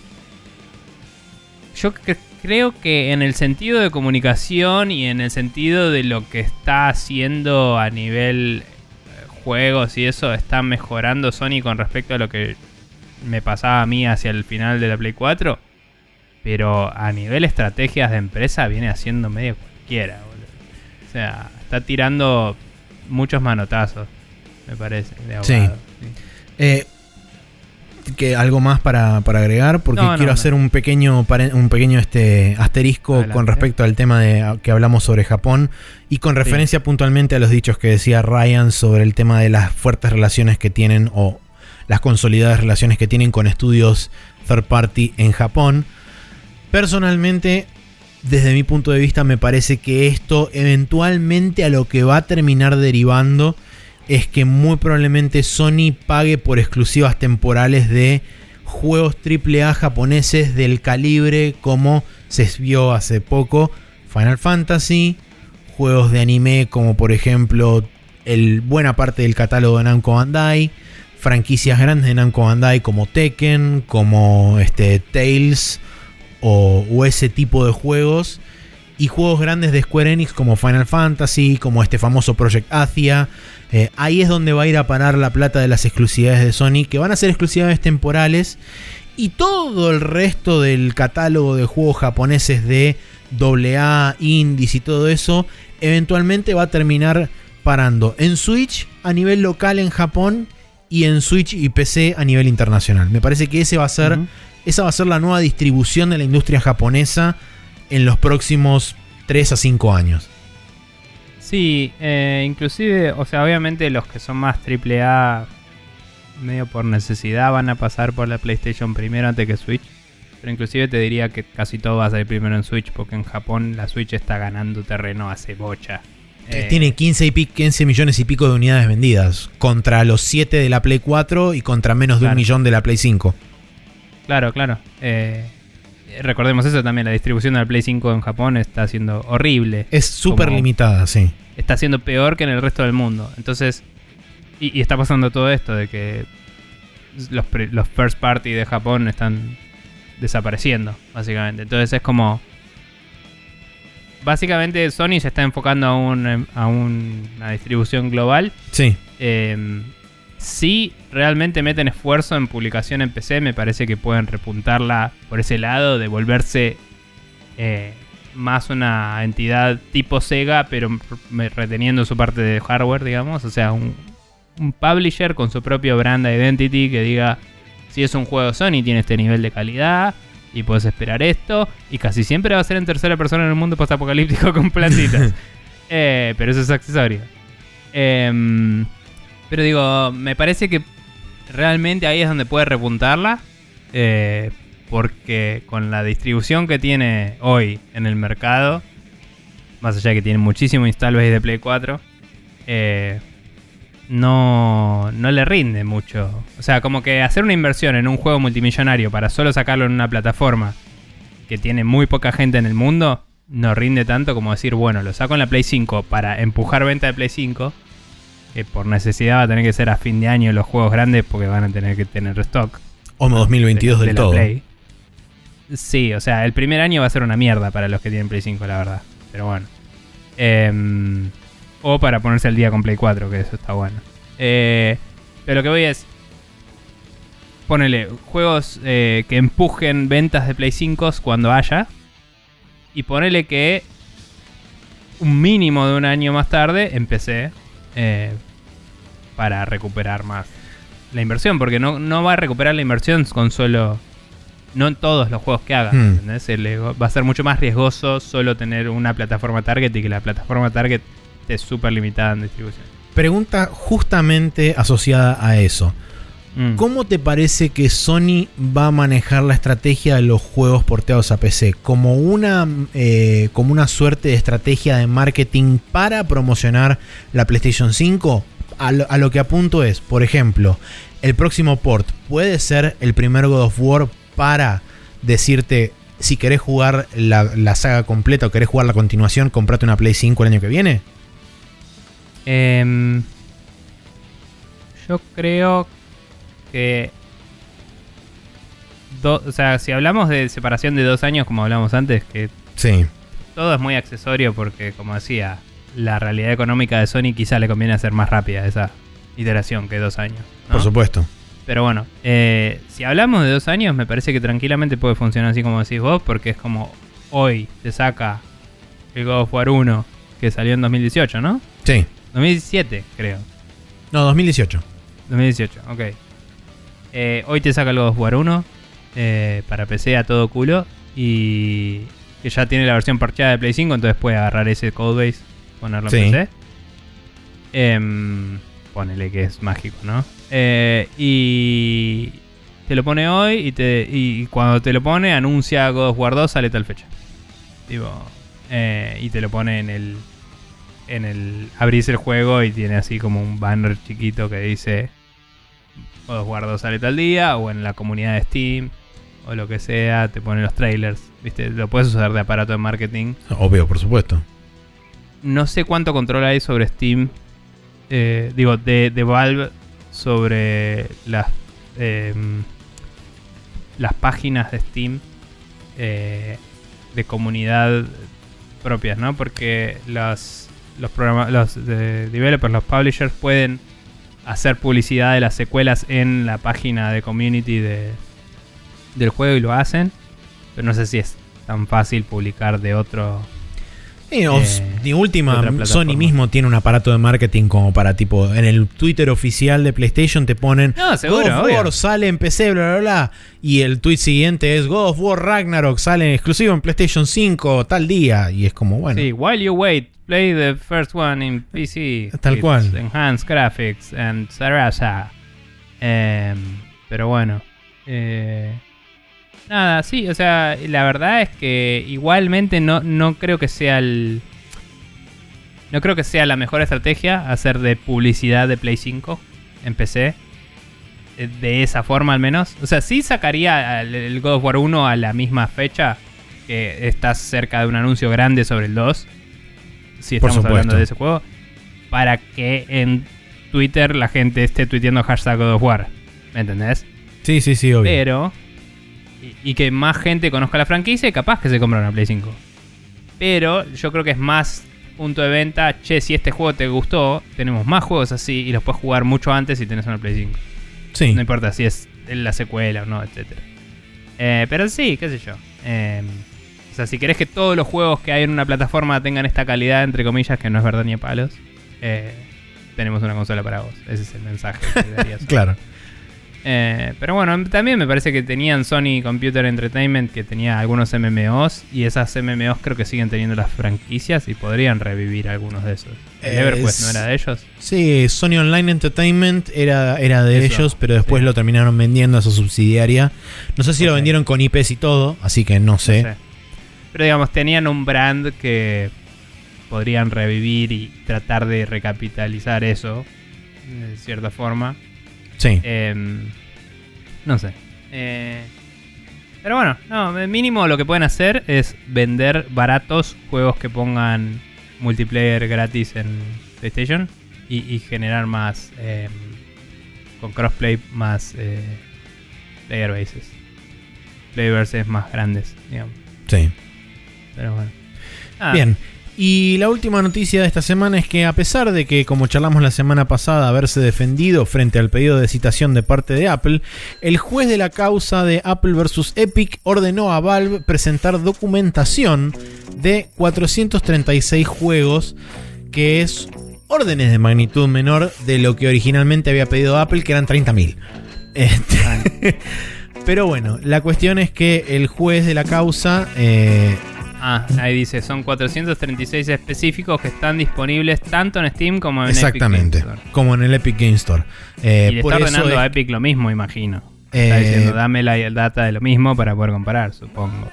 yo cre- creo que en el sentido de comunicación y en el sentido de lo que está haciendo a nivel eh, juegos y eso, está mejorando Sony con respecto a lo que me pasaba a mí hacia el final de la Play 4. Pero a nivel estrategias de empresa viene haciendo medio cualquiera, boludo. O sea, está tirando muchos manotazos, me parece, de
Sí.
sí.
Eh, que algo más para, para agregar, porque
No, no,
quiero hacer un pequeño un pequeño este asterisco
Adelante.
con respecto al tema de que hablamos sobre Japón y con referencia puntualmente a los dichos que decía Ryan sobre el tema de las fuertes relaciones que tienen o las consolidadas relaciones que tienen con estudios third party en Japón. Personalmente, desde mi punto de vista, me parece que esto eventualmente a lo que va a terminar derivando es que muy probablemente Sony pague por exclusivas temporales de juegos AAA japoneses del calibre como se vio hace poco Final Fantasy, juegos de anime como por ejemplo el, buena parte del catálogo de Namco Bandai, franquicias grandes de Namco Bandai como Tekken, como este, Tales o, ese tipo de juegos. Y juegos grandes de Square Enix como Final Fantasy, como este famoso Project Athia. Eh, ahí es donde va a ir a parar la plata de las exclusividades de Sony, que van a ser exclusividades temporales. Y todo el resto del catálogo de juegos japoneses de AA, indies y todo eso, eventualmente va a terminar parando en Switch a nivel local en Japón y en Switch y PC a nivel internacional. Me parece que ese va a ser, esa va a ser la nueva distribución de la industria japonesa en los próximos 3 a 5 años.
Sí, eh, inclusive, o sea, obviamente los que son más AAA, medio por necesidad, van a pasar por la PlayStation primero antes que Switch. Pero inclusive te diría que casi todo va a salir primero en Switch, porque en Japón la Switch está ganando terreno hace bocha. Eh,
Tiene 15, y pi- 15 millones y pico de unidades vendidas. Contra los 7 de la Play 4 y contra menos de un millón de la Play 5.
Claro, claro. Eh, recordemos eso también, la distribución de la Play 5 en Japón está siendo horrible.
Es súper limitada, sí.
está siendo peor que en el resto del mundo. Entonces, y, y está pasando todo esto de que los, pre- los first party de Japón están desapareciendo, básicamente. Entonces es como... Básicamente Sony se está enfocando a, un, a un- una distribución global.
Sí.
Eh, si realmente meten esfuerzo en publicación en PC, me parece que pueden repuntarla por ese lado, de volverse eh, más una entidad tipo Sega, pero reteniendo su parte de hardware, digamos. O sea, un, un publisher con su propio brand identity que diga, si es un juego Sony, tiene este nivel de calidad. Y puedes esperar esto. Y casi siempre va a ser en tercera persona en el mundo postapocalíptico con plantitas. Eh, pero eso es accesorio. Em, pero digo, me parece que realmente ahí es donde puede repuntarla. eh, porque con la distribución que tiene hoy en el mercado, más allá de que tiene muchísimo install base de Play 4, eh, no, no le rinde mucho. O sea, como que hacer una inversión en un juego multimillonario para solo sacarlo en una plataforma que tiene muy poca gente en el mundo, no rinde tanto como decir, bueno, lo saco en la Play 5 para empujar venta de Play 5, que por necesidad va a tener que ser a fin de año los juegos grandes porque van a tener que tener stock.
Homo 2022
de- de
del todo.
Play. Sí, o sea, el primer año va a ser una mierda para los que tienen Play 5, la verdad. Pero bueno. Em, o para ponerse al día con Play 4, que eso está bueno. Eh, pero lo que voy es. Ponele juegos eh, que empujen ventas de Play 5 cuando haya. Y ponele que un mínimo de un año más tarde empecé eh, para recuperar más la inversión. Porque no, no va a recuperar la inversión con solo. No en todos los juegos que haga.
Hmm.
va a ser mucho más riesgoso solo tener una plataforma target y que la plataforma target esté súper limitada en distribución.
Pregunta justamente asociada a eso.
Mm.
¿Cómo te parece que Sony va a manejar la estrategia de los juegos porteados a PC? ¿Como una, eh, como una suerte de estrategia de marketing para promocionar la PlayStation 5? A lo, a lo que apunto es, por ejemplo, el próximo port puede ser el primer God of War para decirte si querés jugar la, la saga completa o querés jugar la continuación, comprate una Play 5 el año que viene.
Em, yo creo que. do- o sea, si hablamos de separación de dos años, como hablamos antes, que
Sí,
todo es muy accesorio porque, como decía, la realidad económica de Sony quizá le conviene hacer más rápida esa iteración que dos años. ¿no?
por supuesto.
Pero bueno, eh, si hablamos de dos años, me parece que tranquilamente puede funcionar así como decís vos, porque es como hoy te saca el God of War 1 que salió en 2018, ¿no?
Sí.
2017, creo.
No, 2018.
2018, ok. Eh, hoy te saca el God of War 1 eh, para PC a todo culo y que ya tiene la versión parcheada de Play 5, entonces puede agarrar ese codebase, ponerlo en
Sí.
PC. Em, ponele que es mágico, ¿no? Eh, y te lo pone hoy y, te, y cuando te lo pone anuncia God of War 2 sale tal fecha. Eh, y te lo pone en el en el abrís el juego y tiene así como un banner chiquito que dice Of War 2 sale tal día o en la comunidad de Steam o lo que sea, te pone los trailers, ¿viste? Lo puedes usar de aparato de marketing.
Obvio, por supuesto.
No sé cuánto control hay sobre Steam. eh, digo, de, de Valve sobre las em, las páginas de Steam eh, de comunidad propias, ¿no? Porque los los programa- los eh, developers, los publishers pueden hacer publicidad de las secuelas en la página de community de, del juego y lo hacen, pero no sé si es tan fácil publicar de otro
Y, o-
Eh,
de última. Sony mismo tiene un aparato de marketing como para tipo, en el Twitter oficial de PlayStation te ponen
No, seguro,
God of
obvio.
War sale en PC, bla, bla, bla. Y el tweet siguiente es God of War Ragnarok sale exclusivo en PlayStation 5 tal día. Y es como, bueno,
Sí, while you wait, play the first one in PC.
Tal cual.
Enhanced graphics and Sarasa. Em, pero bueno. eh, nada, sí, o sea, la verdad es que igualmente no, no creo que sea el. No creo que sea la mejor estrategia hacer de publicidad de Play 5 en PC. eh, De esa forma al menos. O sea, sí sacaría el God of War 1 a la misma fecha que está cerca de un anuncio grande sobre el 2. Si estamos hablando de ese juego. Para que en Twitter la gente esté tuiteando hashtag God of War. ¿Me entendés?
sí, sí, sí, obvio.
Pero. Y, y que más gente conozca la franquicia y capaz que se compra una Play 5. Pero yo creo que es más punto de venta. Che, si este juego te gustó, tenemos más juegos así y los puedes jugar mucho antes si tenés una Play 5.
sí.
No importa si es la secuela o no, etcétera. Eh, pero sí, qué sé yo. Eh, o sea, si querés que todos los juegos que hay en una plataforma tengan esta calidad, entre comillas, que no es verdad ni a palos, eh, tenemos una consola para vos. Ese es el mensaje que daría.
Claro.
Eh, pero bueno, también me parece que tenían Sony Computer Entertainment que tenía algunos MMOs y esas MMOs creo que siguen teniendo las franquicias y podrían revivir algunos de esos. ¿El
Eh,
EverQuest no era de ellos?
Sí, Sony Online Entertainment era, era de
Eso,
ellos, pero después
sí.
lo terminaron vendiendo a su subsidiaria. No sé si lo vendieron con IPs y todo, así que no sé.
No sé. Pero digamos, tenían un brand que podrían revivir y tratar de recapitalizar eso de cierta forma.
Sí.
Em, no sé. Eh, pero bueno, no, mínimo lo que pueden hacer es vender baratos juegos que pongan multiplayer gratis en PlayStation y, y generar más em, con crossplay más eh, player bases. Player bases más grandes, digamos.
sí.
Pero bueno. Ah,
Bien. Y la última noticia de esta semana es que a pesar de que, como charlamos la semana pasada, haberse defendido frente al pedido de citación de parte de Apple, el juez de la causa de Apple vs Epic ordenó a Valve presentar documentación de 436 juegos, que es órdenes de magnitud menor de lo que originalmente había pedido Apple, que eran 30.000. Este, Pero bueno, la cuestión es que el juez de la causa eh,
Ah, ahí dice, son 436 específicos que están disponibles tanto en Steam como en
Exactamente,
Epic Game Store.
como en el Epic Game Store. Eh,
y le
por
está ordenando
es-
a Epic lo mismo, imagino. Está
Eh,
diciendo, dame la data de lo mismo para poder comparar, supongo.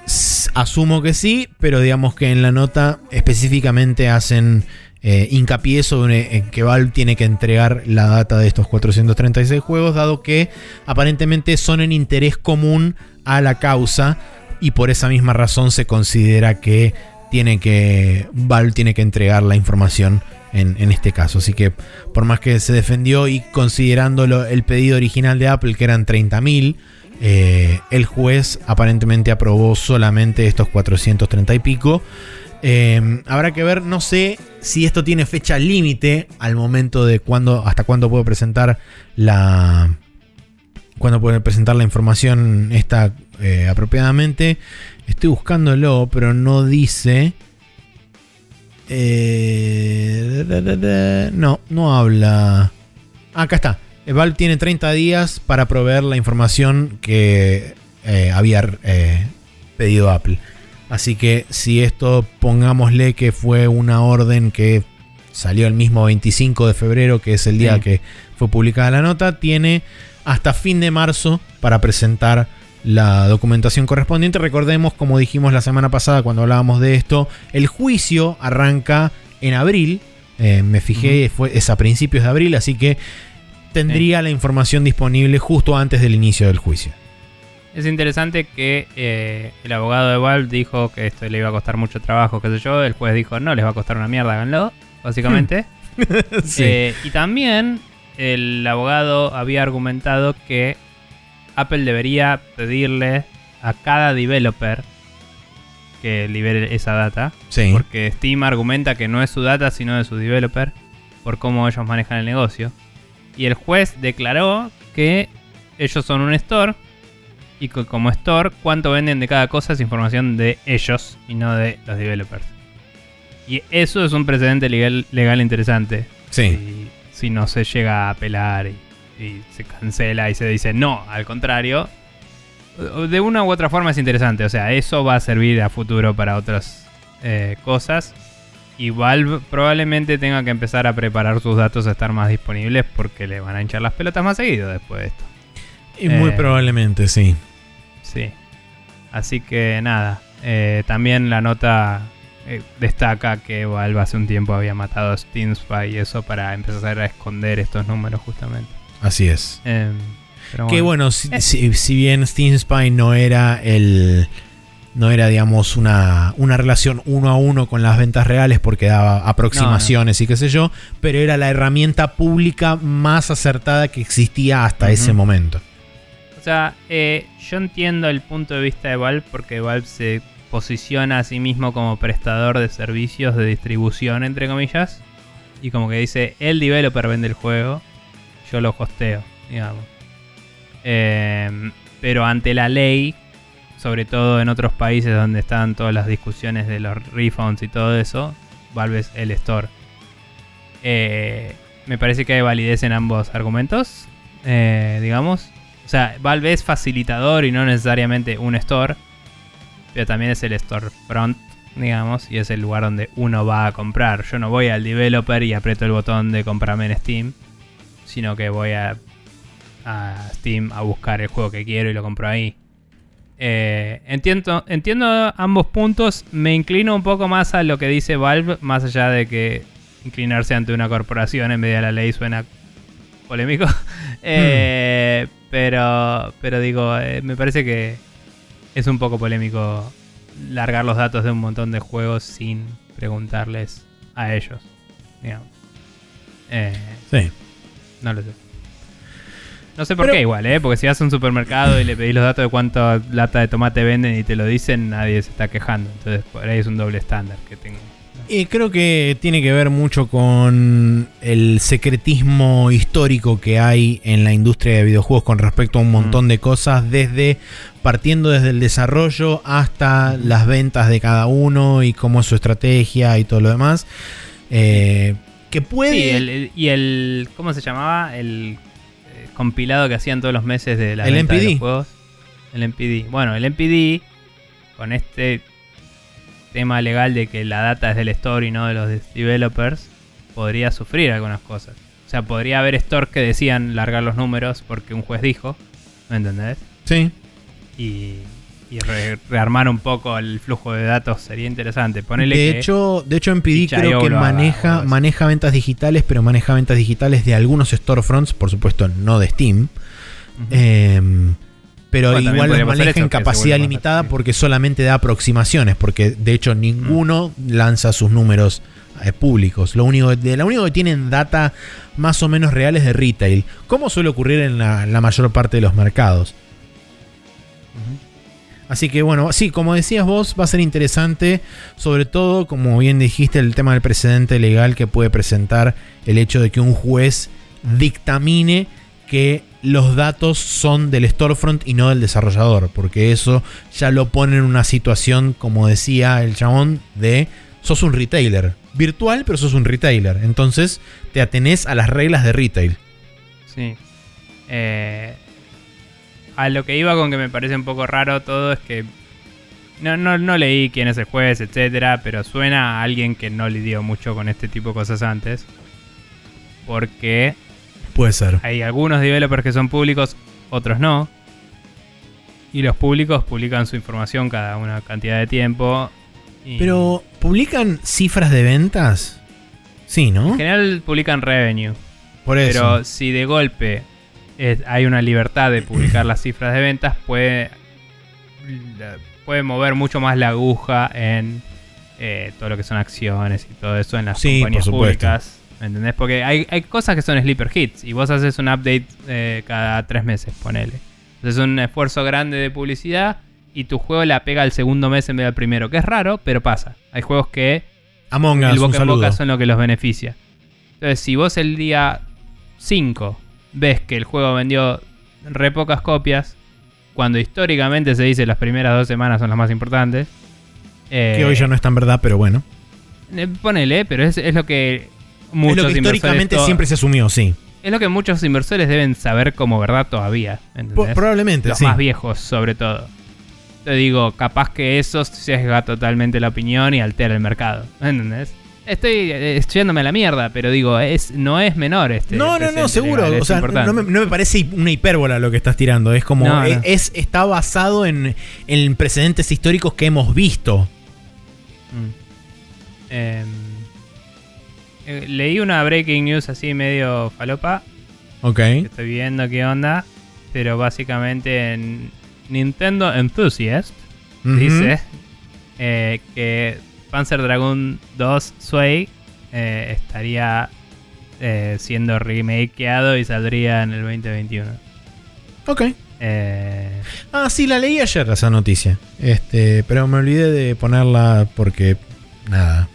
Asumo que sí, pero digamos que en la nota específicamente hacen eh, hincapié sobre en que Valve tiene que entregar la data de estos 436 juegos, dado que aparentemente son en interés común a la causa y por esa misma razón se considera que tiene que Valve tiene que entregar la información en, en este caso. Así que por más que se defendió y considerando el pedido original de Apple que eran 30.000 eh, el juez aparentemente aprobó solamente estos 430 y pico. Eh, habrá que ver, no sé si esto tiene fecha límite al momento de cuándo, hasta cuándo puedo presentar la, cuándo puedo presentar la información esta eh, apropiadamente. Estoy buscándolo, pero no dice. Eh, da, da, da, no, no habla. Ah, acá está. Eh, Valve tiene 30 días para proveer la información que eh, había pedido Apple. Así que si esto pongámosle que fue una orden que salió el mismo 25 de febrero, que es el día
Sí.
que fue publicada la nota, tiene hasta fin de marzo para presentar la documentación correspondiente. Recordemos, como dijimos la semana pasada cuando hablábamos de esto, el juicio arranca en abril. Eh, me fijé, fue, es a principios de abril, así que tendría la información disponible justo antes del inicio del juicio.
Es interesante que eh, el abogado de Valve dijo que esto le iba a costar mucho trabajo, qué sé yo. El juez dijo, no, les va a costar una mierda, háganlo, básicamente.
Sí.
Eh, y también el abogado había argumentado que Apple debería pedirle a cada developer que libere esa data.
Sí.
Porque Steam argumenta que no es su data, sino de su developer, por cómo ellos manejan el negocio. Y el juez declaró que ellos son un store y que como store, cuánto venden de cada cosa es información de ellos y no de los developers. Y eso es un precedente legal, legal interesante.
Sí.
Si, si no se llega a apelar y, y se cancela y se dice no, al contrario. De una u otra forma es interesante. O sea, eso va a servir a futuro para otras eh, cosas. Y Valve probablemente tenga que empezar a preparar sus datos a estar más disponibles porque le van a hinchar las pelotas más seguido después de esto.
Y muy
Eh,
probablemente, sí.
Sí. Así que nada. eh, también la nota eh, destaca que Valve hace un tiempo había matado a Steam Spy y eso para empezar a esconder estos números justamente.
Así es.
Em, pero
Que
bueno.
si,
Eh.
si- si bien Steam Spy no era el. No era, digamos, una, una relación uno a uno con las ventas reales porque daba aproximaciones y qué sé yo, pero era la herramienta pública más acertada que existía hasta ese momento.
O sea, eh, yo entiendo el punto de vista de Valve porque Valve se posiciona a sí mismo como prestador de servicios de distribución, entre comillas. Y como que dice, el developer vende el juego, yo lo hosteo, digamos. Eh, pero ante la ley, sobre todo en otros países donde están todas las discusiones de los refunds y todo eso, Valve es el store. Eh, me parece que hay validez en ambos argumentos, eh, digamos. O sea, Valve es facilitador y no necesariamente un store, pero también es el storefront, digamos, y es el lugar donde uno va a comprar. Yo no voy al developer y aprieto el botón de comprarme en Steam, sino que voy a, a Steam a buscar el juego que quiero y lo compro ahí. Eh, entiendo, entiendo ambos puntos. Me inclino un poco más a lo que dice Valve, más allá de que inclinarse ante una corporación en vez de la ley suena polémico. Eh, pero, pero digo, eh, me parece que es un poco polémico largar los datos de un montón de juegos sin preguntarles a ellos. Digamos. Eh,
Sí.
No lo sé. No sé por
Pero-
qué igual, ¿eh? Porque si vas a un supermercado y le pedís los datos de cuánto lata de tomate venden y te lo dicen, nadie se está quejando. Entonces, por ahí es un doble estándar que tengo.
Y creo que tiene que ver mucho con el secretismo histórico que hay en la industria de videojuegos con respecto a un montón de cosas, desde partiendo desde el desarrollo hasta las ventas de cada uno y cómo es su estrategia y todo lo demás. Eh, que puede.
Sí, el- el- y el. ¿Cómo se llamaba? El eh, compilado que hacían todos los meses de la
El
venta de los juegos. El MPD. Bueno, el MPD, con este tema legal de que la data es del store y no de los developers, podría sufrir algunas cosas. O sea, podría haber stores que decían largar los números porque un juez dijo, ¿me entendés?
Sí.
Y, y re- rearmar un poco el flujo de datos sería interesante. Ponele
de
que
hecho, de hecho en PD
Itch.io
creo que
haga,
maneja, maneja ventas digitales, pero maneja ventas digitales de algunos storefronts, por supuesto no de Steam. Eh, pero
Bueno,
igual
pasar
maneja
eso,
en capacidad limitada porque solamente da aproximaciones, porque de hecho ninguno lanza sus números eh, públicos. Lo único, de, lo único que tienen data más o menos reales de retail, como suele ocurrir en la, la mayor parte de los mercados. Así que bueno, sí, como decías vos, va a ser interesante, sobre todo, como bien dijiste, el tema del precedente legal que puede presentar el hecho de que un juez dictamine que los datos son del storefront y no del desarrollador, porque eso ya lo pone en una situación, como decía el chabón, de sos un retailer, virtual, pero sos un retailer, entonces te atenés a las reglas de retail.
Sí. Eh, a lo que iba con que me parece un poco raro todo es que no, no, no leí quién es el juez, etcétera, pero suena a alguien que no lidió mucho con este tipo de cosas antes. Porque
Puede ser.
hay algunos developers que son públicos, otros no. Y los públicos publican su información cada una cantidad de tiempo. y-
Pero, ¿publican cifras de ventas? Sí, ¿no?
en general publican revenue.
Por eso.
Pero si de golpe hay una libertad de publicar las cifras de ventas, puede, puede mover mucho más la aguja en eh, todo lo que son acciones y todo eso en las
Sí,
compañías públicas. ¿Me entendés? Porque hay, hay cosas que son sleeper hits y vos haces un update eh, cada tres meses, ponele. Entonces es un esfuerzo grande de publicidad y tu juego la pega al segundo mes en vez del primero, que es raro, pero pasa. Hay juegos que
Among Us,
el
un
boca en boca son lo que los beneficia. Entonces, si vos el día 5 ves que el juego vendió re pocas copias, cuando históricamente se dice las primeras dos semanas son las más importantes, eh,
Que hoy ya no es tan verdad, pero bueno.
eh, Ponele, pero es, es lo que
Es
muchos
lo que
inversores
históricamente siempre se asumió, sí.
es lo que muchos inversores deben saber como verdad todavía.
probablemente,
Los
sí.
más viejos, sobre todo. Te digo, capaz que eso sesga totalmente la opinión y altera el mercado. ¿Entendés? Estoy eh, yéndome a la mierda, pero digo, es, no es menor este.
No, no, no, seguro.
legal,
o sea, no me, no me parece una hipérbola lo que estás tirando. Es como.
No,
es,
no.
es- está basado en, en precedentes históricos que hemos visto.
Mm. Em, eh, leí una breaking news así medio falopa.
Ok.
estoy viendo qué onda. Pero básicamente en Nintendo Enthusiast dice eh, que Panzer Dragoon 2 Sway eh, estaría eh, siendo remakeado y saldría en el 2021.
Ok.
Eh,
Ah, sí, la leí ayer esa noticia. Este, pero me olvidé de ponerla porque. Nada.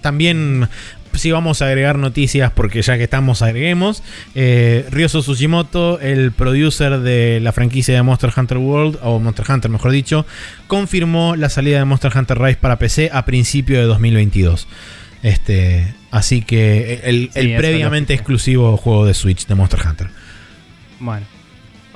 También. Si vamos a agregar noticias, porque ya que estamos, agreguemos. Eh, Ryoso Tsushimoto, el producer de la franquicia de Monster Hunter World, o Monster Hunter mejor dicho, confirmó la salida de Monster Hunter Rise para PC a principio de 2022. Este, así que el,
Sí,
el previamente exclusivo juego de Switch de Monster Hunter.
bueno.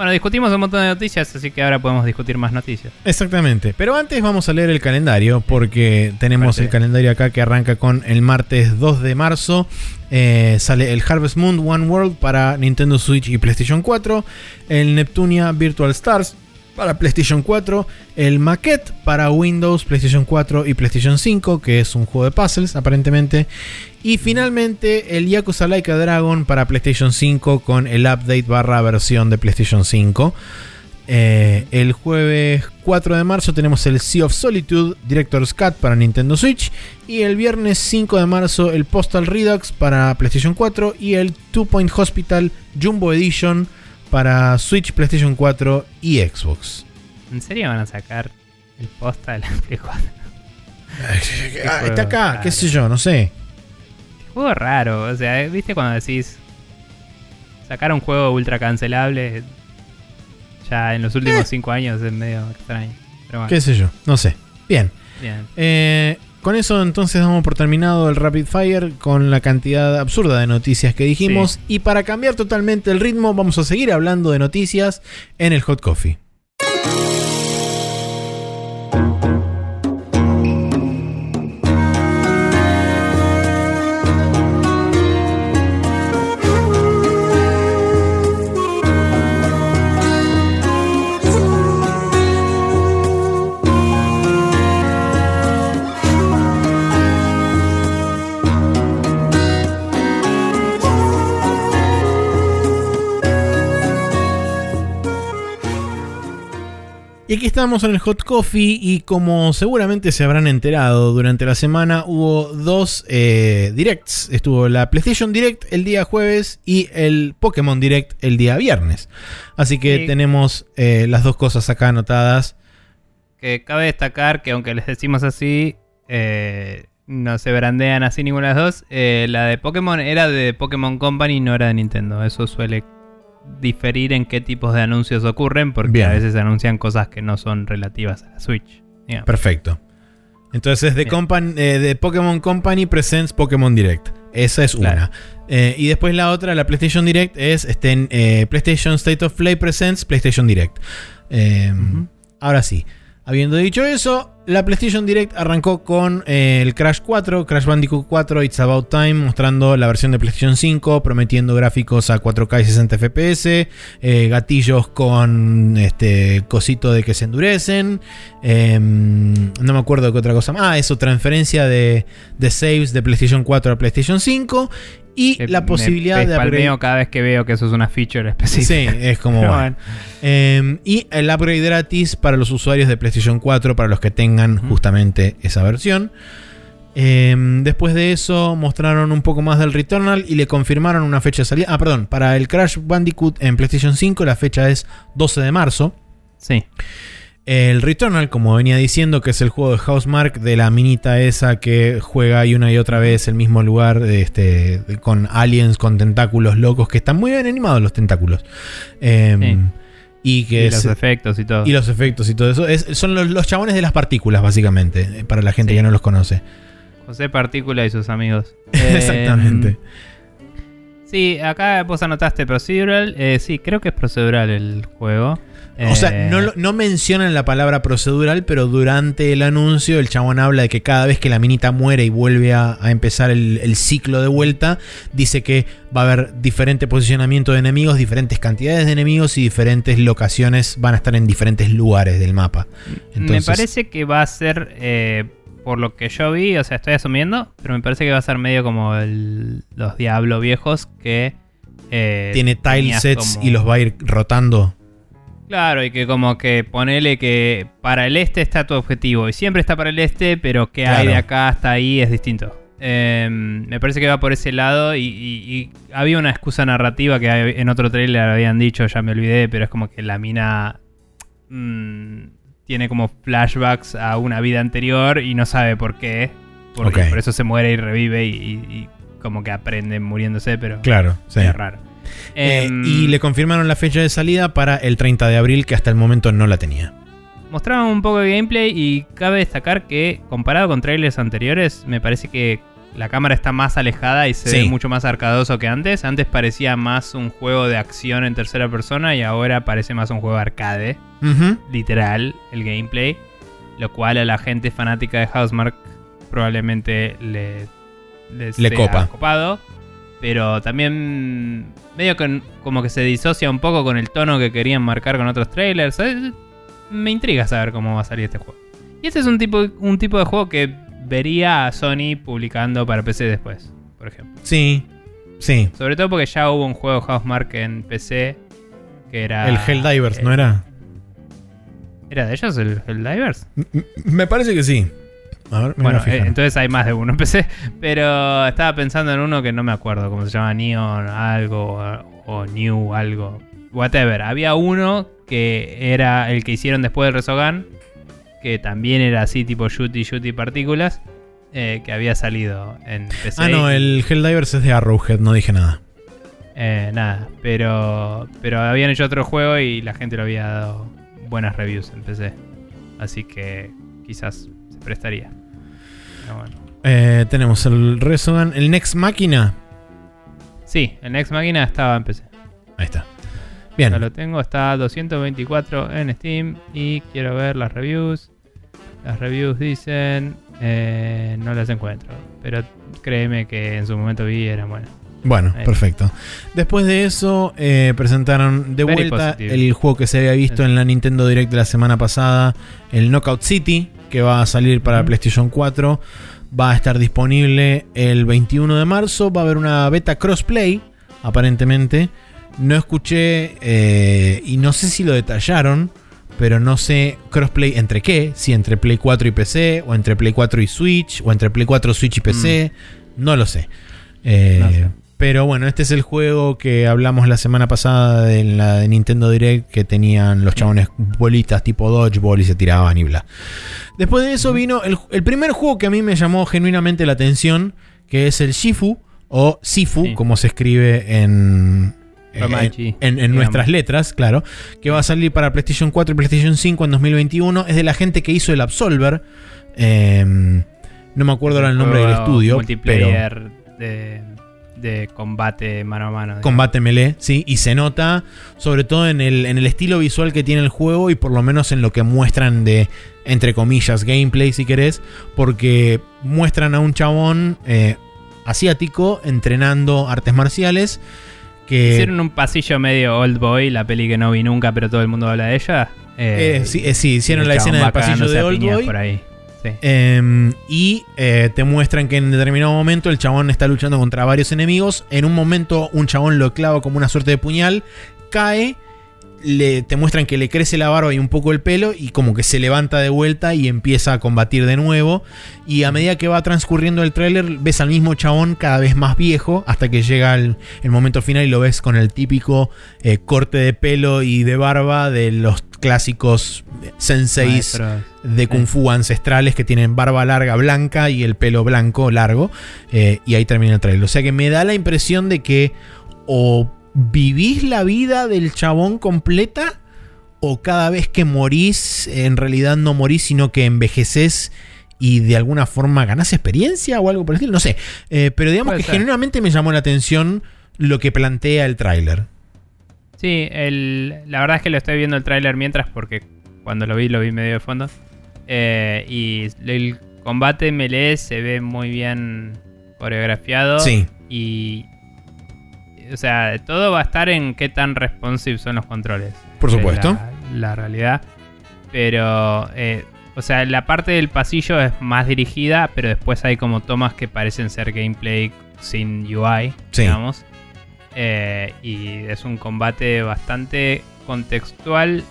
Bueno, discutimos un montón de noticias, así que ahora podemos discutir más noticias.
Exactamente. Pero antes vamos a leer el calendario porque tenemos
Parte.
el calendario acá que arranca con el martes 2 de marzo. Eh, sale el Harvest Moon One World para Nintendo Switch y PlayStation 4. El Neptunia Virtual Stars para PlayStation 4. El Maquette para Windows, PlayStation 4 y PlayStation 5, que es un juego de puzzles aparentemente. Y finalmente el Yakuza Like Dragon para PlayStation 5 con el update barra versión de PlayStation 5. Eh, el jueves 4 de marzo tenemos el Sea of Solitude Director's Cut para Nintendo Switch. Y el viernes 5 de marzo el Postal Redux para PlayStation 4. Y el Two Point Hospital Jumbo Edition para Switch, PlayStation 4 y Xbox.
¿En serio van a sacar el posta de la Play 4?
Ah, está acá,
raro.
qué sé yo, no sé.
Juego raro, o sea, ¿viste cuando decís sacar un juego ultra cancelable? Ya en los últimos 5 años es medio extraño. Pero bueno,
Qué sé yo, no sé. Bien.
bien.
Eh, con eso entonces damos por terminado el Rapid Fire con la cantidad absurda de noticias que dijimos.
Sí.
Y para cambiar totalmente el ritmo, vamos a seguir hablando de noticias en el Hot Coffee. Y aquí estamos en el Hot Coffee y como seguramente se habrán enterado durante la semana hubo dos eh, directs. Estuvo la PlayStation Direct el día jueves y el Pokémon Direct el día viernes. Así que
Sí.
tenemos eh, las dos cosas acá anotadas.
Que cabe destacar que aunque les decimos así, eh, no se brandean así ninguna de las dos. La de Pokémon era de Pokémon Company, no era de Nintendo. Eso suele diferir en qué tipos de anuncios ocurren, porque
Bien.
a veces se anuncian cosas que no son relativas a la Switch. digamos.
Perfecto. Entonces. Compan- eh, Pokémon Company Presents Pokémon Direct. Esa es
Claro.
una. Eh, y después la otra, la PlayStation Direct, es este, en, eh, PlayStation State of Play Presents PlayStation Direct. Ahora sí. Habiendo dicho eso, la PlayStation Direct arrancó con eh, el Crash 4, Crash Bandicoot 4, It's About Time, mostrando la versión de PlayStation 5, prometiendo gráficos a 4K y 60 FPS, eh, gatillos con este cosito de que se endurecen, eh, no me acuerdo qué otra cosa más, ah, eso, transferencia de, de saves de PlayStation 4 a PlayStation 5 y
Que
la
me
posibilidad de upgrade-
cada vez que veo que eso es una feature específica.
Sí, es como... Bueno. Eh, y el upgrade gratis para los usuarios de PlayStation 4, para los que tengan justamente esa versión. Eh, después de eso mostraron un poco más del Returnal y le confirmaron una fecha de salida. Ah, perdón, para el Crash Bandicoot en PlayStation 5 la fecha es 12 de marzo.
Sí.
El Returnal, como venía diciendo, que es el juego de Housemark de la minita esa que juega y una y otra vez el mismo lugar este, con aliens con tentáculos locos, que están muy bien animados los tentáculos. Eh,
Sí.
Y que
Y
es-
los efectos y todo.
y los efectos y todo eso. Es- son los, los chabones de las partículas, básicamente, eh, para la gente
Sí.
que no los conoce.
José Partícula y sus amigos.
Exactamente.
Eh, sí, acá vos anotaste procedural. Eh, sí, creo que es procedural el juego.
O sea,
Eh,
no, mencionan la palabra procedural, pero durante el anuncio el chabón habla de que cada vez que la minita muere y vuelve a, a empezar el, el ciclo de vuelta, dice que va a haber diferente posicionamiento de enemigos, diferentes cantidades de enemigos y diferentes locaciones van a estar en diferentes lugares del mapa.
me parece que va a ser, eh, por lo que yo vi, o sea, estoy asumiendo, pero me parece que va a ser medio como el- los Diablo viejos que... eh,
Tiene tile sets
como-
y los va a ir rotando.
Claro, y que como que ponele que para el este está tu objetivo y siempre está para el este, pero que hay de acá hasta ahí es distinto. Eh, me parece que va por ese lado y, y- y había una excusa narrativa que en otro trailer habían dicho, ya me olvidé, pero es como que la mina mm, tiene como flashbacks a una vida anterior y no sabe por qué. Porque por eso se muere y revive y como que aprende muriéndose, pero
Claro, sí.
es raro.
Eh,
Em,
y le confirmaron la fecha de salida para el 30 de abril, que hasta el momento no la tenía.
Mostraron un poco de gameplay y cabe destacar que comparado con trailers anteriores, me parece que la cámara está más alejada y se
Sí.
ve mucho más arcadoso que antes. Antes parecía más un juego de acción en tercera persona y ahora parece más un juego arcade, literal, el gameplay. Lo cual a la gente fanática de Housemark probablemente le,
Le
sea
copa.
copado. Pero también medio que como que se disocia un poco con el tono que querían marcar con otros trailers. Eh, Me intriga saber cómo va a salir este juego. Y este es un tipo, un tipo de juego que vería a Sony publicando para PC después, por ejemplo.
Sí, sí.
Sobre todo porque ya hubo un juego Housemark en PC que era...
el Helldivers,
eh,
¿no era?
¿Era de ellos el Helldivers?
M- Me parece que sí. A ver, me
Bueno, eh, entonces hay más de uno en PC. Pero estaba pensando en uno que no me acuerdo cómo se llama Neon algo o, New algo. Whatever. Había uno que era el que hicieron después del Resogun. Que también era así tipo shooty shooty partículas. eh, que había salido en PC.
Ah, no, el Helldivers es de Arrowhead, no dije nada.
Eh, nada, pero, pero habían hecho otro juego y la gente lo había dado buenas reviews en PC. Así que quizás se prestaría. Bueno.
Eh, tenemos el Resogun, el Next Máquina.
Sí, el Next Máquina estaba en PC.
Ahí está.
Ya
Bien.
lo tengo, está a 224 en Steam y quiero ver las reviews. Las reviews dicen, eh, no las encuentro, pero créeme que en su momento vi eran buenas.
Bueno,
Ahí.
perfecto. Después de eso, eh, presentaron de
Very
vuelta
positive.
el juego que se había visto en la Nintendo Direct de la semana pasada, el Knockout City, que va a salir para. PlayStation 4. Va a estar disponible el 21 de marzo. Va a haber una beta crossplay, aparentemente. No escuché eh, y no sé si lo detallaron, pero no sé crossplay entre qué, si entre Play 4 y PC, o entre Play 4 y Switch, o entre Play 4, Switch y PC, no lo sé. Eh,
No sé.
Pero bueno, este es el juego que hablamos la semana pasada en la de Nintendo Direct que tenían los chabones bolitas tipo dodgeball y se tiraban y bla. Después de eso vino el, el primer juego que a mí me llamó genuinamente la atención, que es el Shifu o Sifu,
Sí.
como se escribe en, en, en- nuestras letras, claro, que va a salir para PlayStation 4 y PlayStation 5 en 2021. Es de la gente que hizo el Absolver. Em, no me acuerdo ahora el nombre del estudio, pero
Multiplayer de, de combate mano a mano. digamos.
Combate melee, sí, y se nota sobre todo en el, en el estilo visual que tiene el juego y por lo menos en lo que muestran de, entre comillas, gameplay si querés, porque muestran a un chabón eh, asiático entrenando artes marciales que...
Hicieron un pasillo medio old boy, la peli que no vi nunca, pero todo el mundo habla de ella.
eh, sí, eh, sí, hicieron la escena del pasillo de Old Boy.
por ahí.
Eh, y eh, te muestran que en determinado momento el chabón está luchando contra varios enemigos. En un momento un chabón lo clava como una suerte de puñal, cae, le, te muestran que le crece la barba y un poco el pelo y como que se levanta de vuelta y empieza a combatir de nuevo. Y a medida que va transcurriendo el tráiler ves al mismo chabón cada vez más viejo hasta que llega el, el momento final y lo ves con el típico eh, corte de pelo y de barba de los clásicos senseis de kung fu ancestrales que tienen barba larga blanca y el pelo blanco largo. eh, y ahí termina el trailer. O sea que me da la impresión de que o vivís la vida del chabón completa o cada vez que morís en realidad no morís sino que envejeces y de alguna forma ganás experiencia o algo por el estilo. No sé. Eh, pero digamos
Puede
que
ser.
genuinamente me llamó la atención lo que plantea el tráiler.
Sí, el, la verdad es que lo estoy viendo el tráiler mientras porque cuando lo vi lo vi medio de fondo. Eh, y el combate melee se ve muy bien coreografiado.
Sí.
Y... O sea, todo va a estar en qué tan responsive son los controles.
Por
Es
supuesto.
La, la realidad. Pero... eh, o sea, la parte del pasillo es más dirigida, pero después hay como tomas que parecen ser gameplay sin UI,
Sí.
digamos. Eh, y es un combate bastante contextual.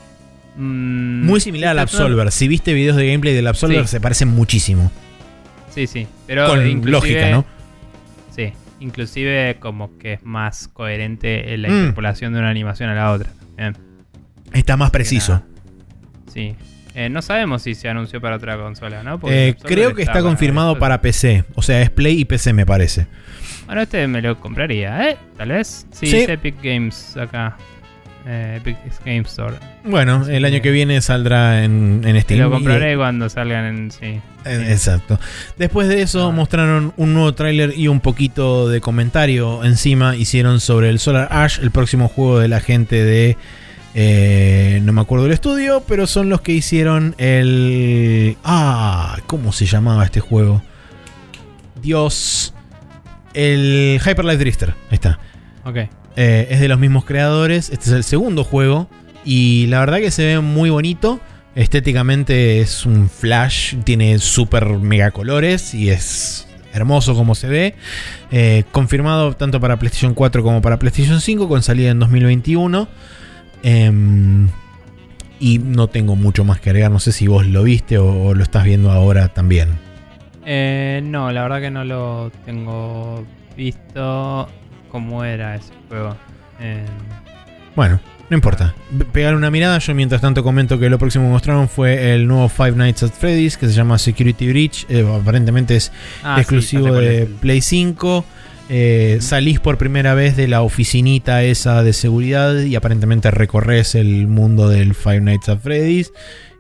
mm,
Muy similar al Absolver. Si viste videos de gameplay del Absolver,
Sí.
se parecen muchísimo.
Sí, sí. Pero
Con lógica, ¿no?
Sí. Inclusive como que es más coherente en la
Mm.
interpolación de una animación a la otra.
Está más preciso.
Sí. Eh, no sabemos si se anunció para otra consola, ¿no?
Eh, creo que está
para
confirmado
Xbox.
para PC. O sea, es Play y PC, me parece.
Bueno, este me lo compraría, ¿eh? Tal vez. Sí,
Sí.
es Epic Games acá. Eh, Epic Games Store.
Bueno, el año que viene saldrá en, en
Te
Steam.
lo
y-
compraré cuando salgan en. Sí.
eh,
Sí.
Exacto. Después de eso
Ah.
mostraron un nuevo tráiler y un poquito de comentario encima. Hicieron sobre el Solar Ash, el próximo juego de la gente de... eh, no me acuerdo del estudio, pero son los que hicieron el... Ah, ¿cómo se llamaba este juego? Dios. El Hyper Light Drifter. Ahí está.
Ok.
Eh, es de los mismos creadores. Este es el segundo juego. Y la verdad que se ve muy bonito. Estéticamente es un flash. Tiene super mega colores. Y es hermoso como se ve. Eh, confirmado tanto para PlayStation 4 como para PlayStation 5. Con salida en 2021. Em, y no tengo mucho más que agregar. No sé si vos lo viste o, o lo estás viendo ahora también.
Eh, no, la verdad que no lo tengo visto. ¿Cómo era ese juego? Eh,
Bueno, no importa. Pegar una mirada. Yo mientras tanto comento que lo próximo que mostraron fue el nuevo Five Nights at Freddy's que se llama Security Breach. Eh, aparentemente es
ah,
exclusivo de. Play 5. Eh, salís por primera vez de la oficinita esa de seguridad y aparentemente recorres el mundo del Five Nights at Freddy's.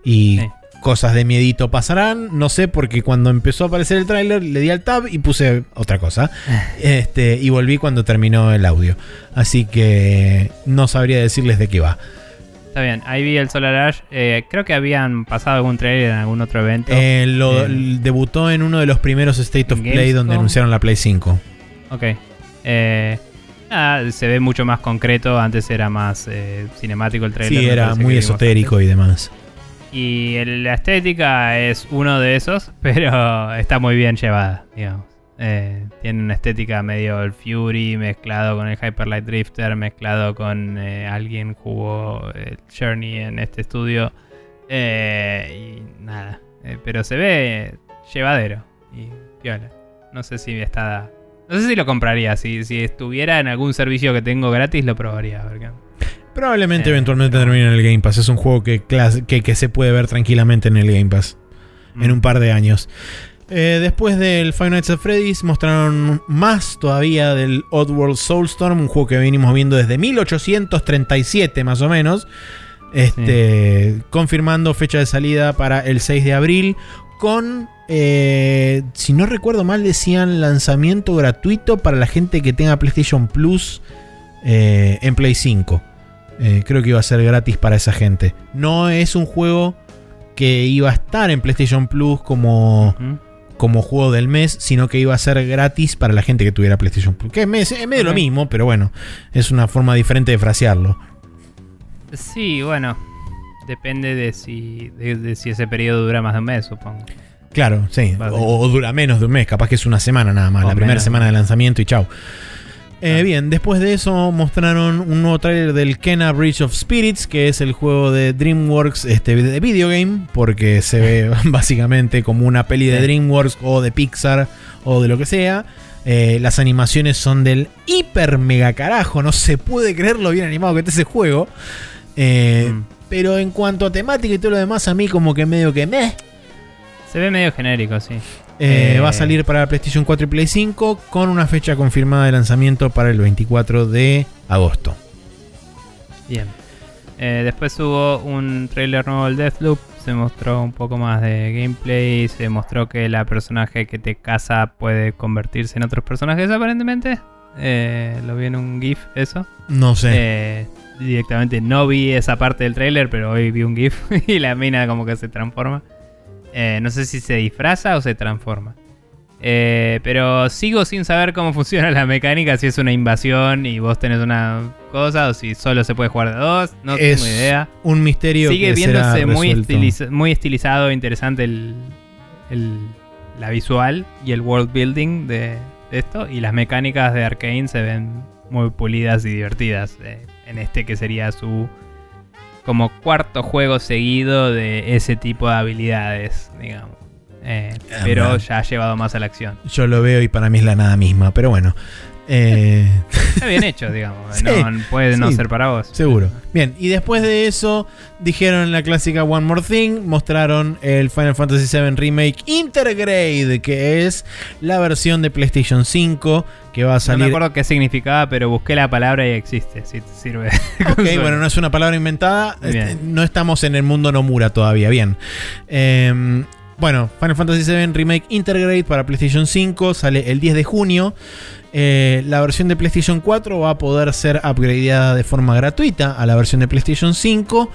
Y
Sí.
Cosas de miedito pasarán. No sé, porque cuando empezó a aparecer el tráiler le di al tab y puse otra cosa. Este, y volví cuando terminó el audio. Así que no sabría decirles de qué va.
Está bien, ahí vi el Solar Ash. Eh, creo que habían pasado algún trailer en algún otro evento.
Eh, lo, debutó en uno de los primeros State of Play donde anunciaron la Play 5.
Ok. Eh, nada, se ve mucho más concreto. Antes era más eh, cinemático el trailer.
Sí, era muy esotérico
antes.
y demás.
Y la estética es uno de esos, pero está muy bien llevada, digamos. Eh, tiene una estética medio el Fury mezclado con el Hyper Light Drifter, mezclado con eh, alguien jugó el Journey en este estudio. Eh, y nada. Eh, pero se ve llevadero. Y piola. No sé si está. No sé si lo compraría. Si, si estuviera en algún servicio que tengo gratis, lo probaría.
Probablemente
Eh,
eventualmente termine en el Game Pass. Es un juego que, que, que se puede ver tranquilamente en el Game Pass. en un par de años. Eh, después del Five Nights at Freddy's mostraron más todavía del Oddworld Soulstorm, un juego que venimos viendo desde 1837 más o menos. Este, Confirmando fecha de salida para el 6 de abril con, eh, si no recuerdo mal, decían lanzamiento gratuito para la gente que tenga PlayStation Plus eh, en Play 5. Eh, creo que iba a ser gratis para esa gente. No es un juego que iba a estar en PlayStation Plus como, como juego del mes, sino que iba a ser gratis para la gente que tuviera PlayStation Plus. Que es, medio lo mismo, pero bueno, es una forma diferente de frasearlo.
Sí, bueno. Depende de si, de, de si ese periodo dura más de un mes, supongo.
Claro, sí. O, o dura menos de un mes, capaz que es una semana nada más,
O
la primera semana de lanzamiento y chau. Eh. Bien, después de eso mostraron un nuevo trailer del Kena Bridge of Spirits, que es el juego de DreamWorks este, de video game, porque se ve básicamente como una peli de. DreamWorks o de Pixar o de lo que sea. Eh, las animaciones son del hiper mega carajo, no se puede creer lo bien animado que está ese juego. Eh,
Mm.
Pero en cuanto a temática y todo lo demás, a mí como que medio que meh.
Se ve medio genérico, sí.
Eh,
Eh,
va a salir para PlayStation 4 y Play 5 con una fecha confirmada de lanzamiento para el 24 de agosto.
Bien. Eh, después hubo un trailer nuevo del Deathloop. Se mostró un poco más de gameplay. Se mostró que la personaje que te caza puede convertirse en otros personajes aparentemente. Eh, lo vi en un GIF eso.
No sé.
Directamente no vi esa parte del trailer, pero hoy vi un GIF y la mina como que se transforma. Eh, no sé si se disfraza o se transforma. Eh, pero sigo sin saber cómo funciona la mecánica, si es una invasión y vos tenés una cosa o si solo se puede jugar de dos, no
Es
tengo idea.
Un misterio
Sigue
que
viéndose
será
muy, estiliza- muy estilizado, interesante el, el- la visual y el world building de, de esto. Y las mecánicas de Arkane se ven muy pulidas y divertidas. eh, en este que sería su como cuarto juego seguido de ese tipo de habilidades, digamos. Eh,
Ah,
pero ya llevado más a la acción.
Yo lo veo y para mí es la nada misma, pero bueno. Eh,
Está bien hecho, digamos.
Sí,
no, puede no
sí,
ser para vos.
seguro. Bien, y después de eso dijeron la clásica One More Thing, mostraron el Final Fantasy VII Remake Intergrade, que es la versión de PlayStation 5 que va a
No me
salir...
acuerdo qué significaba, pero busqué la palabra y existe, si te sirve.
Ok, bueno, no es una palabra inventada.
Bien.
Este, no estamos en el mundo Nomura todavía. Bien. Eh, bueno, Final Fantasy VII Remake Intergrade para PlayStation 5 sale el 10 de junio. Eh, la versión de PlayStation 4 va a poder ser upgradeada de forma gratuita a la versión de PlayStation 5.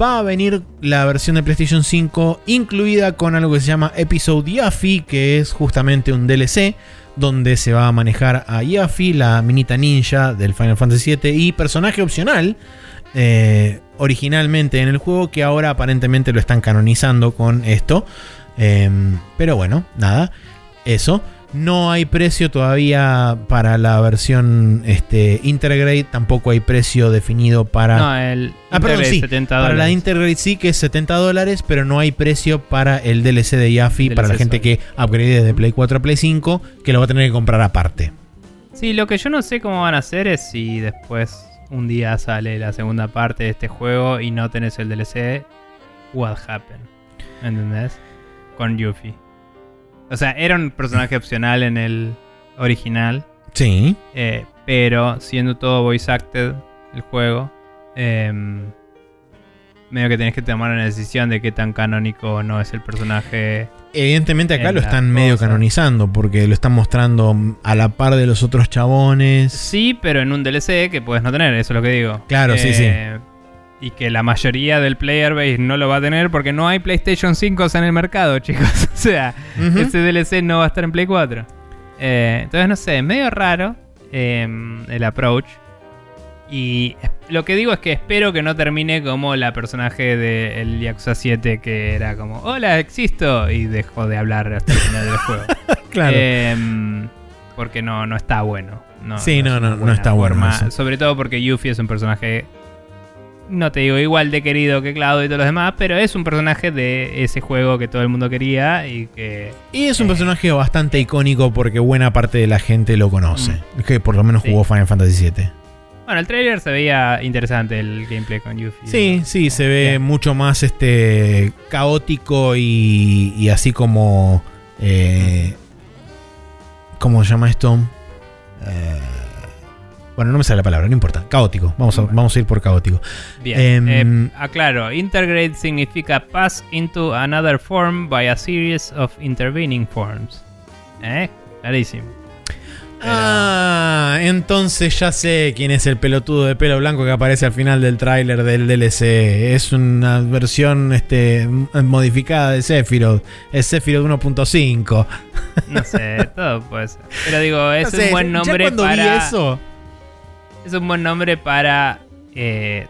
Va a venir la versión de PlayStation 5 incluida con algo que se llama Episode Yaffy, que es justamente un DLC donde se va a manejar a Yaffy, la minita ninja del Final Fantasy VII y personaje opcional eh, originalmente en el juego que ahora aparentemente lo están canonizando con esto. Em, pero bueno, nada, eso. No hay precio todavía para la versión este, Intergrade, tampoco hay precio definido para...
No, el
Ah, perdón, sí.
70
Para la. Intergrade sí que es 70 dólares, pero no hay precio para el DLC de Yaffy, para la gente que upgrade de Play 4 a Play 5, que lo va a tener que comprar aparte.
Sí, lo que yo no sé cómo van a hacer es si después un día sale la segunda parte de este juego y no tenés el DLC, what happened? ¿Entendés? Con Yuffie. O sea, era un personaje opcional en el original,
Sí.
eh, pero siendo todo voice acted el juego, em, medio que tenés que tomar una decisión de qué tan canónico o no es el personaje.
Evidentemente acá lo están medio canonizando, porque lo están mostrando a la par de los otros chabones.
Sí, pero en un DLC que puedes no tener, eso es lo que digo.
Claro, sí, sí.
Y que la mayoría del player base no lo va a tener porque no hay PlayStation 5 en el mercado, chicos. o sea,
Ujú.
ese DLC no va a estar en Play 4. Eh, entonces, no sé, es medio raro eh, el approach. Y lo que digo es que espero que no termine como la personaje del Yakuza 7 que era como, hola, existo, y dejó de hablar hasta el final del juego.
Claro.
Em, porque no, no está bueno. No,
Sí, no, no, no está bueno eso.
Sobre todo porque Yuffie es un personaje no te digo igual de querido que Cloud y todos los demás, pero es un personaje de ese juego que todo el mundo quería y que...
Y es un
Eh.
personaje bastante icónico porque buena parte de la gente lo conoce. Que por lo menos
Mm. Sí.
jugó Final Fantasy VII.
Bueno, el trailer se veía interesante el gameplay con Yuffie.
Sí, sí, se ve
Bien.
mucho más este caótico y, y así como. eh, ¿Cómo se llama esto? Eh, bueno, no me sale la palabra, no importa. Caótico. Vamos a,
Bueno.
vamos a ir por caótico.
Bien.
Em,
Eh, aclaro, integrate significa pass into another form by a series of intervening forms. ¿Eh? Clarísimo. Pero-
Ah, entonces ya sé quién es el pelotudo de pelo blanco que aparece al final del tráiler del DLC. Es una versión este, modificada de Sephiroth. Es Sephiroth 1.5.
No sé, todo puede ser. Pero digo, es
No sé,
un buen
ya
nombre
cuando
para.
vi eso,
Es un buen nombre para. eh,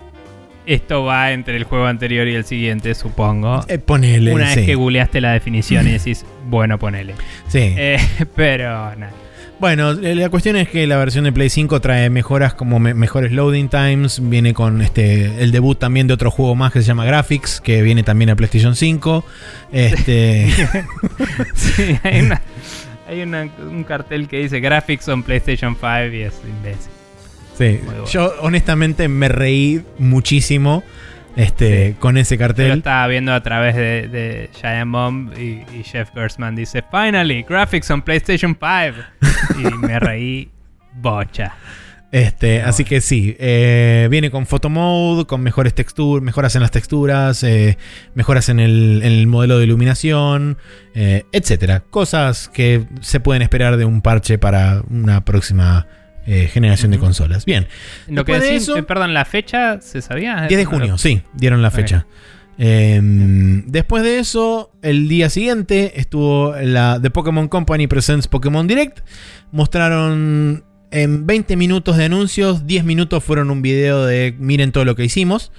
esto va entre el juego anterior y el siguiente, supongo.
eh, ponele.
Una
sí.
vez que googleaste la definición y decís, bueno, ponele.
Sí.
Eh, pero nada.
Bueno, eh, la cuestión es que la versión de Play 5 trae mejoras como me- mejores loading times, viene con este el debut también de otro juego más que se llama Graphics, que viene también a PlayStation 5. Este,
Sí, hay, una- hay una- un cartel que dice Graphics on PlayStation 5 y es imbécil.
Sí,
bueno.
yo honestamente me reí muchísimo este,
Sí.
con ese
Yo lo
cartel.
estaba viendo a través de, de Giant Bomb y, y Jeff Gersman dice Finally, graphics on PlayStation 5. Y me reí bocha.
Este, así que sí, eh, viene con photo mode, con mejores texturas, mejoras en las texturas, eh, mejoras en el, en el modelo de iluminación, eh, etcétera. Cosas que se pueden esperar de un parche para una próxima eh, generación de consolas. Bien,
Lo que
Después de
decís,
eso-
eh, perdón, la fecha, ¿se sabía?
10 de
No lo-
junio, sí, dieron la fecha. Eh, después de eso, el día siguiente estuvo la The Pokémon Company Presents Pokémon Direct. Mostraron en 20 minutos de anuncios, 10 minutos fueron un video de miren todo lo que hicimos.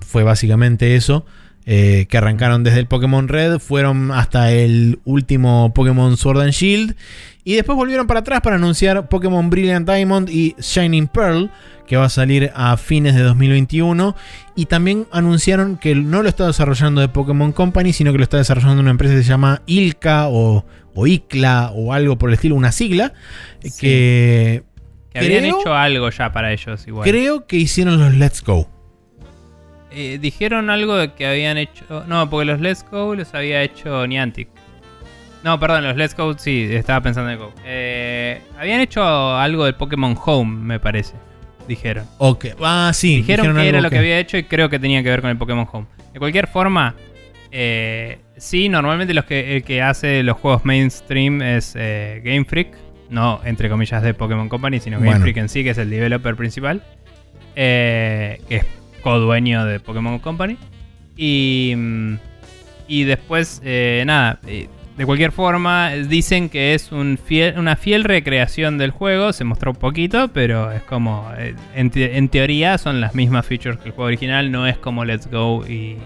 Fue básicamente eso. Eh, que arrancaron desde el Pokémon Red, fueron hasta el último Pokémon Sword and Shield. Y después volvieron para atrás para anunciar Pokémon Brilliant Diamond y Shining Pearl, que va a salir a fines de 2021. Y también anunciaron que no lo está desarrollando de Pokémon Company, sino que lo está desarrollando una empresa que se llama Ilka o, o ICLA o algo por el estilo, una sigla.
Sí.
Que
Que habían
creo-
hecho algo ya para ellos igual.
creo que hicieron los Let's Go.
Eh, dijeron algo de que habían hecho. No, porque los Let's Go los había hecho Niantic. No, perdón, los Let's Go sí, estaba pensando en Go. Eh, habían hecho algo del Pokémon Home, me parece. Dijeron.
Ok. Ah, sí.
Dijeron, que era lo que había hecho y creo que tenía que ver con el Pokémon Home. De cualquier forma, eh, sí, normalmente los que, el que hace los juegos mainstream es eh, Game Freak. No, entre comillas, de Pokémon Company, sino Game
Bueno.
Freak en sí, que es el developer principal. eh, que es co-dueño de Pokémon Company. Y, mm, y después, eh, nada, eh, de cualquier forma, dicen que es un fiel, una fiel recreación del juego. Se mostró un poquito, pero es como, eh, en, te- en teoría son las mismas features que el juego original. No es como Let's Go y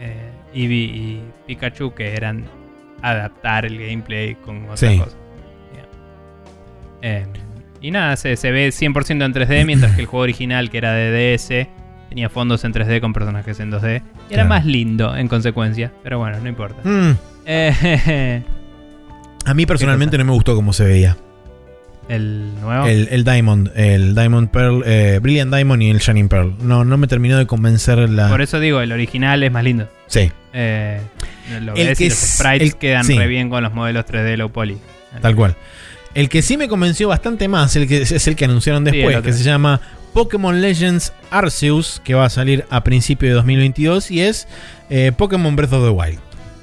eh, Eevee y Pikachu, que eran adaptar el gameplay con otras
Sí.
cosas. Yeah. Eh, y nada, se, se ve 100% en 3D, mientras que el juego original, que era de DS, tenía fondos en 3D con personajes en 2D. Y era
Claro.
más lindo en consecuencia, pero bueno, no importa.
Mm,
Eh,
a mí personalmente no me gustó cómo se veía.
el nuevo.
El, el Diamond, el Diamond Pearl, eh, Brilliant Diamond y el Shining Pearl. No, no me terminó de convencer la.
Por eso digo, el original es más lindo.
Sí,
Eh, lo
El
ves
que
y los
es-
sprites
el-
quedan
sí.
re bien con los modelos 3D low poly.
tal cual. El que sí me convenció bastante más el que, es el que anunciaron después, que se llama Pokémon Legends Arceus, que va a salir a principio de 2022 y es eh, Pokémon Breath of the Wild.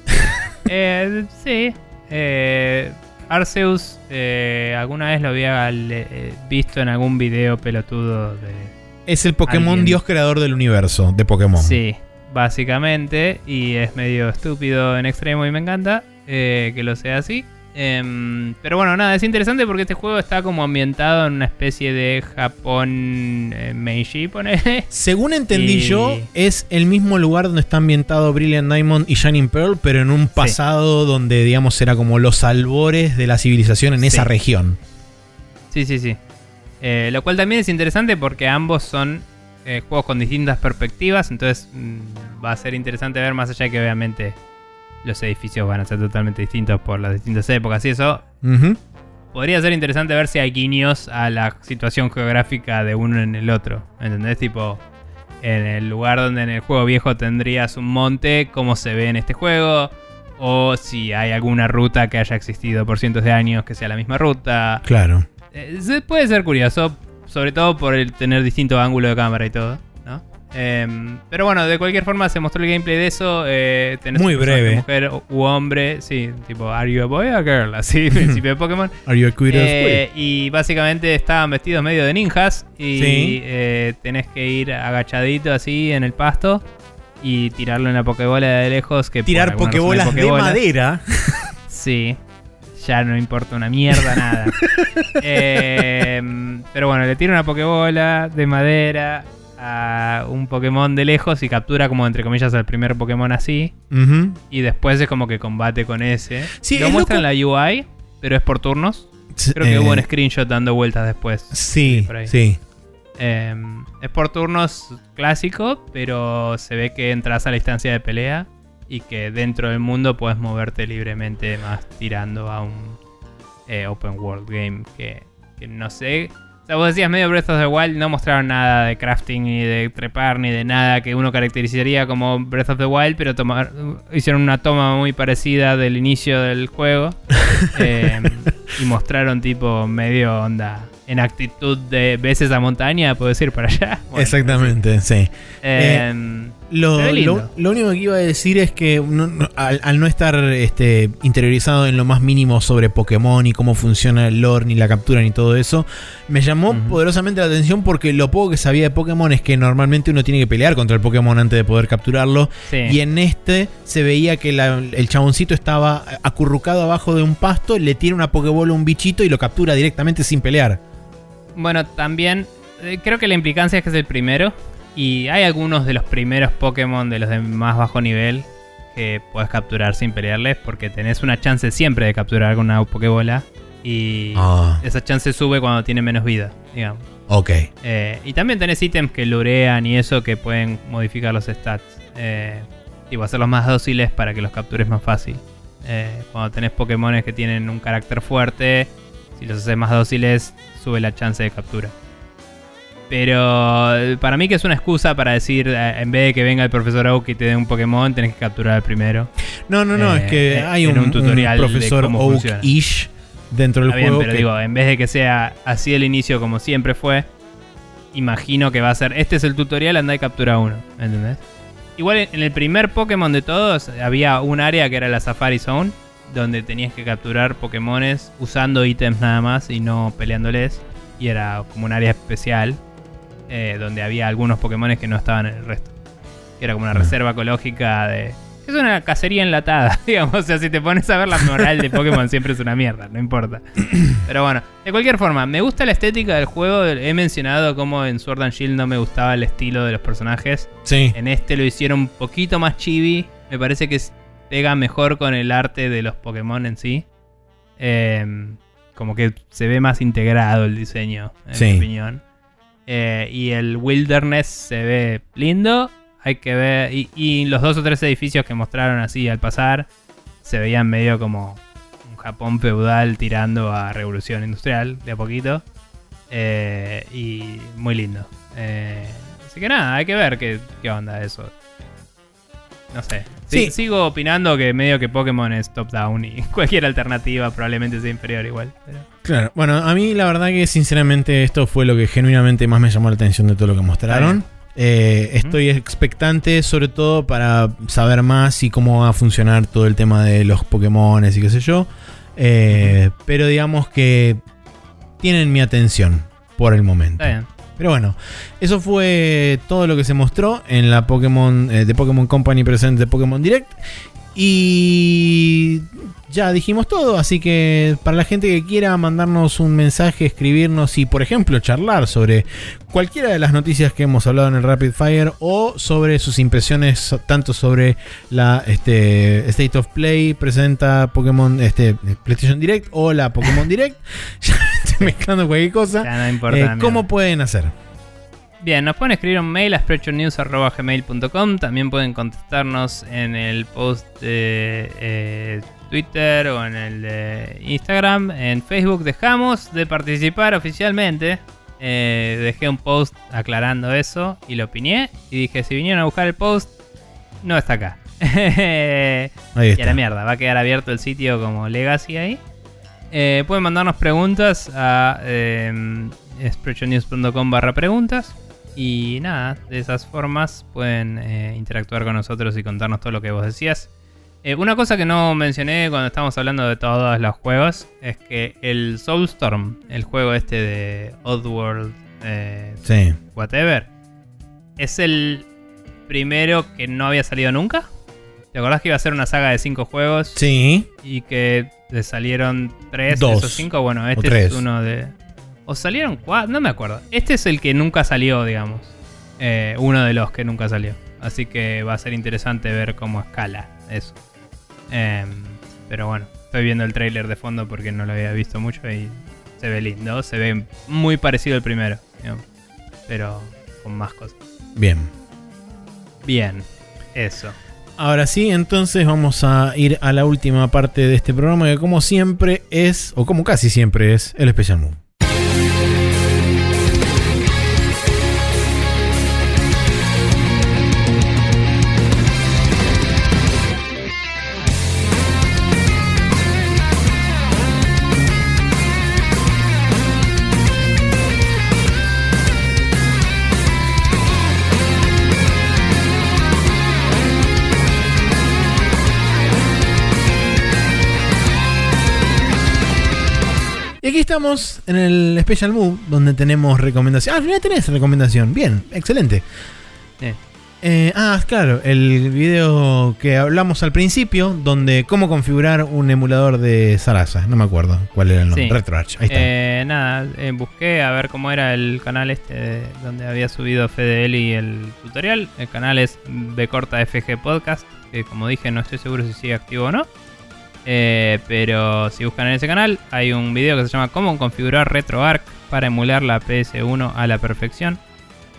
Eh, sí. Eh, Arceus, eh, alguna vez lo había visto en algún video pelotudo de.
Es el Pokémon
Alguien.
Dios creador del universo de Pokémon.
Sí, básicamente. Y es medio estúpido en extremo y me encanta que lo sea así. Em, pero bueno, nada, es interesante porque este juego está como ambientado en una especie de Japón eh, Meiji, ponele.
Según entendí
Y-
yo, es el mismo lugar donde está ambientado Brilliant Diamond y Shining Pearl, pero en un pasado donde, digamos, era como los albores de la civilización en
Sí.
esa región.
Sí, sí, sí. Eh, lo cual también es interesante porque ambos son eh, juegos con distintas perspectivas, entonces mm, va a ser interesante ver más allá que obviamente los edificios van a ser totalmente distintos por las distintas épocas y eso. Podría ser interesante ver si hay guiños a la situación geográfica de uno en el otro. ¿Entendés? Tipo, en el lugar donde en el juego viejo tendrías un monte, cómo se ve en este juego. O si hay alguna ruta que haya existido por cientos de años que sea la misma ruta.
Claro.
Eh, puede ser curioso, sobre todo por el tener distinto ángulo de cámara y todo, Em, pero bueno, de cualquier forma se mostró el gameplay de eso. Eh, tenés
Muy breve.
Mujer u hombre, sí, tipo, ¿Are you a boy or a girl? Así, principio de Pokémon.
Are you a queer
Eh, y básicamente estaban vestidos medio de ninjas y
Sí.
eh, tenés que ir agachadito así en el pasto y tirarlo en la pokebola de lejos. Que
Tirar
hay
pokebolas de
pokebolas.
madera.
Sí, ya no importa una mierda nada. Eh, pero bueno, le tira una pokebola de madera a un Pokémon de lejos y captura como entre comillas al primer Pokémon así. Y después es como que combate con ese.
Sí,
Lo
es
muestra en la UI, pero es por turnos. Creo que
Eh,
hubo un screenshot dando vueltas después.
Sí.
Eh, es por turnos clásico, pero se ve que entras a la instancia de pelea y que dentro del mundo puedes moverte libremente más tirando a un eh, open world game que, que no sé. O sea, vos decías medio Breath of the Wild, no mostraron nada de crafting ni de trepar ni de nada que uno caracterizaría como Breath of the Wild, pero tomar, hicieron una toma muy parecida del inicio del juego eh, y mostraron tipo medio onda en actitud de ves esa montaña, puedes ir para allá. Bueno,
Exactamente, sí.
eh,
Lo, lo- lo único que iba a decir es que no- no- al, al no estar este, interiorizado en lo más mínimo sobre Pokémon y cómo funciona el lore, ni la captura, ni todo eso, me llamó poderosamente la atención porque lo poco que sabía de Pokémon es que normalmente uno tiene que pelear contra el Pokémon antes de poder capturarlo.
sí.
Y en este se veía que la- el chaboncito estaba acurrucado abajo de un pasto, le tira una Pokébola a un bichito y lo captura directamente sin pelear.
Bueno, también eh, creo que la implicancia es que es el primero. Y hay algunos de los primeros Pokémon de los de más bajo nivel que puedes capturar sin pelearles. Porque tenés una chance siempre de capturar con una Pokébola. Y
Ah,
esa chance sube cuando tiene menos vida, digamos.
ok.
Eh, y también tenés ítems que lurean y eso que pueden modificar los stats. Eh, tipo, hacerlos más dóciles para que los captures más fácil. Eh, cuando tenés Pokémones que tienen un carácter fuerte, si los haces más dóciles, sube la chance de captura. Pero eh, para mí que es una excusa para decir, eh, en vez de que venga el profesor Oak y te dé un Pokémon, tenés que capturar al primero.
No, no, no,
Eh,
es que
eh,
hay un,
un tutorial
un
de
profesor
cómo funciona.
Oak-ish dentro del
Está bien,
juego.
pero
que-
digo, en vez de que sea así el inicio como siempre fue, imagino que va a ser, este es el tutorial, anda y captura uno, ¿entendés? Igual en el primer Pokémon de todos había un área que era la Safari Zone, donde tenías que capturar Pokémones usando ítems nada más y no peleándoles. Y era como un área especial, eh, donde había algunos Pokémones que no estaban en el resto. Que era como una reserva ecológica de... Es una cacería enlatada, digamos. O sea, si te pones a ver la moral de Pokémon siempre es una mierda, no importa. Pero bueno, de cualquier forma, me gusta la estética del juego. He mencionado cómo en Sword and Shield no me gustaba el estilo de los personajes.
Sí.
En este lo hicieron un poquito más chibi. Me parece que pega mejor con el arte de los Pokémon en sí. Em, como que se ve más integrado el diseño, en
Sí.
mi opinión. Eh, y el Wilderness se ve lindo. Hay que ver. Y, y los dos o tres edificios que mostraron así al pasar se veían medio como un Japón feudal tirando a revolución industrial de a poquito. Eh, y muy lindo. Eh, así que nada, hay que ver qué, qué onda eso. No sé. Sí. Sigo opinando que medio que Pokémon es top-down y cualquier alternativa probablemente sea inferior igual. pero-
Claro. Bueno, a mí la verdad que sinceramente esto fue lo que genuinamente más me llamó la atención de todo lo que mostraron. Eh, estoy expectante sobre todo para saber más y cómo va a funcionar todo el tema de los Pokémon y qué sé yo. Eh, Pero digamos que tienen mi atención por el momento.
Está bien.
Pero bueno, eso fue todo lo que se mostró en la Pokémon eh, de Pokémon Company presente de Pokémon Direct. Y ya dijimos todo, así que para la gente que quiera mandarnos un mensaje, escribirnos y por ejemplo charlar sobre cualquiera de las noticias que hemos hablado en el Rapid Fire o sobre sus impresiones tanto sobre la este, State of Play presenta Pokémon este, PlayStation Direct o la Pokémon Direct, ya estoy mezclando cualquier cosa.
Ya no importa.
Eh, ¿Cómo pueden hacer?
Bien, nos pueden escribir un mail a sprechonews.gmail.com. También pueden contestarnos en el post de eh, Twitter o en el de Instagram. En Facebook dejamos de participar oficialmente. Eh, dejé un post aclarando eso y lo opiné. Y dije, si vinieron a buscar el post, no está acá.
Ahí
Y a
está.
la mierda, va a quedar abierto el sitio como Legacy ahí. Eh, pueden mandarnos preguntas a eh, barra preguntas. Y nada, de esas formas pueden eh, interactuar con nosotros y contarnos todo lo que vos decías. Eh, una cosa que no mencioné cuando estábamos hablando de todos los juegos es que el Soulstorm, el juego este de Oddworld, eh,
Sí.
whatever, es el primero que no había salido nunca. ¿Te acordás que iba a ser una saga de cinco juegos?
Sí.
Y que le salieron tres
Dos.
de esos cinco. Bueno, este es uno de. O salieron cuatro, no me acuerdo. Este es el que nunca salió, digamos. Eh, uno de los que nunca salió. Así que va a ser interesante ver cómo escala eso. Em, pero bueno, estoy viendo el trailer de fondo porque no lo había visto mucho y se ve lindo. Se ve muy parecido al primero, digamos, pero con más cosas.
Bien.
Bien, eso.
Ahora sí, entonces vamos a ir a la última parte de este programa que como siempre es, o como casi siempre es, el Special Move. Aquí estamos en el Special Move, donde tenemos recomendación. Ah, al final tenés recomendación. Bien, excelente.
Sí.
Eh, ah, claro, el video que hablamos al principio, donde cómo configurar un emulador de Sarasa. No me acuerdo cuál era el nombre.
Sí.
RetroArch. Ahí está.
Eh, nada, eh, busqué a ver cómo era el canal este de- donde había subido Fede y el tutorial. El canal es B corta FG Podcast, que como dije no estoy seguro si sigue activo o no. Eh, pero si buscan en ese canal hay un video que se llama Cómo configurar RetroArch para emular la PS1 a la perfección.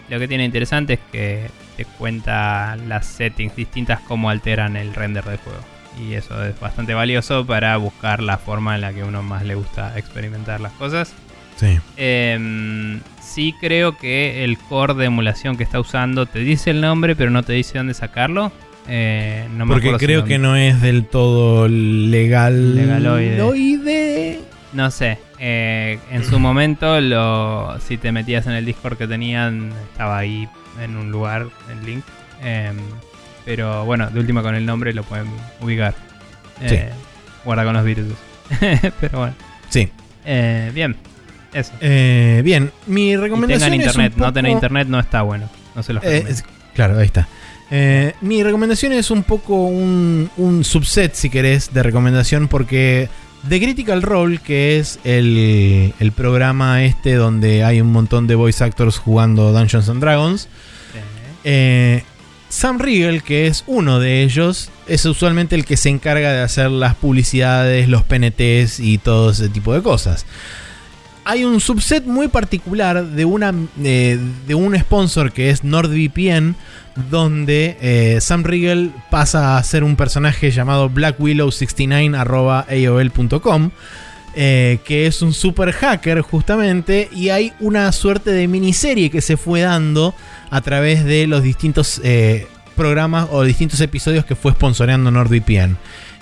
Lo que tiene interesante es que te cuenta las settings distintas, cómo alteran el render del juego. Y eso es bastante valioso para buscar la forma en la que uno más le gusta experimentar las cosas.
sí.
Em, sí creo que el core de emulación que está usando te dice el nombre, pero no te dice dónde sacarlo. Eh, no me
Porque
si
creo que no es del todo legal.
Legaloide.
Loide.
No sé. eh, en su momento, lo, si te metías en el Discord que tenían, estaba ahí en un lugar, el link. Em, pero bueno, de última con el nombre lo pueden ubicar.
Sí.
Eh, Guarda con los virus. pero bueno.
Sí.
Eh, bien. Eso.
Eh, bien, mi
Y
recomendación
tengan
es
internet. No tener internet no está bueno. No se los
Eh,
recomiendo.
es- claro, ahí está. Eh, mi recomendación es un poco un, un subset, si querés, de recomendación, porque The Critical Role, que es el, el programa este donde hay un montón de voice actors jugando Dungeons and Dragons, eh, Sam Riegel, que es uno de ellos, es usualmente el que se encarga de hacer las publicidades, los PNTs y todo ese tipo de cosas. Hay un subset muy particular eh, de un sponsor que es NordVPN, donde eh, Sam Riegel pasa a ser un personaje llamado blackwillow69.aol.com. eh, que es un super hacker justamente y hay una suerte de miniserie que se fue dando a través de los distintos eh, programas o distintos episodios que fue sponsoreando NordVPN.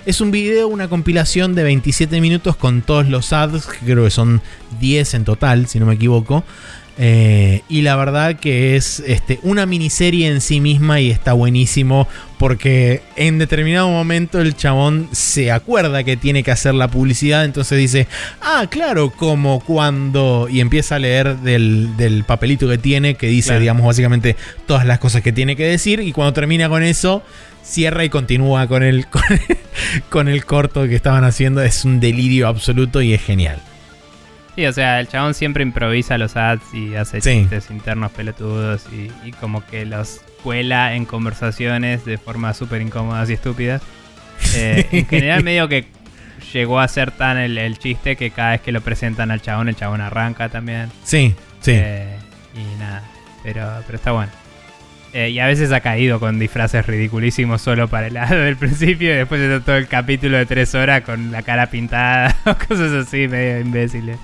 Es un video, una compilación de 27 minutos con todos los ads, que creo que son 10 en total, si no me equivoco. Eh, y la verdad que es este, una miniserie en sí misma y está buenísimo porque en determinado momento el chabón se acuerda que tiene que hacer la publicidad, entonces dice, ah, claro, como cuando... Y empieza a leer del, del papelito que tiene que dice,
Claro.
digamos, básicamente todas las cosas que tiene que decir y cuando termina con eso, cierra y continúa con el, con el, con el corto que estaban haciendo. Es un delirio absoluto y es genial.
Sí, o sea, el chabón siempre improvisa los ads y hace
Sí.
chistes internos pelotudos y, y como que los cuela en conversaciones de forma súper incómodas y estúpidas. Eh, en general medio que llegó a ser tan el, el chiste que cada vez que lo presentan al chabón, el chabón arranca también.
Sí, sí.
Eh, y nada. pero, pero está bueno. Eh, y a veces ha caído con disfraces ridiculísimos solo para el lado del principio y después está todo el capítulo de tres horas con la cara pintada o cosas así medio imbéciles.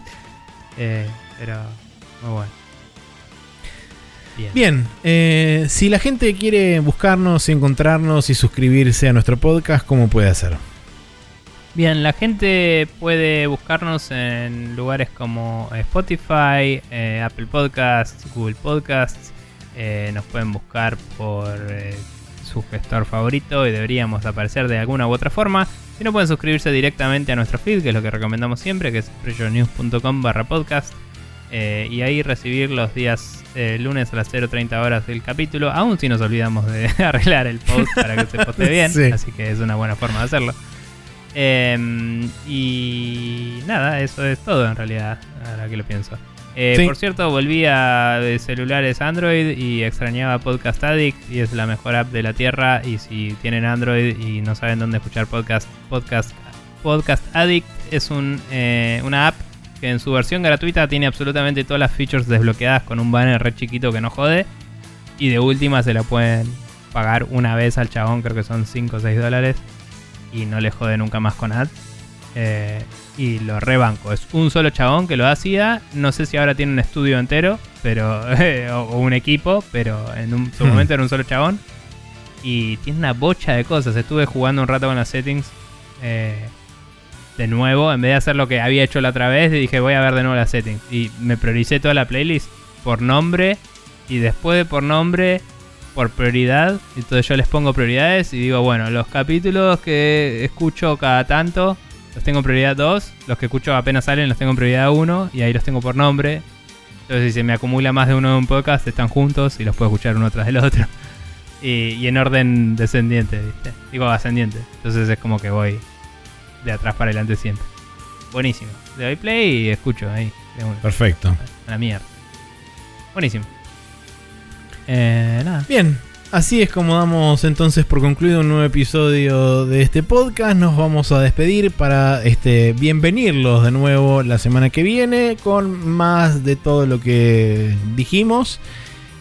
Eh, pero muy bueno. Bien.
Bien, eh, si la gente quiere buscarnos, encontrarnos y suscribirse a nuestro podcast, ¿cómo puede hacer?
Bien, la gente puede buscarnos en lugares como Spotify, eh, Apple Podcasts, Google Podcasts. Eh, nos pueden buscar por eh, su gestor favorito y deberíamos aparecer de alguna u otra forma. Si no, pueden suscribirse directamente a nuestro feed, que es lo que recomendamos siempre, que es presionews.com barra podcast. eh, y ahí recibir los días lunes a las 0.30 horas del capítulo, aún si nos olvidamos de arreglar el post para que se poste bien.
Sí.
Así que es una buena forma de hacerlo. Em, y nada, eso es todo en realidad, ahora que lo pienso. Eh,
Sí.
Por cierto, volví a de celulares Android y extrañaba Podcast Addict y es la mejor app de la tierra. Y si tienen Android y no saben dónde escuchar podcast, podcast, podcast Addict es un, eh, una app que en su versión gratuita tiene absolutamente todas las features desbloqueadas con un banner re chiquito que no jode. Y de última se la pueden pagar una vez al chabón, creo que son 5 o 6 dólares. Y no le jode nunca más con ads. Eh, y lo rebanco. Es un solo chabón que lo hacía. No sé si ahora tiene un estudio entero, pero o, o un equipo, pero en un, su
Hmm.
momento era un solo chabón. Y tiene una bocha de cosas. Estuve jugando un rato con las settings. eh, de nuevo, en vez de hacer lo que había hecho la otra vez, dije voy a ver de nuevo las settings. Y me prioricé toda la playlist por nombre. Y después de por nombre, por prioridad. Entonces yo les pongo prioridades y digo, bueno, los capítulos que escucho cada tanto los tengo en prioridad 2. Los que escucho apenas salen los tengo en prioridad 1. Y ahí los tengo por nombre. Entonces si se me acumula más de uno en un podcast, están juntos y los puedo escuchar uno tras del otro. Y, y en orden descendiente, ¿viste? Digo ascendiente. Entonces es como que voy de atrás para adelante siempre. Buenísimo. Le doy play y escucho ahí.
Perfecto.
A la mierda. Buenísimo. Eh, nada.
Bien, así es como damos entonces por concluido un nuevo episodio de este podcast. Nos vamos a despedir para este bienvenirlos de nuevo la semana que viene con más de todo lo que dijimos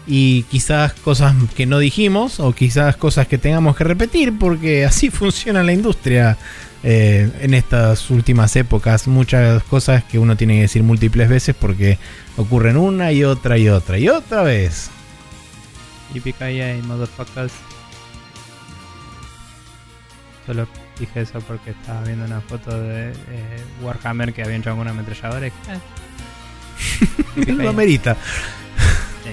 y quizás cosas que no dijimos o quizás cosas que tengamos que repetir porque así funciona la industria. eh, en estas últimas épocas muchas cosas que uno tiene que decir múltiples veces porque ocurren una y otra y otra y otra vez.
Yippee motherfuckers. Solo dije eso porque estaba viendo una foto de eh, Warhammer que había hecho con una ametralladora. y eh.
Lo amerita.
Sí.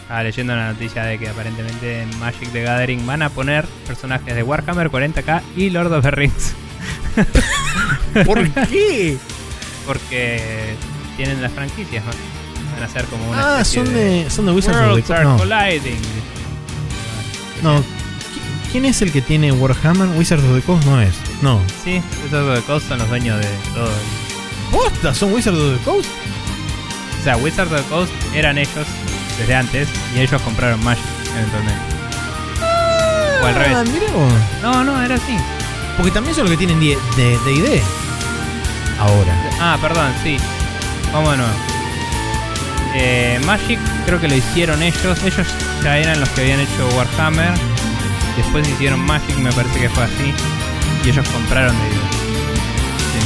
Estaba leyendo la noticia de que aparentemente en Magic the Gathering van a poner personajes de Warhammer 40k y Lord of the Rings.
¿Por qué?
Porque tienen las franquicias, ¿no? A ser como una
Ah, son de, son de Wizards of
Worlds
the
are
Coast. No,
colliding.
no. ¿Qui- ¿Quién es el que tiene Warhammer? Wizards of the Coast no es. No.
Sí, esos de Coast son los dueños de todo.
¿Posta? ¿Son Wizards of the Coast?
O sea, Wizards of the Coast eran ellos desde antes y ellos compraron Magic eventualmente. O al
Ah,
revés.
mirá vos.
No, no, era así.
Porque también son los que tienen de de- de ID. Ahora.
Ah, perdón, sí. Vamos de nuevo. Eh, Magic creo que lo hicieron ellos. Ellos ya eran los que habían hecho Warhammer. Después hicieron Magic, me parece que fue así. Y ellos compraron D&D. Sí.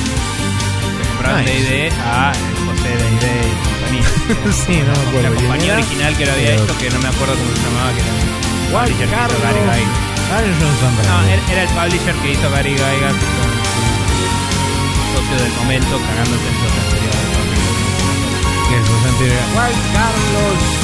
Compraron
Nice.
D&D a José D&D y compañía.
sí, no me acuerdo.
La compañía original que lo había
Pero-
hecho, que no me acuerdo cómo se llamaba, que era el publisher. Gary No, era, el publisher que hizo Gary Gygax con su socio del momento cagándose en toda
Que es su sentido. Juan Carlos.